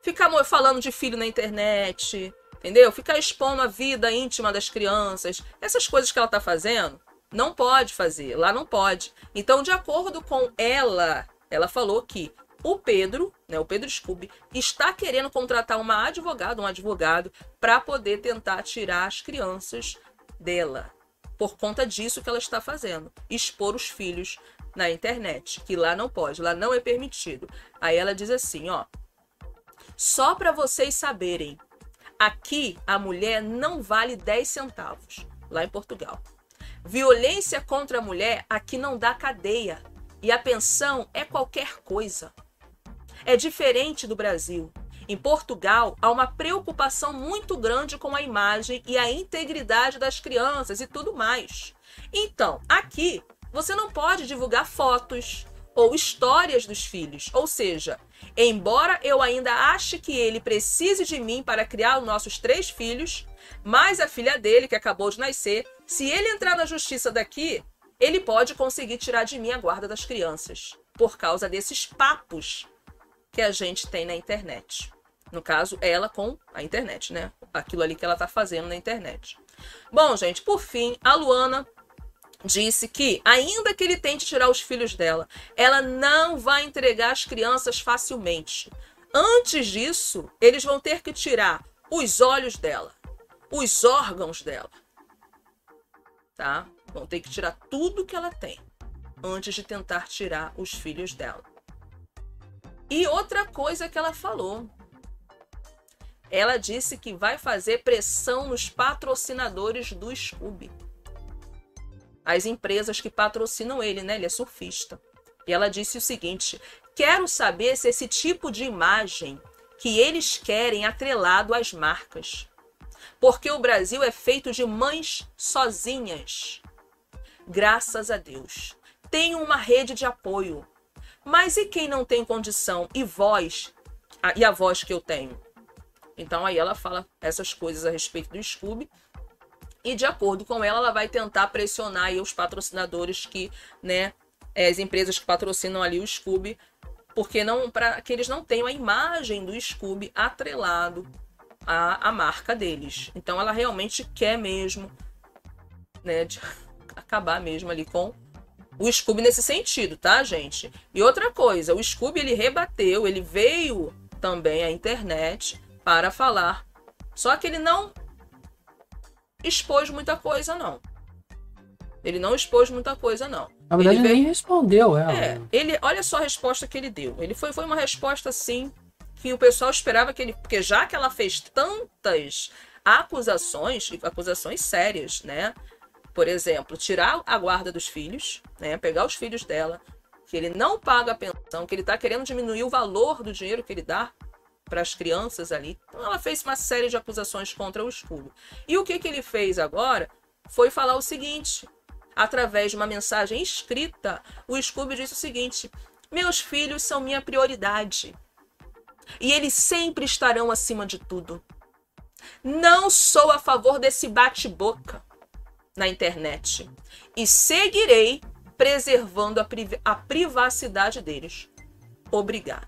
Ficar falando de filho na internet, entendeu? Ficar expondo a vida íntima das crianças, essas coisas que ela está fazendo, não pode fazer, lá não pode. Então, de acordo com ela, ela falou que o Pedro, né, o Pedro Scooby, está querendo contratar uma advogada, um advogado, para poder tentar tirar as crianças dela. Por conta disso que ela está fazendo, expor os filhos na internet, que lá não pode, lá não é permitido. Aí ela diz assim, ó: Só para vocês saberem, Aqui, a mulher não vale 10 centavos, lá em Portugal. Violência contra a mulher aqui não dá cadeia. E a pensão é qualquer coisa. É diferente do Brasil. Em Portugal, há uma preocupação muito grande com a imagem e a integridade das crianças e tudo mais. Então, aqui, você não pode divulgar fotos ou histórias dos filhos, ou seja, Embora eu ainda ache que ele precise de mim para criar os nossos três filhos, mais a filha dele, que acabou de nascer, se ele entrar na justiça daqui, ele pode conseguir tirar de mim a guarda das crianças, por causa desses papos que a gente tem na internet. No caso, ela com a internet, né? Aquilo ali que ela tá fazendo na internet. Bom, gente, por fim, a Luana disse que, ainda que ele tente tirar os filhos dela, ela não vai entregar as crianças facilmente. Antes disso, eles vão ter que tirar os olhos dela, os órgãos dela. Tá? Vão ter que tirar tudo que ela tem antes de tentar tirar os filhos dela. E outra coisa que ela falou. Ela disse que vai fazer pressão nos patrocinadores do Scooby as empresas que patrocinam ele, né? Ele é surfista. E ela disse o seguinte: quero saber se esse tipo de imagem que eles querem atrelado às marcas. Porque o Brasil é feito de mães sozinhas. Graças a Deus. Tem uma rede de apoio. Mas e quem não tem condição e voz, e a voz que eu tenho? Então aí ela fala essas coisas a respeito do Scooby e de acordo com ela, ela vai tentar pressionar os patrocinadores que, né, é, as empresas que patrocinam ali o Scooby, porque não para que eles não tenham a imagem do Scooby atrelado a, a marca deles. Então ela realmente quer mesmo, né, de <laughs> acabar mesmo ali com o Scooby nesse sentido, tá, gente? E outra coisa, o Scooby ele rebateu, ele veio também à internet para falar. Só que ele não expôs muita coisa, não. Ele não expôs muita coisa, não. Na verdade, ele ele nem respondeu ela. É, ele, olha só a resposta que ele deu. Ele foi, foi uma resposta assim que o pessoal esperava que ele, porque já que ela fez tantas acusações, acusações sérias, né? Por exemplo, tirar a guarda dos filhos, né? Pegar os filhos dela, que ele não paga a pensão, que ele está querendo diminuir o valor do dinheiro que ele dá para as crianças ali. Então ela fez uma série de acusações contra o Scooby. E o que, que ele fez agora foi falar o seguinte: através de uma mensagem escrita, o Scooby disse o seguinte: Meus filhos são minha prioridade. E eles sempre estarão acima de tudo. Não sou a favor desse bate-boca na internet. E seguirei preservando a, priv a privacidade deles. Obrigado.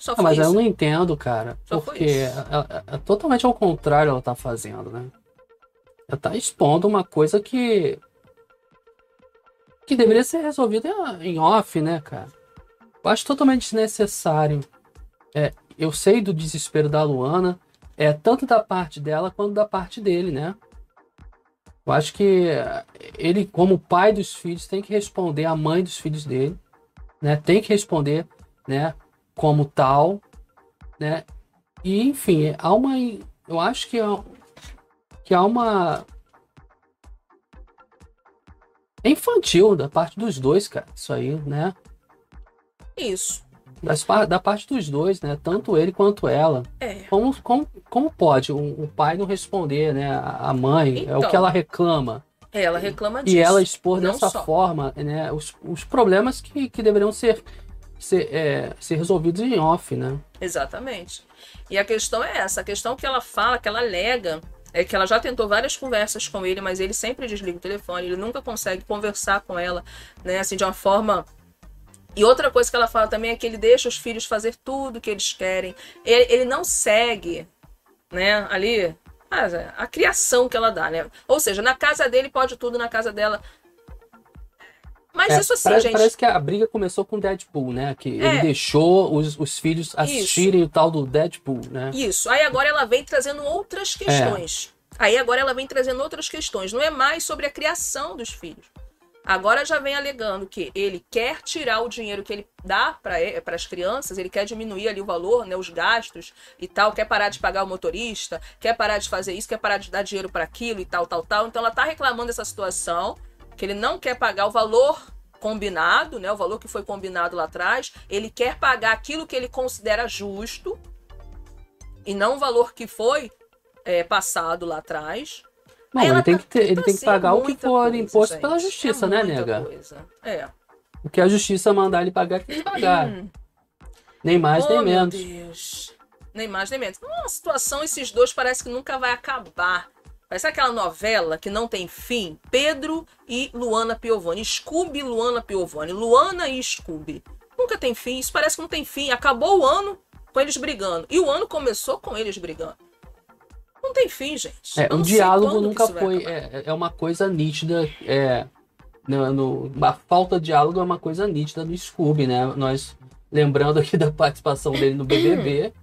Só foi mas eu isso. não entendo, cara. Só porque ela- ela- é totalmente ao contrário ela tá fazendo, né? Ela tá expondo uma coisa que. que deveria ser resolvida em off, né, cara? Eu acho totalmente desnecessário. É, eu sei do desespero da Luana, é tanto da parte dela quanto da parte dele, né? Eu acho que ele, como pai dos filhos, tem que responder à mãe dos filhos dele, né? Tem que responder, né? Como tal, né? E enfim, há uma, eu acho que há, que há uma é infantil da parte dos dois, cara. Isso aí, né? Isso. Das, da parte dos dois, né? Tanto ele quanto ela. É. Como, como, como pode um, um pai não responder, né? A a mãe, é o Então. que ela reclama. Ela reclama disso. E ela expor Não dessa só. forma, né? Os, os problemas que, que deveriam ser, ser, é, ser resolvidos em off, né? Exatamente. E a questão é essa. A questão que ela fala, que ela alega, é que ela já tentou várias conversas com ele, mas ele sempre desliga o telefone, ele nunca consegue conversar com ela, né? Assim, de uma forma. E outra coisa que ela fala também é que ele deixa os filhos fazer tudo que eles querem. Ele, ele não segue, né, ali. a- A criação que ela dá, né? Ou seja, na casa dele pode tudo, na casa dela. Mas É, isso assim, parece, gente. parece que a briga começou com Deadpool, né? Que É. ele deixou os, os filhos assistirem o tal do Deadpool, né? Isso. Aí agora ela vem trazendo outras questões. Aí agora ela vem trazendo outras questões. Não é mais sobre a criação dos filhos. Agora já vem alegando que ele quer tirar o dinheiro que ele dá para as crianças, ele quer diminuir ali o valor, né, os gastos e tal, quer parar de pagar o motorista, quer parar de fazer isso, quer parar de dar dinheiro para aquilo e tal, tal, tal. Então ela tá reclamando dessa situação, que ele não quer pagar o valor combinado, né, o valor que foi combinado lá atrás, ele quer pagar aquilo que ele considera justo e não o valor que foi é, passado lá atrás. Não, ele tem tá- que, ter- ele tá tem que pagar o que for coisa, imposto gente. pela justiça, É né, nega? coisa. É. O que a justiça mandar ele pagar, tem que pagar. Nem mais, oh, nem meu menos. Deus. Nem mais, nem menos. Uma situação, esses dois parece que nunca vai acabar. Parece aquela novela que não tem fim. Pedro e Luana Piovani. Scooby e Luana Piovani. Luana e Scooby. Nunca tem fim. Isso parece que não tem fim. Acabou o ano com eles brigando. E o ano começou com eles brigando. Não tem fim, gente. É, um sei diálogo nunca foi. acabar. É, é uma coisa nítida. É, no, no- a falta de diálogo é uma coisa nítida do Scooby, né? Nós, lembrando aqui da participação dele no BBB, <clears throat>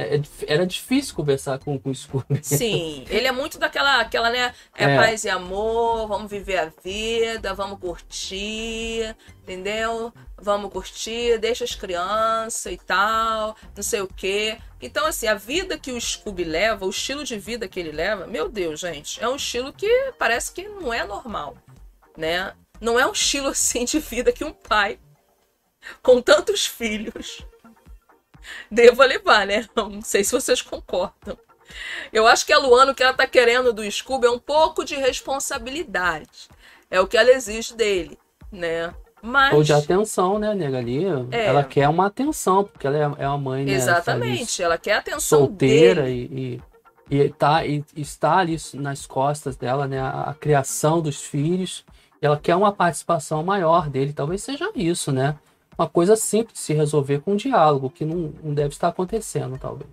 é- é era difícil conversar com, com o Scooby. <laughs> Sim, ele é muito daquela, aquela, né? É, É. paz e amor, vamos viver a vida, vamos curtir, entendeu? Vamos curtir, deixa as crianças e tal, não sei o quê. Então, assim, a vida que o Scooby leva, o estilo de vida que ele leva, meu Deus, gente, é um estilo que parece que não é normal, né? Não é um estilo <laughs> assim de vida que um pai com tantos filhos deva levar, né? <laughs> Não sei se vocês concordam. Eu acho que a Luana, o que ela tá querendo do Scooby é um pouco de responsabilidade. É o que ela exige dele, né? Mas. Ou de atenção, né, nega? Ali, É. ela quer uma atenção, porque ela é, é uma mãe, né? Exatamente. Ela quer a atenção solteira dele. e, e, e tá, e está ali nas costas dela, né? A, a criação dos filhos. E ela quer uma participação maior dele. Talvez seja isso, né? Uma coisa simples de se resolver com um diálogo, que não, não deve estar acontecendo, talvez.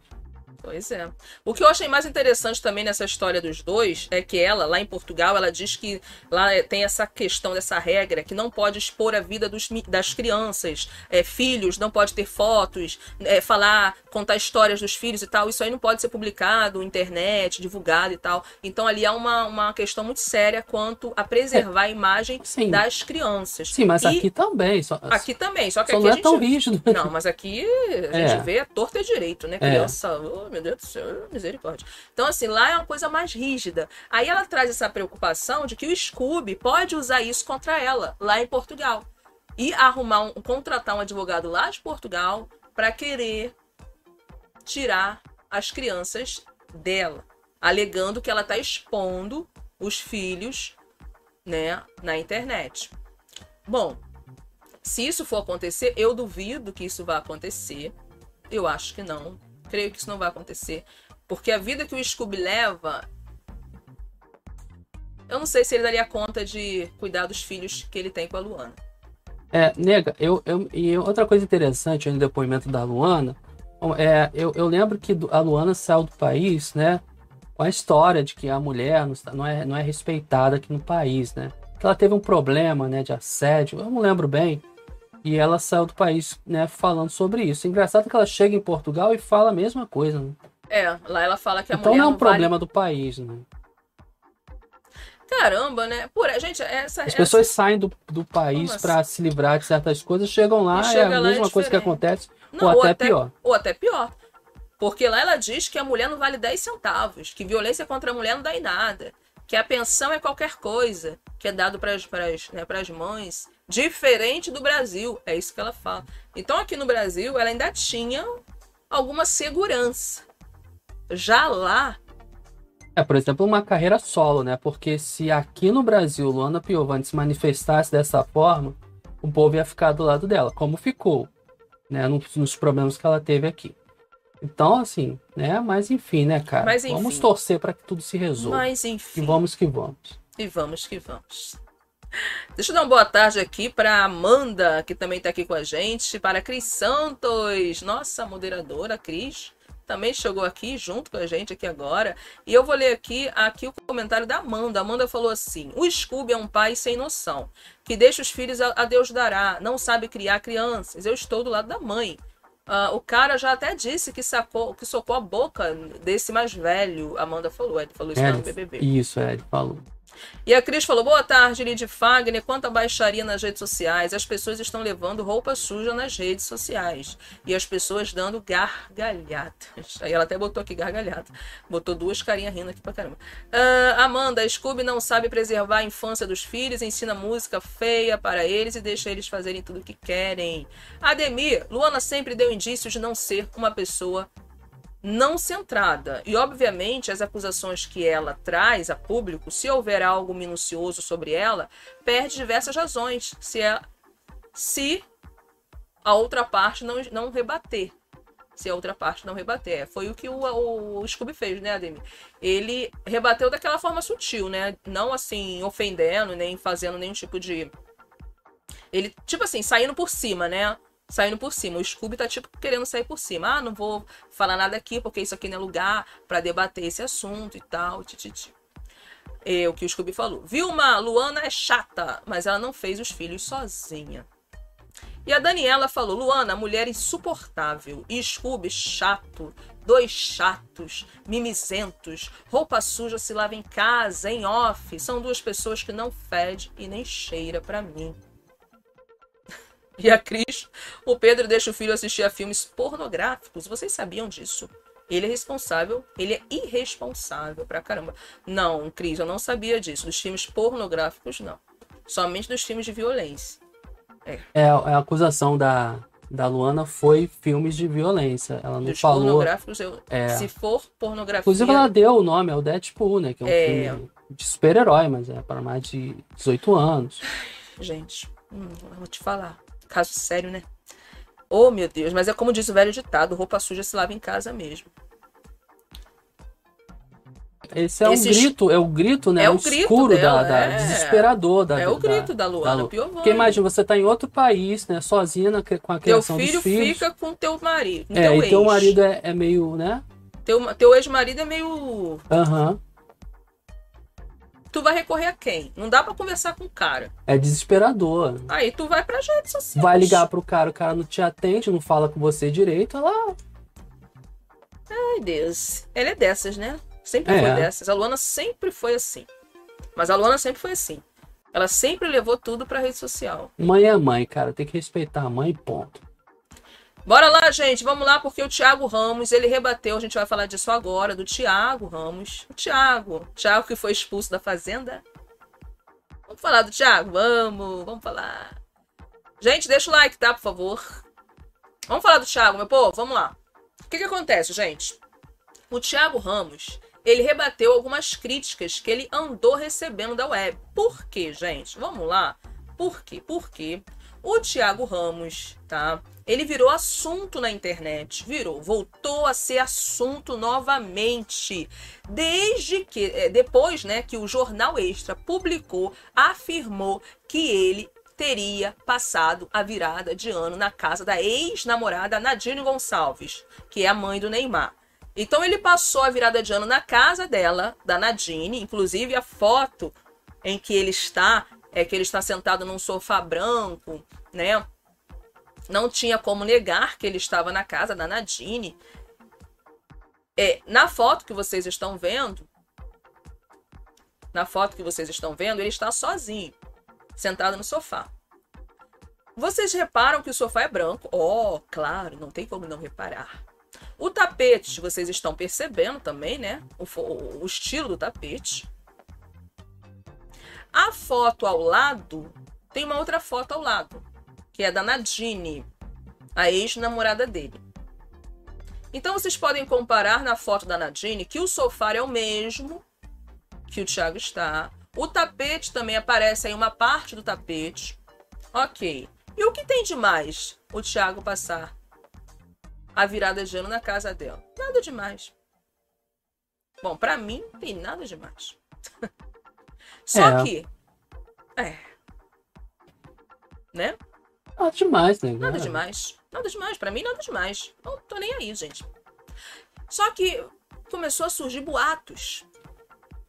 Pois é. O que eu achei mais interessante também nessa história dos dois é que ela, lá em Portugal, ela diz que lá é, tem essa questão dessa regra que não pode expor a vida dos, das crianças, é, filhos, não pode ter fotos, é, falar, contar histórias dos filhos e tal. Isso aí não pode ser publicado, internet, divulgado e tal. Então ali há uma, uma questão muito séria quanto a preservar a imagem Sim. das crianças. Sim, mas E aqui também. Só, Aqui também, só que só aqui não é gente tão rígido. não, mas aqui a gente É. vê a torta é direito, né? Criança, oh, meu Deus do céu, misericórdia. Então, assim, lá é uma coisa mais rígida. Aí ela traz essa preocupação de que o Scooby pode usar isso contra ela, lá em Portugal. E arrumar um, contratar um advogado lá de Portugal para querer tirar as crianças dela, alegando que ela está expondo os filhos, né, na internet. Bom, se isso for acontecer, eu duvido que isso vá acontecer. Eu acho que não. Creio que isso não vai acontecer. Porque a vida que o Scooby leva. Eu não sei se ele daria conta de cuidar dos filhos que ele tem com a Luana. É, nega, eu, eu, e outra coisa interessante no depoimento da Luana, é, eu, eu lembro que a Luana saiu do país, né, com a história de que a mulher não é, não é respeitada aqui no país, né, que ela teve um problema, né, de assédio, eu não lembro bem, e ela saiu do país, né, falando sobre isso. Engraçado que ela chega em Portugal e fala a mesma coisa, né? É, lá ela fala que a Então mulher não é um não vale- problema do país, né? Caramba, né? Por, gente, essa. As essa- pessoas saem do, do país Como para se livrar de certas coisas, chegam lá, E é chega a lá, é mesma coisa que acontece, Não, ou até pior. Ou até pior. Porque lá ela diz que a mulher não vale 10 centavos, que violência contra a mulher não dá em nada, que a pensão é qualquer coisa, que é dado para as né, pras mães, diferente do Brasil. É isso que ela fala. Então aqui no Brasil ela ainda tinha alguma segurança. Já lá, É, por exemplo, uma carreira solo, né? Porque se aqui no Brasil Luana Piovani se manifestasse dessa forma, o povo ia ficar do lado dela, como ficou, né? Nos problemas que ela teve aqui. Então, assim, né? Mas enfim, né, cara? Mas, enfim. Vamos torcer para que tudo se resolva. mas E enfim. vamos que vamos. E vamos que vamos. Deixa eu dar uma boa tarde aqui para Amanda, que também está aqui com a gente, para a Cris Santos, nossa moderadora Cris, também chegou aqui junto com a gente aqui agora. E eu vou ler aqui, aqui o comentário da Amanda. A Amanda falou assim: "O Scooby é um pai sem noção, que deixa os filhos a, a Deus dará, não sabe criar crianças. Eu estou do lado da mãe. Ah, o cara já até disse que sacou, que socou a boca desse mais velho. Amanda falou, ele falou isso lá no É, BBB. isso, é, ele falou. E a Cris falou: boa tarde, Lid Fagner. Quanta baixaria nas redes sociais. As pessoas estão levando roupa suja nas redes sociais. E as pessoas dando gargalhadas. Aí ela até botou aqui gargalhada. Botou duas carinhas rindo aqui pra caramba. Ah, Amanda, Scooby não sabe preservar a infância dos filhos, ensina música feia para eles e deixa eles fazerem tudo o que querem. Ademir, Luana sempre deu indícios de não ser uma pessoa não centrada. E, obviamente, as acusações que ela traz a público, se houver algo minucioso sobre ela, perde diversas razões. Se, é, se a outra parte não, não rebater. Se a outra parte não rebater. Foi o que o, o Scooby fez, né, Ademir? Ele rebateu daquela forma sutil, né? Não assim, ofendendo, nem fazendo nenhum tipo de. Ele, tipo assim, saindo por cima, né? Saindo por cima. O Scooby tá tipo querendo sair por cima. Ah, não vou falar nada aqui porque isso aqui não é lugar pra debater esse assunto e tal. Tititi. É o que o Scooby falou. Vilma, Luana é chata, mas ela não fez os filhos sozinha. E a Daniela falou: Luana, mulher insuportável. E Scooby, chato. Dois chatos, mimizentos, roupa suja se lava em casa, em off. São duas pessoas que não fede e nem cheira pra mim. <laughs> E a Cris, o Pedro deixa o filho assistir a filmes pornográficos. Vocês sabiam disso? Ele é responsável, ele é irresponsável pra caramba. Não, Cris, eu não sabia disso. Dos filmes pornográficos, não. Somente dos filmes de violência. É, a acusação da, da Luana foi filmes de violência. Ela não Dos falou. pornográficos, eu, É. se for pornografia. Inclusive, ela deu o nome ao Deadpool, né? Que é um É. filme de super-herói, mas é para mais de 18 anos. Gente, hum, eu vou te falar. Caso sério, né? Oh, meu Deus, mas é como diz o velho ditado: roupa suja se lava em casa mesmo. Esse é Esse um grito, é o grito, né? é o o grito escuro dela, da, da- é. desesperador da É o grito da Luana Lu- Piovani. Porque imagina, você tá em outro país, né? Sozinha na, com a Teu criação filho dos filhos. fica com teu marido. É, teu e teu ex. marido é, é meio, né? Teu, teu ex-marido é meio. Aham. Tu vai recorrer a quem? Não dá pra conversar com o cara. É desesperador. Aí tu vai pra redes sociais. Vai ligar pro cara, o cara não te atende, não fala com você direito, lá. Ai, Deus. Ela é dessas, né? Sempre É. foi dessas. A Luana sempre foi assim. Mas a Luana sempre foi assim. Ela sempre levou tudo pra rede social. Mãe é mãe, cara. Tem que respeitar a mãe, ponto. Bora lá, gente. Vamos lá, porque o Thiago Ramos, ele rebateu. A gente vai falar disso agora, do Thiago Ramos. O Thiago. O Thiago que foi expulso da Fazenda. Vamos falar do Thiago? Vamos, vamos falar. Gente, deixa o like, tá, por favor. Vamos falar do Thiago, meu povo? Vamos lá. O que que acontece, gente? O Thiago Ramos, ele rebateu algumas críticas que ele andou recebendo da web. Por quê, gente? Vamos lá. Por quê? Porque o Thiago Ramos, tá? Ele virou assunto na internet, virou, voltou a ser assunto novamente, desde que eh, depois, né, que o jornal Extra publicou, afirmou que ele teria passado a virada de ano na casa da ex-namorada Nadine Gonçalves, que é a mãe do Neymar. Então ele passou a virada de ano na casa dela, da Nadine, inclusive a foto em que ele está, é que ele está sentado num sofá branco, né? Não tinha como negar que ele estava na casa da Nadine. É, na foto que vocês estão vendo, na foto que vocês estão vendo, ele está sozinho, sentado no sofá. Vocês reparam que o sofá é branco? Oh, claro, não tem como não reparar. O tapete, vocês estão percebendo também, né? O, fo- o estilo do tapete. A foto ao lado, tem uma outra foto ao lado, que é da Nadine, a ex-namorada dele. Então vocês podem comparar na foto da Nadine que o sofá é o mesmo que o Thiago está. O tapete também aparece aí uma parte do tapete. Ok. E o que tem de mais o Thiago passar a virada de ano na casa dela? Nada demais. Bom, pra mim tem nada demais. <laughs> Só É. que. É. Né? Nada demais, né? Nada demais. Nada demais. Pra mim, nada demais. Não tô nem aí, gente. Só que começou a surgir boatos.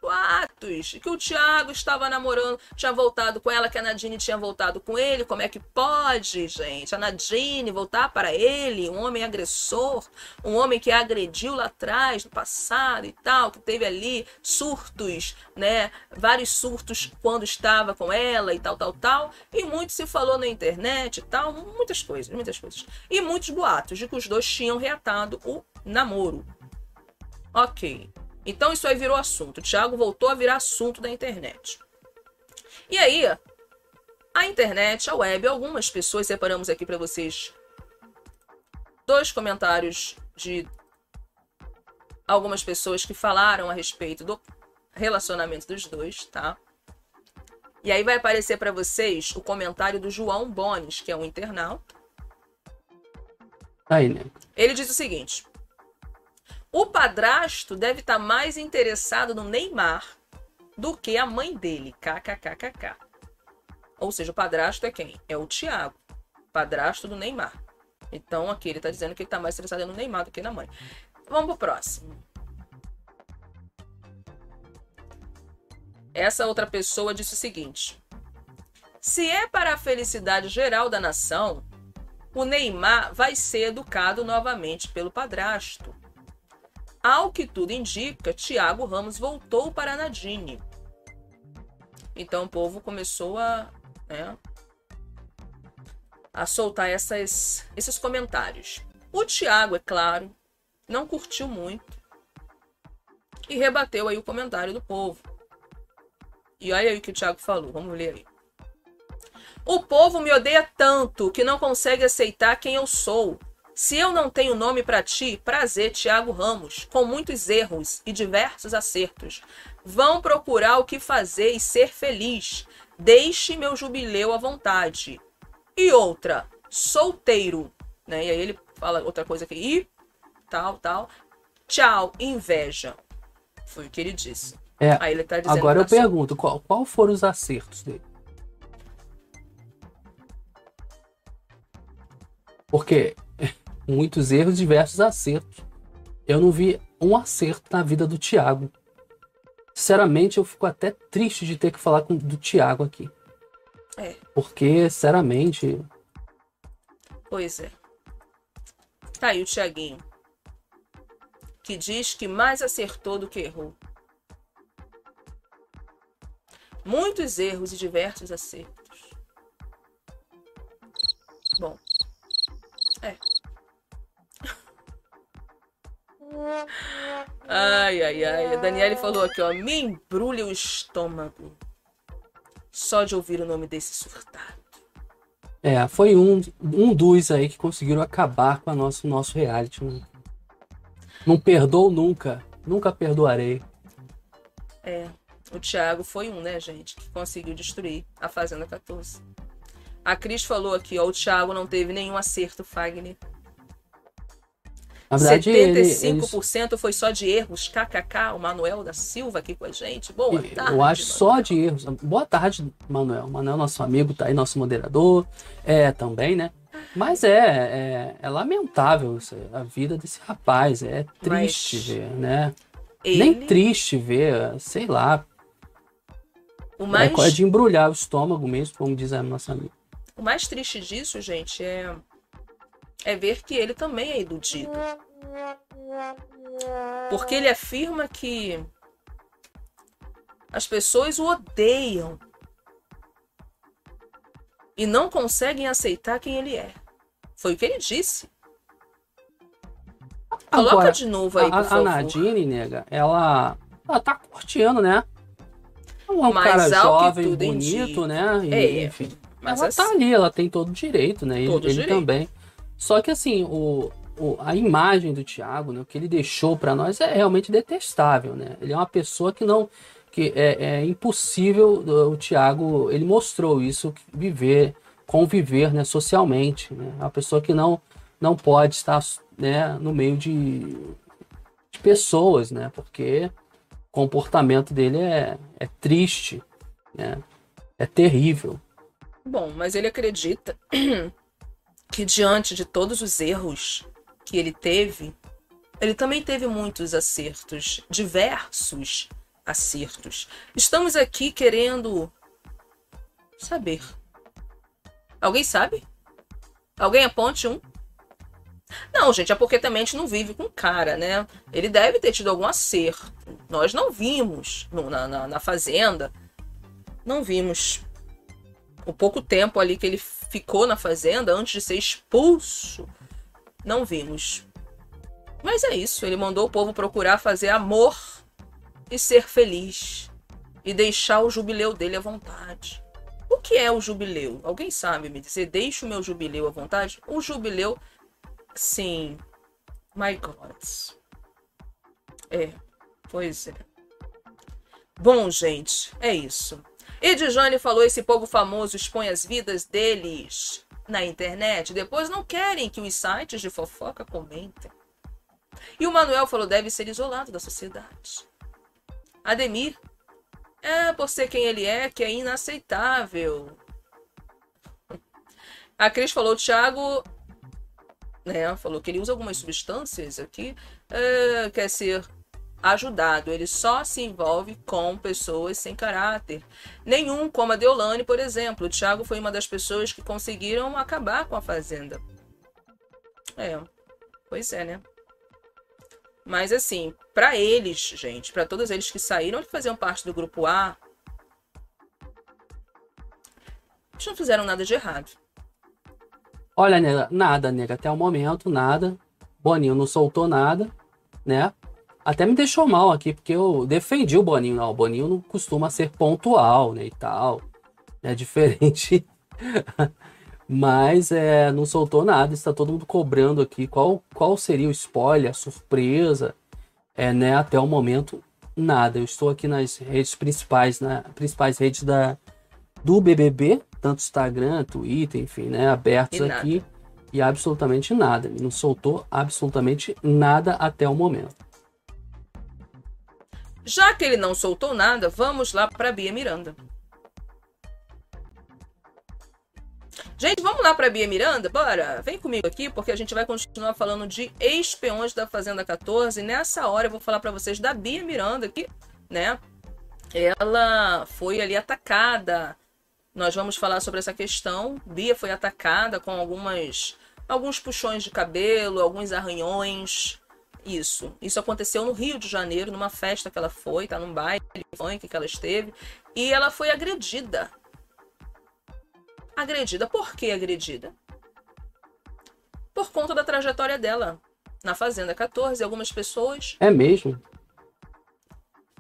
Boatos. Que o Thiago estava namorando, tinha voltado com ela, que a Nadine tinha voltado com ele. Como é que pode, gente? A Nadine voltar para ele, um homem agressor, um homem que agrediu lá atrás, no passado e tal, que teve ali surtos, né? Vários surtos quando estava com ela e tal, tal, tal. E muito se falou na internet e tal, muitas coisas, muitas coisas. E muitos boatos de que os dois tinham reatado o namoro. Ok. Então isso aí virou assunto. O Thiago voltou a virar assunto da internet. E aí, a internet, a web, algumas pessoas, separamos aqui para vocês dois comentários de algumas pessoas que falaram a respeito do relacionamento dos dois, tá? E aí vai aparecer para vocês o comentário do João Bones, que é um internauta. Aí, né? Ele diz o seguinte: o padrasto deve estar mais interessado no Neymar do que a mãe dele. KKKKK. Ou seja, o padrasto é quem? É o Thiago, padrasto do Neymar. Então aqui ele tá dizendo que ele tá mais interessado no Neymar do que na mãe. Vamos pro próximo. Essa outra pessoa disse o seguinte: se é para a felicidade geral da nação, o Neymar vai ser educado novamente pelo padrasto. Ao que tudo indica, Thiago Ramos voltou para Nadine. Então o povo começou a, né, a soltar essas, esses comentários. O Thiago, é claro, não curtiu muito e rebateu aí o comentário do povo. E olha aí o que o Thiago falou, vamos ler aí. O povo me odeia tanto que não consegue aceitar quem eu sou. Se eu não tenho nome para ti, prazer, Tiago Ramos, com muitos erros e diversos acertos. Vão procurar o que fazer e ser feliz. Deixe meu jubileu à vontade. E outra, solteiro, né? E aí ele fala outra coisa aqui, e tal, tal. Tchau, inveja. Foi o que ele disse. É, Aí ele tá dizendo Agora eu sol- pergunto, qual, qual foram os acertos dele? Porque muitos erros, diversos acertos. Eu não vi um acerto na vida do Thiago. Sinceramente, eu fico até triste de ter que falar com, do Thiago aqui. É. Porque, sinceramente, Pois é. Tá aí o Tiaguinho. Que diz que mais acertou do que errou. Muitos erros e diversos acertos. Bom. Ai, ai, ai. A Daniele falou aqui, ó. Me embrulha o estômago. Só de ouvir o nome desse surtado. é, foi um, um dos aí que conseguiram acabar com o nosso, nosso reality. Né? Não perdoo nunca. Nunca perdoarei. É, o Thiago foi um, né, gente, que conseguiu destruir a Fazenda 14. A Cris falou aqui, ó, o Thiago não teve nenhum acerto, Fagner. Na verdade, ele, eles, 75% foi só de erros. KKK, o Manuel da Silva aqui com a gente. Boa tarde. eu acho só Manuel. de erros. Boa tarde, Manuel. Manuel, nosso amigo, tá aí, nosso moderador. É, também, né? Mas é, é, é lamentável a vida desse rapaz. É triste Mas ver, né? Ele, Nem triste ver, sei lá. o mais, É de embrulhar o estômago mesmo, como diz a nossa amiga. o mais triste disso, gente, é, é ver que ele também é iludido. Porque ele afirma que as pessoas o odeiam e não conseguem aceitar quem ele é. Foi o que ele disse. Coloca Agora, de novo aí, a, por a favor. Nadine, nega, ela, ela tá curtindo, né? É um Mas, cara jovem, bonito, indica- né? E, É, enfim. Mas ela assim, tá ali, ela tem todo o direito, né? Ele, ele direito. também. Só que assim, o, o- a imagem do Thiago, né, o que ele deixou pra nós é realmente detestável, né? Ele é uma pessoa que não que é, é impossível o Thiago, ele mostrou isso viver, conviver, né, socialmente, né? É uma pessoa que não não pode estar, né, no meio de, de pessoas, né? Porque o comportamento dele é, é triste, né? É terrível. Bom, mas ele acredita <clears throat> que diante de todos os erros que ele teve, ele também teve muitos acertos, diversos acertos. Estamos aqui querendo saber. Alguém sabe? Alguém aponte um? Não, gente, é porque também a gente não vive com cara, né? Ele deve ter tido algum acerto. Nós não vimos no- na, na, na fazenda. Não vimos o pouco tempo ali que ele ficou na fazenda antes de ser expulso, não vimos. Mas é isso, ele mandou o povo procurar fazer amor e ser feliz e deixar o jubileu dele à vontade. O que é o jubileu? Alguém sabe me dizer? Deixa o meu jubileu à vontade? O jubileu, sim. My God. É, pois é. Bom, gente, é isso. E Dijane falou: esse povo famoso expõe as vidas deles na internet, depois não querem que os sites de fofoca comentem. E o Manuel falou: deve ser isolado da sociedade. Ademir, é por ser quem ele é que é inaceitável. A Cris falou: Thiago. Né, falou que ele usa algumas substâncias aqui, é, quer ser ajudado. Ele só se envolve com pessoas sem caráter. Nenhum, como a Deolane, por exemplo. O Thiago foi uma das pessoas que conseguiram acabar com a Fazenda. É, pois é, né? Mas assim, para eles, gente, para todos eles que saíram, que faziam parte do grupo A, eles não fizeram nada de errado. Olha, nega, nada, nega, até o momento, nada. Boninho não soltou nada, né? Até me deixou mal aqui, porque eu defendi o Boninho. Não, o Boninho não costuma ser pontual, né, e tal. É diferente. <laughs> Mas é, não soltou nada, está todo mundo cobrando aqui qual, qual seria o spoiler, a surpresa. É, né, até o momento, nada. Eu estou aqui nas redes principais, na principais redes da, do BBB, tanto Instagram, Twitter, enfim, né, abertos E aqui. E absolutamente nada. Não soltou absolutamente nada até o momento. Já que ele não soltou nada, vamos lá para Bia Miranda. Gente, vamos lá pra Bia Miranda? Bora? Vem comigo aqui, porque a gente vai continuar falando de espiões da Fazenda 14. E nessa hora eu vou falar para vocês da Bia Miranda, que, né? Ela foi ali atacada. Nós vamos falar sobre essa questão. Bia foi atacada com algumas alguns puxões de cabelo, alguns arranhões. Isso. Isso aconteceu no Rio de Janeiro, numa festa que ela foi, tá num baile funk que ela esteve, e ela foi agredida agredida. Por que agredida? Por conta da trajetória dela na Fazenda 14. Algumas pessoas. É mesmo?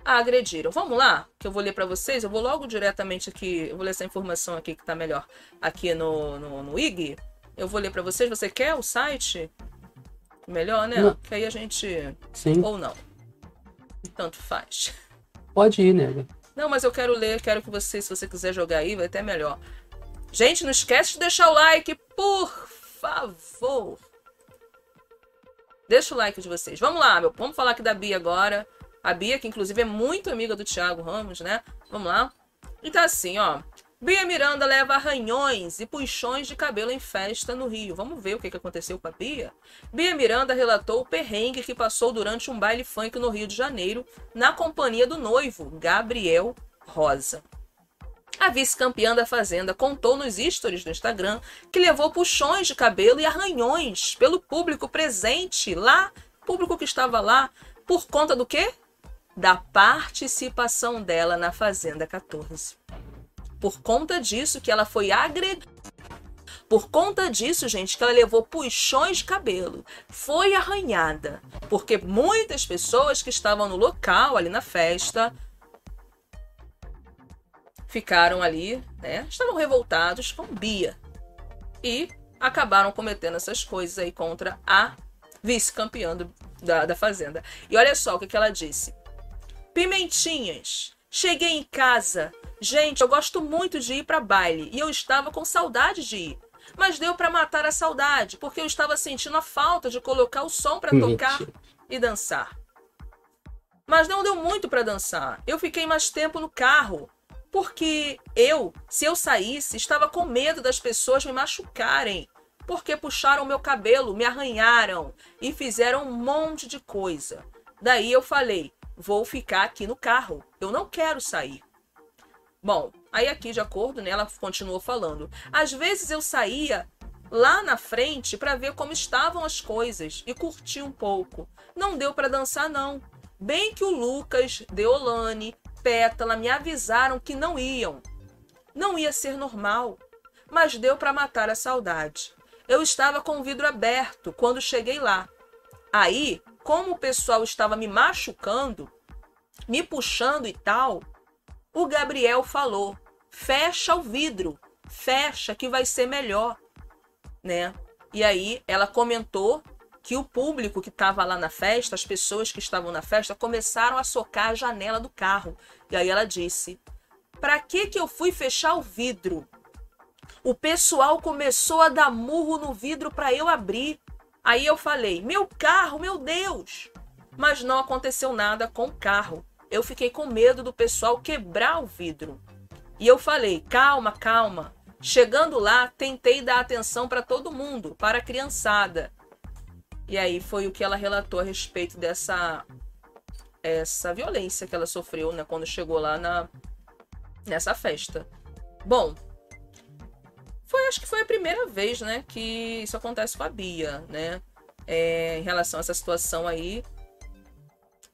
A agrediram. Vamos lá, que eu vou ler para vocês. Eu vou logo diretamente aqui. Eu vou ler essa informação aqui que tá melhor. Aqui no, no, no IG. Eu vou ler para vocês. Você quer o site? Melhor, né? Não. Que aí a gente. Sim. Ou não. Tanto faz. Pode ir, nega. Não, mas eu quero ler, quero que você, se você quiser jogar aí, vai até melhor. Gente, não esquece de deixar o like, por favor. Deixa o like de vocês. Vamos lá, meu. Vamos falar aqui da Bia agora. A Bia, que inclusive é muito amiga do Thiago Ramos, né? Vamos lá. Então, assim, ó. Bia Miranda leva arranhões e puxões de cabelo em festa no Rio. Vamos ver o que aconteceu com a Bia? Bia Miranda relatou o perrengue que passou durante um baile funk no Rio de Janeiro, na companhia do noivo, Gabriel Rosa. A vice-campeã da Fazenda contou nos stories do Instagram que levou puxões de cabelo e arranhões pelo público presente lá, público que estava lá, por conta do quê? Da participação dela na Fazenda 14. Por conta disso que ela foi agredida. Por conta disso, gente, que ela levou puxões de cabelo, foi arranhada, porque muitas pessoas que estavam no local ali na festa ficaram ali, né? Estavam revoltados com Bia e acabaram cometendo essas coisas aí contra a vice-campeã da, da Fazenda. E olha só o que, que ela disse. Pimentinhas, cheguei em casa. Gente, eu gosto muito de ir para baile e eu estava com saudade de ir. Mas deu para matar a saudade, porque eu estava sentindo a falta de colocar o som para tocar e dançar. Mas não deu muito para dançar. Eu fiquei mais tempo no carro, porque eu, se eu saísse, estava com medo das pessoas me machucarem, porque puxaram meu cabelo, me arranharam e fizeram um monte de coisa. Daí eu falei: vou ficar aqui no carro, eu não quero sair. Bom, aí aqui de acordo, né, ela continuou falando. Às vezes eu saía lá na frente para ver como estavam as coisas e curtir um pouco. Não deu para dançar não. Bem que o Lucas, Deolane, Pétala me avisaram que não iam. Não ia ser normal, mas deu para matar a saudade. Eu estava com o vidro aberto quando cheguei lá. Aí, como o pessoal estava me machucando, me puxando e tal, o Gabriel falou: fecha o vidro, fecha que vai ser melhor, né? E aí ela comentou que o público que estava lá na festa, as pessoas que estavam na festa, começaram a socar a janela do carro. E aí ela disse: Pra que que eu fui fechar o vidro? O pessoal começou a dar murro no vidro para eu abrir. Aí eu falei: Meu carro, meu Deus! Mas não aconteceu nada com o carro. Eu fiquei com medo do pessoal quebrar o vidro. E eu falei: Calma, calma. Chegando lá, tentei dar atenção para todo mundo, para a criançada. E aí foi o que ela relatou a respeito dessa essa violência que ela sofreu, né, quando chegou lá na nessa festa. Bom, foi acho que foi a primeira vez, né, que isso acontece com a Bia, né, é, em relação a essa situação aí.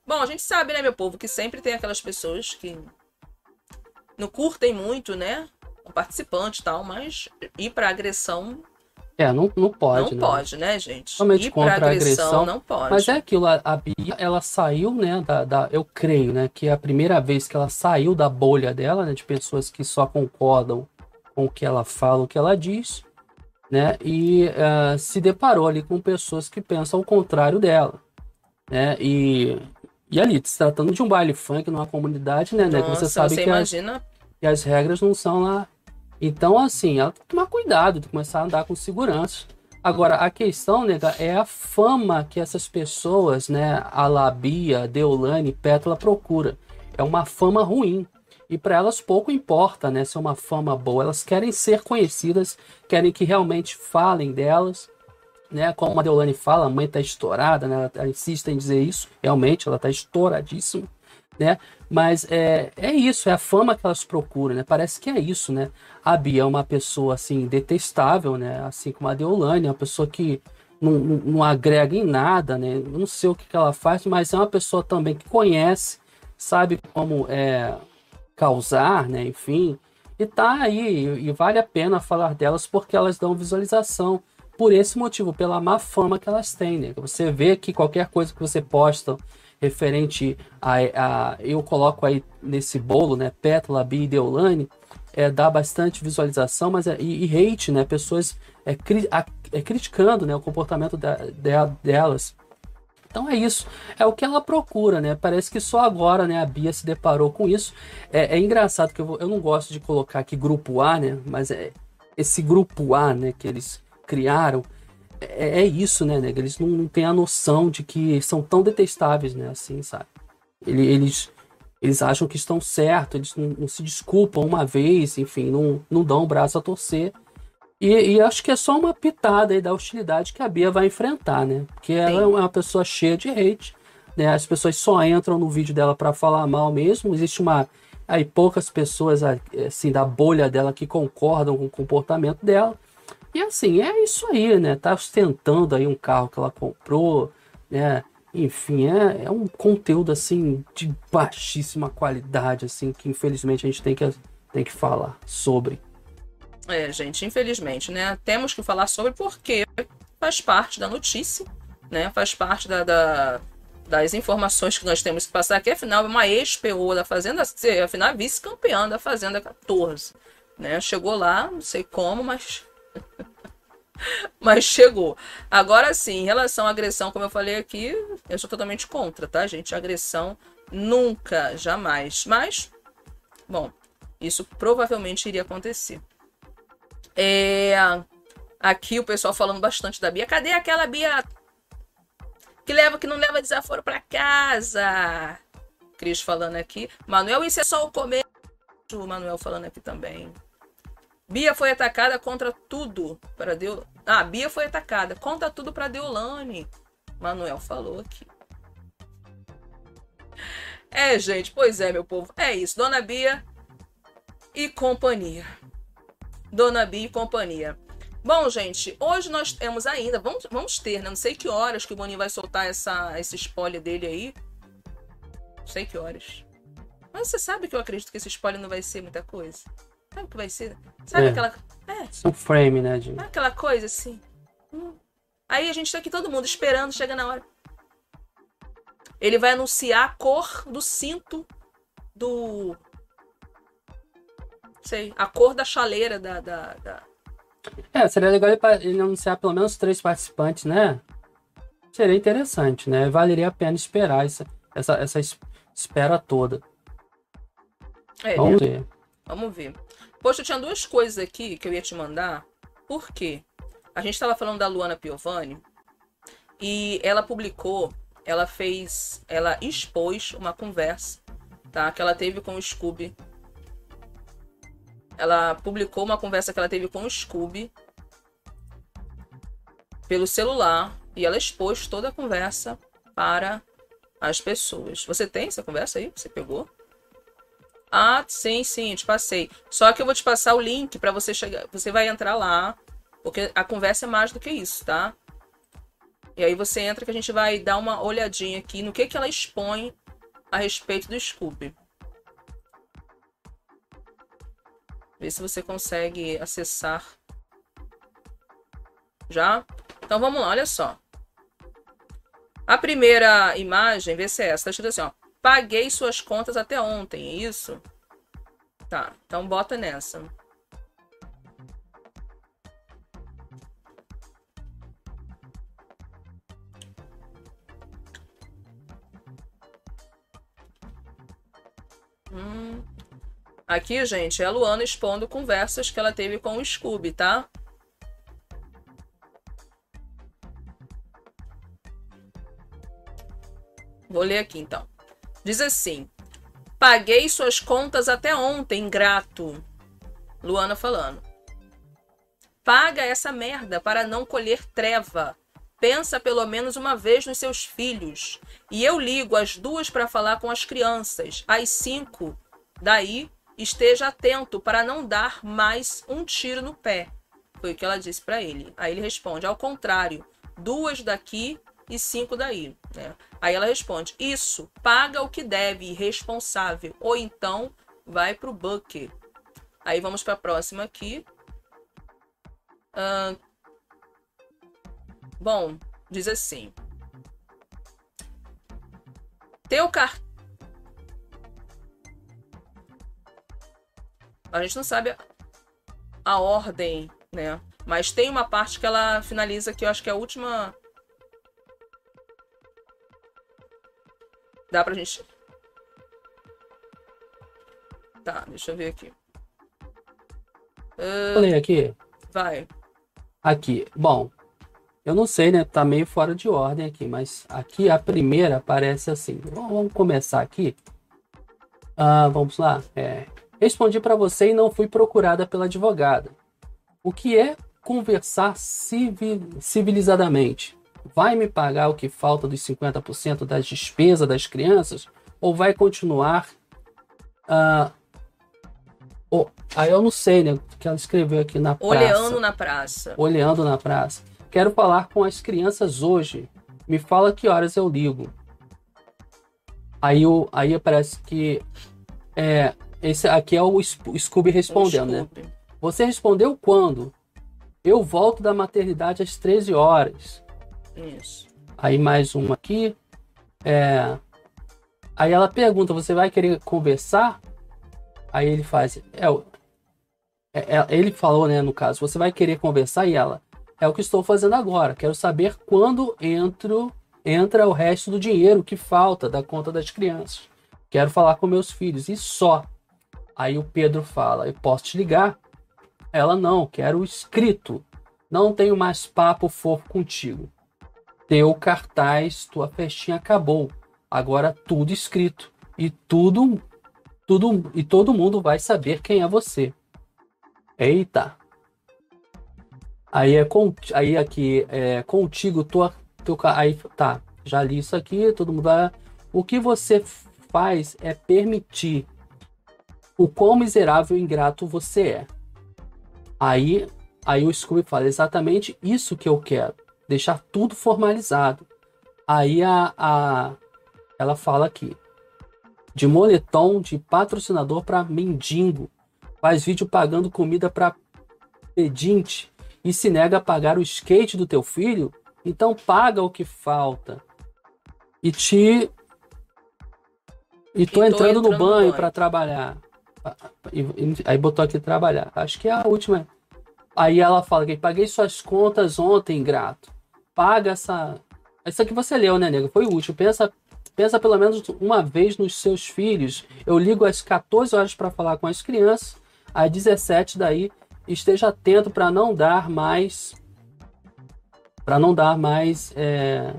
Bom, a gente sabe, né, meu povo, que sempre tem aquelas pessoas que não curtem muito, né, o participante e tal, mas ir pra agressão É, não, não pode, não né? pode, né, gente? Totalmente ir contra pra a agressão, agressão, não pode. Mas é aquilo, a, a Bia, ela saiu, né, da, da- eu creio, né, que é a primeira vez que ela saiu da bolha dela, né, de pessoas que só concordam com o que ela fala, o que ela diz, né, e ah, se deparou ali com pessoas que pensam o contrário dela, né, e, e ali, se tratando de um baile funk numa comunidade, né, né, que Nossa, você sabe você que as, imagina que as regras não são lá. Então, assim, ela tem que tomar cuidado, tem que começar a andar com segurança. Agora, a questão, nega, é a fama que essas pessoas, né, a Labia, Deolane, Pétala procura. É uma fama ruim. E para elas pouco importa, né, se é uma fama boa. Elas querem ser conhecidas, querem que realmente falem delas, né? Como a Deolane fala, a mãe tá estourada, né? Ela insiste em dizer isso. Realmente, ela tá estouradíssima, né? Mas é, é isso, é a fama que elas procuram, né? Parece que é isso, né? A Bia é uma pessoa, assim, detestável, né? Assim como a Deolane, é uma pessoa que não, não, não agrega em nada, né? Não sei o que, que ela faz, mas é uma pessoa também que conhece, sabe como é, causar, né? Enfim, e tá aí, e vale a pena falar delas porque elas dão visualização por esse motivo, pela má fama que elas têm, né? Você vê que qualquer coisa que você posta referente a, a eu coloco aí nesse bolo, né, Pétala, Bi e Deolane, é, dá bastante visualização, mas é, e, e hate, né, pessoas é, cri, a, é, criticando, né, o comportamento da, de, delas. Então é isso, é o que ela procura, né? Parece que só agora, né, a Bia se deparou com isso. É, é engraçado que eu, vou, eu não gosto de colocar aqui grupo A, né? Mas é esse grupo A, né, que eles criaram, é, é isso, né? Eles não, não têm a noção de que são tão detestáveis, né? Assim, sabe? Eles, eles acham que estão certos, eles não, não, se desculpam uma vez, enfim, não, não dão o braço a torcer. E, e, acho que é só uma pitada aí da hostilidade que a Bia vai enfrentar, né? Porque ela é uma pessoa cheia de hate, né? As pessoas só entram no vídeo dela para falar mal mesmo. Existe uma aí poucas pessoas assim da bolha dela que concordam com o comportamento dela. E assim, é isso aí, né? Tá ostentando aí um carro que ela comprou, né? Enfim, é, é um conteúdo assim de baixíssima qualidade, assim, que infelizmente a gente tem que, tem que falar sobre. É, gente, infelizmente, né? Temos que falar sobre porque faz parte da notícia, né? Faz parte da, da das informações que nós temos que passar aqui. Afinal, é uma ex-PO da Fazenda, afinal, é vice-campeã da Fazenda 14. Né? Chegou lá, não sei como, mas. <laughs> mas chegou. Agora sim, em relação à agressão, como eu falei aqui, eu sou totalmente contra, tá, gente? Agressão nunca, jamais. Mas, bom, isso provavelmente iria acontecer. É, aqui o pessoal falando bastante da Bia. Cadê aquela Bia que leva que não leva desaforo para casa? Cris falando aqui. Manuel, isso é só o começo. O Manuel falando aqui também. Bia foi atacada contra tudo para Deu. Ah, Bia foi atacada contra tudo para Deolane. Manuel falou aqui. É, gente, pois é, meu povo. É isso. Dona Bia e companhia. Dona Bia e companhia. Bom, gente, hoje nós temos ainda, vamos, vamos ter, né? Não sei que horas que o Boninho vai soltar essa, esse spoiler dele aí. Não sei que horas. Mas você sabe que eu acredito que esse spoiler não vai ser muita coisa. Sabe o que vai ser? Sabe é. aquela. É. Um frame, né, de... Aquela coisa assim. Hum. Aí a gente tá aqui todo mundo esperando, chega na hora. Ele vai anunciar a cor do cinto do sei, a cor da chaleira da, da, da... É, seria legal ele anunciar pelo menos três participantes, né? Seria interessante, né? Valeria a pena esperar essa, essa, essa espera toda. É, Vamos ver. Vamos ver. Poxa, eu tinha duas coisas aqui que eu ia te mandar. Por quê? A gente estava falando da Luana Piovani e ela publicou, ela fez, ela expôs uma conversa, tá? Que ela teve com o Scooby ela publicou uma conversa que ela teve com o Scooby pelo celular e ela expôs toda a conversa para as pessoas. Você tem essa conversa aí? Você pegou? Ah, sim, sim, te passei. Só que eu vou te passar o link para você chegar. Você vai entrar lá, porque a conversa é mais do que isso, tá? E aí você entra que a gente vai dar uma olhadinha aqui no que, que ela expõe a respeito do Scooby. Vê se você consegue acessar. Já? Então vamos lá, olha só. A primeira imagem, vê se é essa. Tá escrito assim, ó. Paguei suas contas até ontem, é isso? Tá, então bota nessa. Hum. Aqui, gente, é a Luana expondo conversas que ela teve com o Scooby, tá? Vou ler aqui então. Diz assim: Paguei suas contas até ontem, ingrato. Luana falando. Paga essa merda para não colher treva. Pensa pelo menos uma vez nos seus filhos. E eu ligo às duas para falar com as crianças. Às cinco. Daí, esteja atento para não dar mais um tiro no pé. Foi o que ela disse para ele. Aí ele responde: ao contrário, duas daqui e cinco daí. Né? Aí ela responde: Isso, paga o que deve, irresponsável. Ou então vai pro bunker. Aí vamos para a próxima aqui. Bom, diz assim. Teu cartão. A gente não sabe a, ordem, né? Mas tem uma parte que ela finaliza que eu acho que é a última. Dá pra gente. Tá, deixa eu ver aqui. Uh, Falei aqui. Vai. Aqui. Bom, eu não sei, né? Tá meio fora de ordem aqui, mas aqui a primeira aparece assim. Vamos começar aqui. Ah, vamos lá. É, respondi para você e não fui procurada pela advogada. O que é conversar civil, civilizadamente? Vai me pagar o que falta dos 50% das despesas das crianças? Ou vai continuar. Ah, oh, aí eu não sei, né? O que ela escreveu aqui na praça. Olhando na praça. Olhando na praça. Quero falar com as crianças hoje. Me fala que horas eu ligo. Aí, o, aí parece que é, esse aqui é o Scooby respondendo, o Scooby. né? Você respondeu quando? Eu volto da maternidade às 13 horas. Isso. Aí mais uma aqui. É, aí ela pergunta: Você vai querer conversar? Aí ele faz: é, é, é, Ele falou, né? No caso, você vai querer conversar? E ela: é o que estou fazendo agora. Quero saber quando entro, entra o resto do dinheiro que falta da conta das crianças. Quero falar com meus filhos e só. Aí o Pedro fala: Eu posso te ligar? Ela não, quero escrito. Não tenho mais papo fofo contigo. Teu cartaz, tua festinha acabou. Agora tudo escrito e tudo, tudo e todo mundo vai saber quem é você. Eita. Aí é com, aí aqui é contigo tua, teu, aí tá. Já li isso aqui, todo mundo vai. O que você faz é permitir o quão miserável e ingrato você é. Aí, aí o Scooby fala exatamente isso que eu quero, deixar tudo formalizado. Aí a, a ela fala aqui de moletom de patrocinador para mendigo, faz vídeo pagando comida para pedinte e se nega a pagar o skate do teu filho, então paga o que falta. E te. E tô, entrando, entrando, no banho, banho. para trabalhar. Aí botou aqui trabalhar. Acho que é a última. Aí ela fala que paguei suas contas ontem, grato. Paga essa. Isso aqui você leu, né, nego? Foi útil. Pensa, pensa pelo menos uma vez nos seus filhos. Eu ligo às 14 horas para falar com as crianças. Às 17 daí esteja atento para não dar mais para não dar mais é,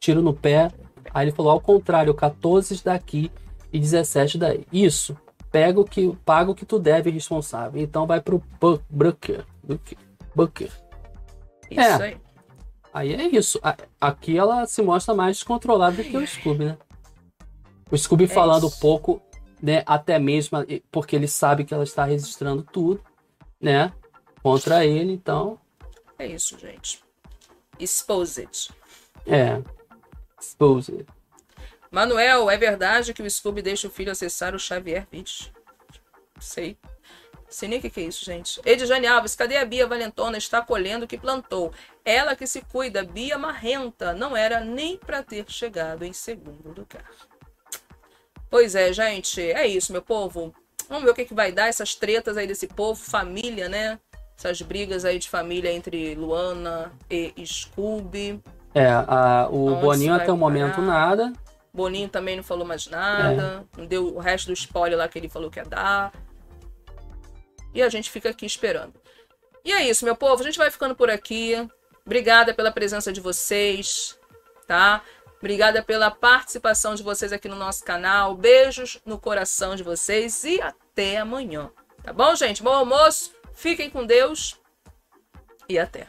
tiro no pé. Aí ele falou ao contrário, 14 daqui e 17 daí. Isso. Pega o que paga o que tu deve responsável. Então vai pro Booker. Booker. Isso é. aí. Aí é isso. Aqui ela se mostra mais descontrolada do que o Scooby, né? O Scooby é falando isso. pouco, né? Até mesmo porque ele sabe que ela está registrando tudo né? Contra ele, então. É isso, gente. Exposed. É. Exposed. Manuel, é verdade que o Scooby deixa o filho acessar o Xavier 20? Sei. Sei nem o que, que é isso, gente. Edjane Alves, cadê a Bia Valentona? Está colhendo o que plantou. Ela que se cuida, Bia Marrenta. Não era nem para ter chegado em segundo lugar. Pois é, gente. É isso, meu povo. Vamos ver o que, que vai dar essas tretas aí desse povo, família, né? Essas brigas aí de família entre Luana e Scooby. É, a, o Onde Boninho até o momento nada. Boninho também não falou mais nada. É. Não deu o resto do spoiler lá que ele falou que ia dar. E a gente fica aqui esperando. E é isso, meu povo. A gente vai ficando por aqui. Obrigada pela presença de vocês, tá? Obrigada pela participação de vocês aqui no nosso canal. Beijos no coração de vocês e até amanhã. Tá bom, gente? Bom almoço. Fiquem com Deus e até.